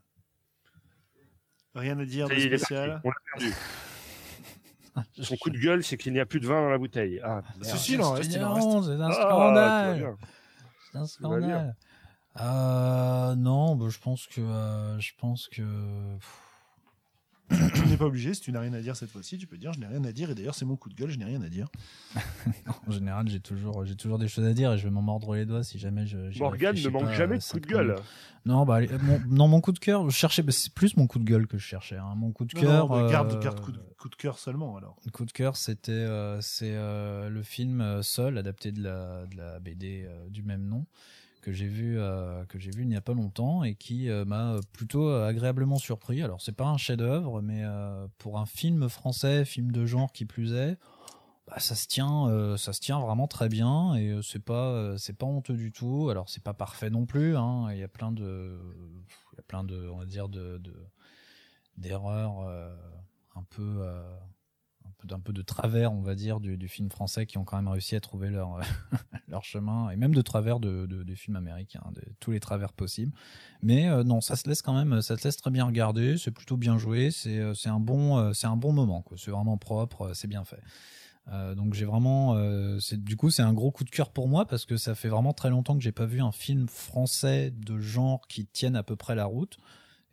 Rien à dire de spécial parti, on l'a perdu. Son coup de gueule, c'est qu'il n'y a plus de vin dans la bouteille. Ah, si, il en reste, c'est un Ah, scandale. C'est un va bien. scandale. Euh, non, bah, je pense que, euh, je pense que, Tu n'es pas obligé, si tu n'as rien à dire cette fois-ci, tu peux dire je n'ai rien à dire. Et d'ailleurs, c'est mon coup de gueule, je n'ai rien à dire. en général, j'ai toujours, j'ai toujours des choses à dire et je vais m'en mordre les doigts si jamais je. Morgane ne manque jamais euh, de coup de gueule. Non, bah, allez, mon, non, mon coup de cœur, je cherchais, bah, c'est plus mon coup de gueule que je cherchais. hein. Mon coup de cœur. non, bah, garde, euh, garde coup, de, coup de cœur seulement alors. Le coup de cœur, c'était euh, c'est euh, le film euh, Sol, adapté de la, de la BD euh, du même nom, que j'ai vu euh, que j'ai vu il n'y a pas longtemps et qui euh, m'a plutôt agréablement surpris. Alors c'est pas un chef-d'œuvre, mais euh, pour un film français, film de genre qui plus est, bah, ça se tient, ça se tient vraiment très bien et c'est pas c'est pas honteux du tout. Alors c'est pas parfait non plus. hein. Il y a plein de il y a plein de on va dire de de- d'erreurs un peu d'un peu de travers, on va dire, du, du film français qui ont quand même réussi à trouver leur euh, leur chemin et même de travers de, de, des films américains, de tous les travers possibles. Mais euh, non, ça se laisse quand même, ça se laisse très bien regarder. C'est plutôt bien joué. C'est euh, un bon un bon moment. C'est vraiment propre, c'est bien fait. Donc j'ai vraiment, euh, du coup c'est un gros coup de cœur pour moi parce que ça fait vraiment très longtemps que j'ai pas vu un film français de genre qui tienne à peu près la route.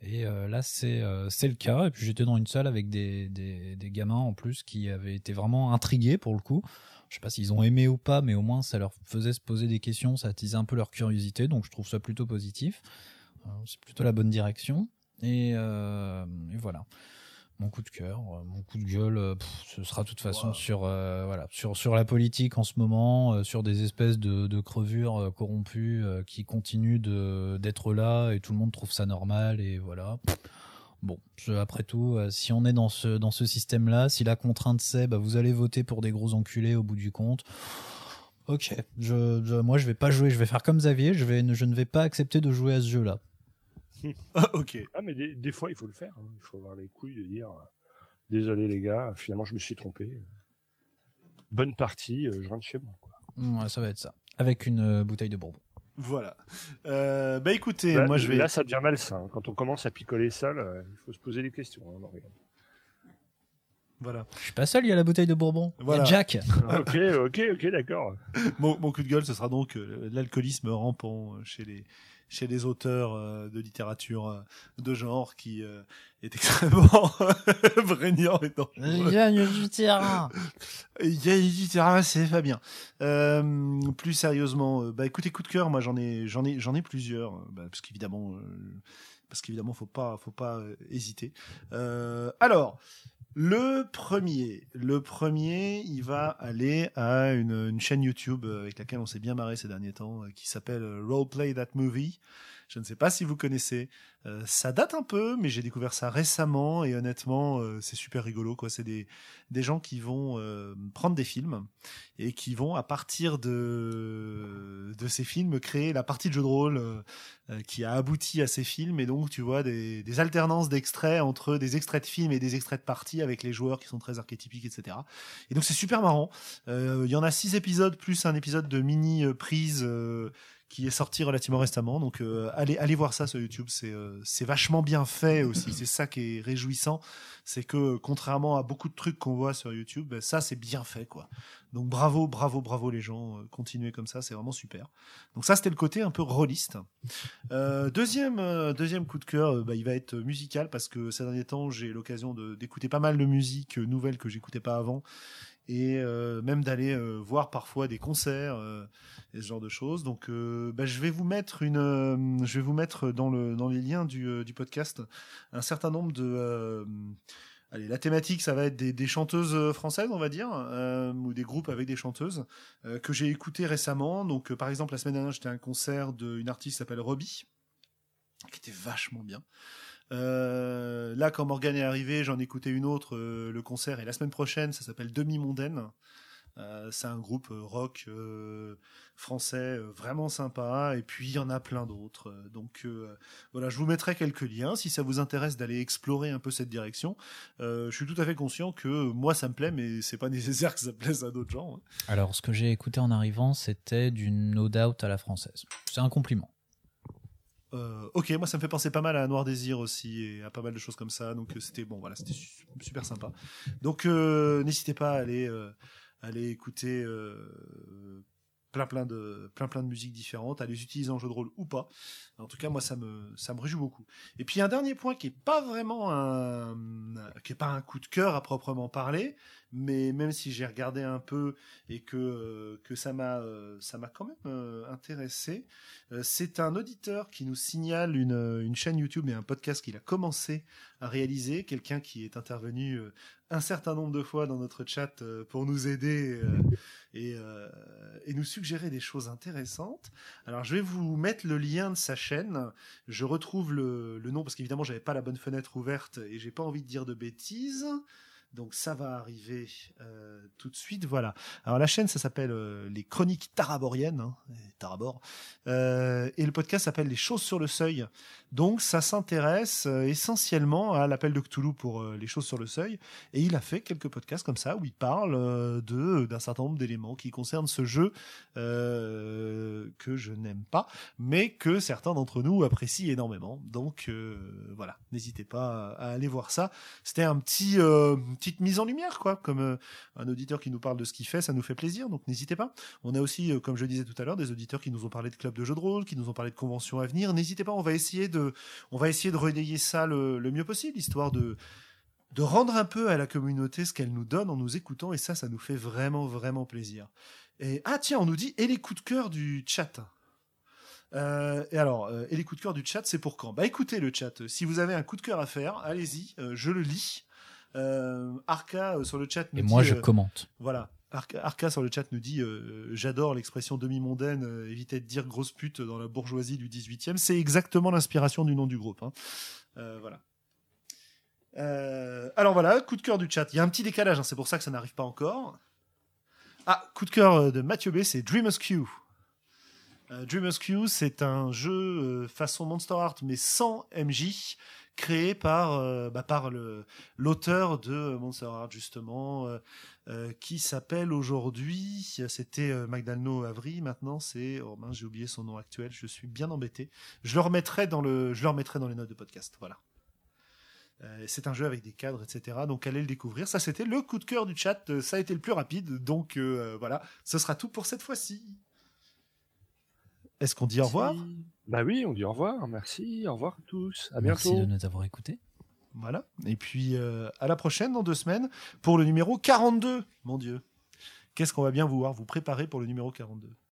Et euh, là, c'est euh, le cas. Et puis j'étais dans une salle avec des, des, gamins en plus qui avaient été vraiment intrigués pour le coup. Je sais pas s'ils ont aimé ou pas, mais au moins ça leur faisait se poser des questions, ça attisait un peu leur curiosité. Donc je trouve ça plutôt positif. Euh, c'est plutôt la bonne direction. Et, euh, et voilà. Mon coup de cœur, euh, mon coup de gueule, euh, pff, ce sera de toute façon Wow. sur euh, voilà sur sur la politique en ce moment, euh, sur des espèces de, de crevures euh, corrompues qui continuent de d'être là et tout le monde trouve ça normal et voilà. Bon, après tout, si on est dans ce dans ce système-là, si la contrainte c'est bah vous allez voter pour des gros enculés au bout du compte. Ok, je, je- moi je vais pas jouer, je vais faire comme Xavier, je vais je ne vais pas accepter de jouer à ce jeu-là. Ah, ok. Ah, mais des, des fois, il faut le faire. hein. Il faut avoir les couilles de dire euh, désolé les gars, finalement, je me suis trompé. Bonne partie, euh, je rentre chez moi. Quoi. Ouais, ça va être ça. Avec une euh, bouteille de bourbon. Voilà. Euh, bah écoutez, là, moi je vais. là, ça devient malsain. hein. Quand on commence à picoler seul, euh, il faut se poser des questions. hein. Voilà. Je suis pas seul, il y a la bouteille de bourbon. Il y a Voilà. Jack. ok, ok, ok, d'accord. Mon, mon coup de gueule, ce sera donc euh, l'alcoolisme rampant chez les chez les auteurs euh, de littérature euh, de genre qui euh, est extrêmement prégnant et dangereux. gagne du terrain. Il y a il dit, ah, c'est Fabien. Euh, plus sérieusement, euh, bah écoutez, coup de cœur, moi j'en ai, j'en ai, j'en ai plusieurs, bah, parce qu'évidemment, euh, parce qu'évidemment, faut pas, faut pas hésiter. Euh, alors, le premier, le premier, il va aller à une, chaîne YouTube euh, avec laquelle on s'est bien marré ces derniers temps, euh, qui s'appelle euh, Roleplay That Movie. Je ne sais pas si vous connaissez. Euh, ça date un peu, mais j'ai découvert ça récemment et honnêtement, euh, c'est super rigolo. Quoi, c'est des des gens qui vont euh, prendre des films et qui vont à partir de de ces films créer la partie de jeu de rôle euh, euh, qui a abouti à ces films et donc tu vois des, des alternances d'extraits entre des extraits de films et des extraits de parties avec les joueurs qui sont très archétypiques etc et donc c'est super marrant Euh, il y en a six épisodes plus un épisode de mini prise qui est sorti relativement récemment. Donc euh, allez allez voir ça sur YouTube, c'est euh, c'est vachement bien fait aussi. C'est ça qui est réjouissant, c'est que contrairement à beaucoup de trucs qu'on voit sur YouTube, ben, ça c'est bien fait quoi. Donc bravo bravo bravo les gens, euh, continuez comme ça, c'est vraiment super. Donc ça c'était le côté un peu rôliste. Euh, deuxième euh, deuxième coup de cœur, euh, bah, il va être musical parce que ces derniers temps j'ai l'occasion d'écouter pas mal de musique nouvelle que j'écoutais pas avant et euh, même d'aller euh, voir parfois des concerts euh, et ce genre de choses. Donc, bah, je vais vous mettre une, je vais vous mettre dans le dans les liens du, du podcast un certain nombre de Allez, la thématique, ça va être des, des chanteuses françaises, on va dire, ou des groupes avec des chanteuses que j'ai écouté récemment. Donc, par exemple, la semaine dernière, j'étais à un concert d'une artiste qui s'appelle Robbie, qui était vachement bien. Euh, là, quand Morgan est arrivé, j'en ai écouté une autre, euh, le concert, et la semaine prochaine, ça s'appelle Demi-Mondaine. Euh, c'est un groupe euh, rock français vraiment sympa, et puis il y en a plein d'autres. Donc voilà, je vous mettrai quelques liens si ça vous intéresse d'aller explorer un peu cette direction. Je suis tout à fait conscient que moi ça me plaît, mais c'est pas nécessaire que ça plaise à d'autres gens. hein. Alors, ce que j'ai écouté en arrivant, c'était du No Doubt à la française. C'est un compliment. Euh, ok, moi ça me fait penser pas mal à Noir Désir aussi et à pas mal de choses comme ça. Donc euh, c'était bon, voilà, c'était su- super sympa. Donc euh, n'hésitez pas à aller, aller écouter plein plein de plein plein de musiques différentes, à les utiliser en jeu de rôle ou pas. En tout cas, moi ça me ça me réjouit beaucoup. Et puis un dernier point qui est pas vraiment un qui est pas un coup de cœur à proprement parler, mais même si j'ai regardé un peu et que euh, que ça m'a euh, ça m'a quand même euh, intéressé. C'est un auditeur qui nous signale une, une chaîne YouTube et un podcast qu'il a commencé à réaliser, quelqu'un qui est intervenu un certain nombre de fois dans notre chat pour nous aider et, et nous suggérer des choses intéressantes. Alors je vais vous mettre le lien de sa chaîne. Je retrouve le, le nom parce qu'évidemment j'avais pas la bonne fenêtre ouverte et j'ai pas envie de dire de bêtises. Donc ça va arriver euh, tout de suite. Voilà. Alors la chaîne, ça s'appelle euh, les Chroniques Taraboriennes, hein, Tarabor, Euh, et le podcast s'appelle Les choses sur le seuil. Donc ça s'intéresse essentiellement à l'appel de Cthulhu pour les choses sur le seuil, et il a fait quelques podcasts comme ça où il parle d'un certain nombre d'éléments qui concernent ce jeu que je n'aime pas, mais que certains d'entre nous apprécient énormément. Donc voilà, n'hésitez pas à aller voir ça. C'était un petit petite mise en lumière quoi, comme euh, un auditeur qui nous parle de ce qu'il fait, ça nous fait plaisir. Donc n'hésitez pas. On a aussi, euh, comme je disais tout à l'heure, des auditeurs qui nous ont parlé de clubs de jeux de rôle, qui nous ont parlé de conventions à venir. N'hésitez pas, on va essayer de, on va essayer de relayer ça le, mieux possible, histoire de de rendre un peu à la communauté ce qu'elle nous donne en nous écoutant, et ça, ça nous fait vraiment, vraiment plaisir. Et ah tiens, on nous dit et les coups de cœur du chat. Euh, et alors, et les coups de cœur du chat, c'est pour quand? Bah écoutez le chat. Si vous avez un coup de cœur à faire, allez-y, je le lis. Euh, Arca euh, sur le chat nous Et moi, dit, je euh, commente. voilà. Arca, Arca sur le chat nous dit euh, J'adore l'expression demi-mondaine, euh, évitez de dire grosse pute dans la bourgeoisie du 18e. C'est exactement l'inspiration du nom du groupe. hein. Euh, voilà. Alors voilà, coup de cœur du chat. Il y a un petit décalage, hein, c'est pour ça que ça n'arrive pas encore. Ah, coup de cœur de Mathieu B, c'est Dreamers Q. Dreamers Q, c'est un jeu façon Monster Art, mais sans MJ, créé par, euh, bah, l'auteur de Monster Art, justement, euh, euh, qui s'appelle aujourd'hui, c'était euh, Magdaleno Avry, maintenant c'est, oh j'ai oublié son nom actuel, je suis bien embêté. Je le remettrai dans, le, je le remettrai dans les notes de podcast, voilà. Euh, c'est un jeu avec des cadres, etc. Donc allez le découvrir. Ça, c'était le coup de cœur du chat. Euh, Ça a été le plus rapide. Donc euh, voilà, ce sera tout pour cette fois-ci. Est-ce qu'on dit au revoir? Bah oui, on dit au revoir. Merci. Au revoir à tous. À Merci bientôt. de nous avoir écoutés. Voilà. Et puis euh, à la prochaine dans deux semaines pour le numéro 42. Mon Dieu. Qu'est-ce qu'on va bien vouloir vous préparer pour le numéro 42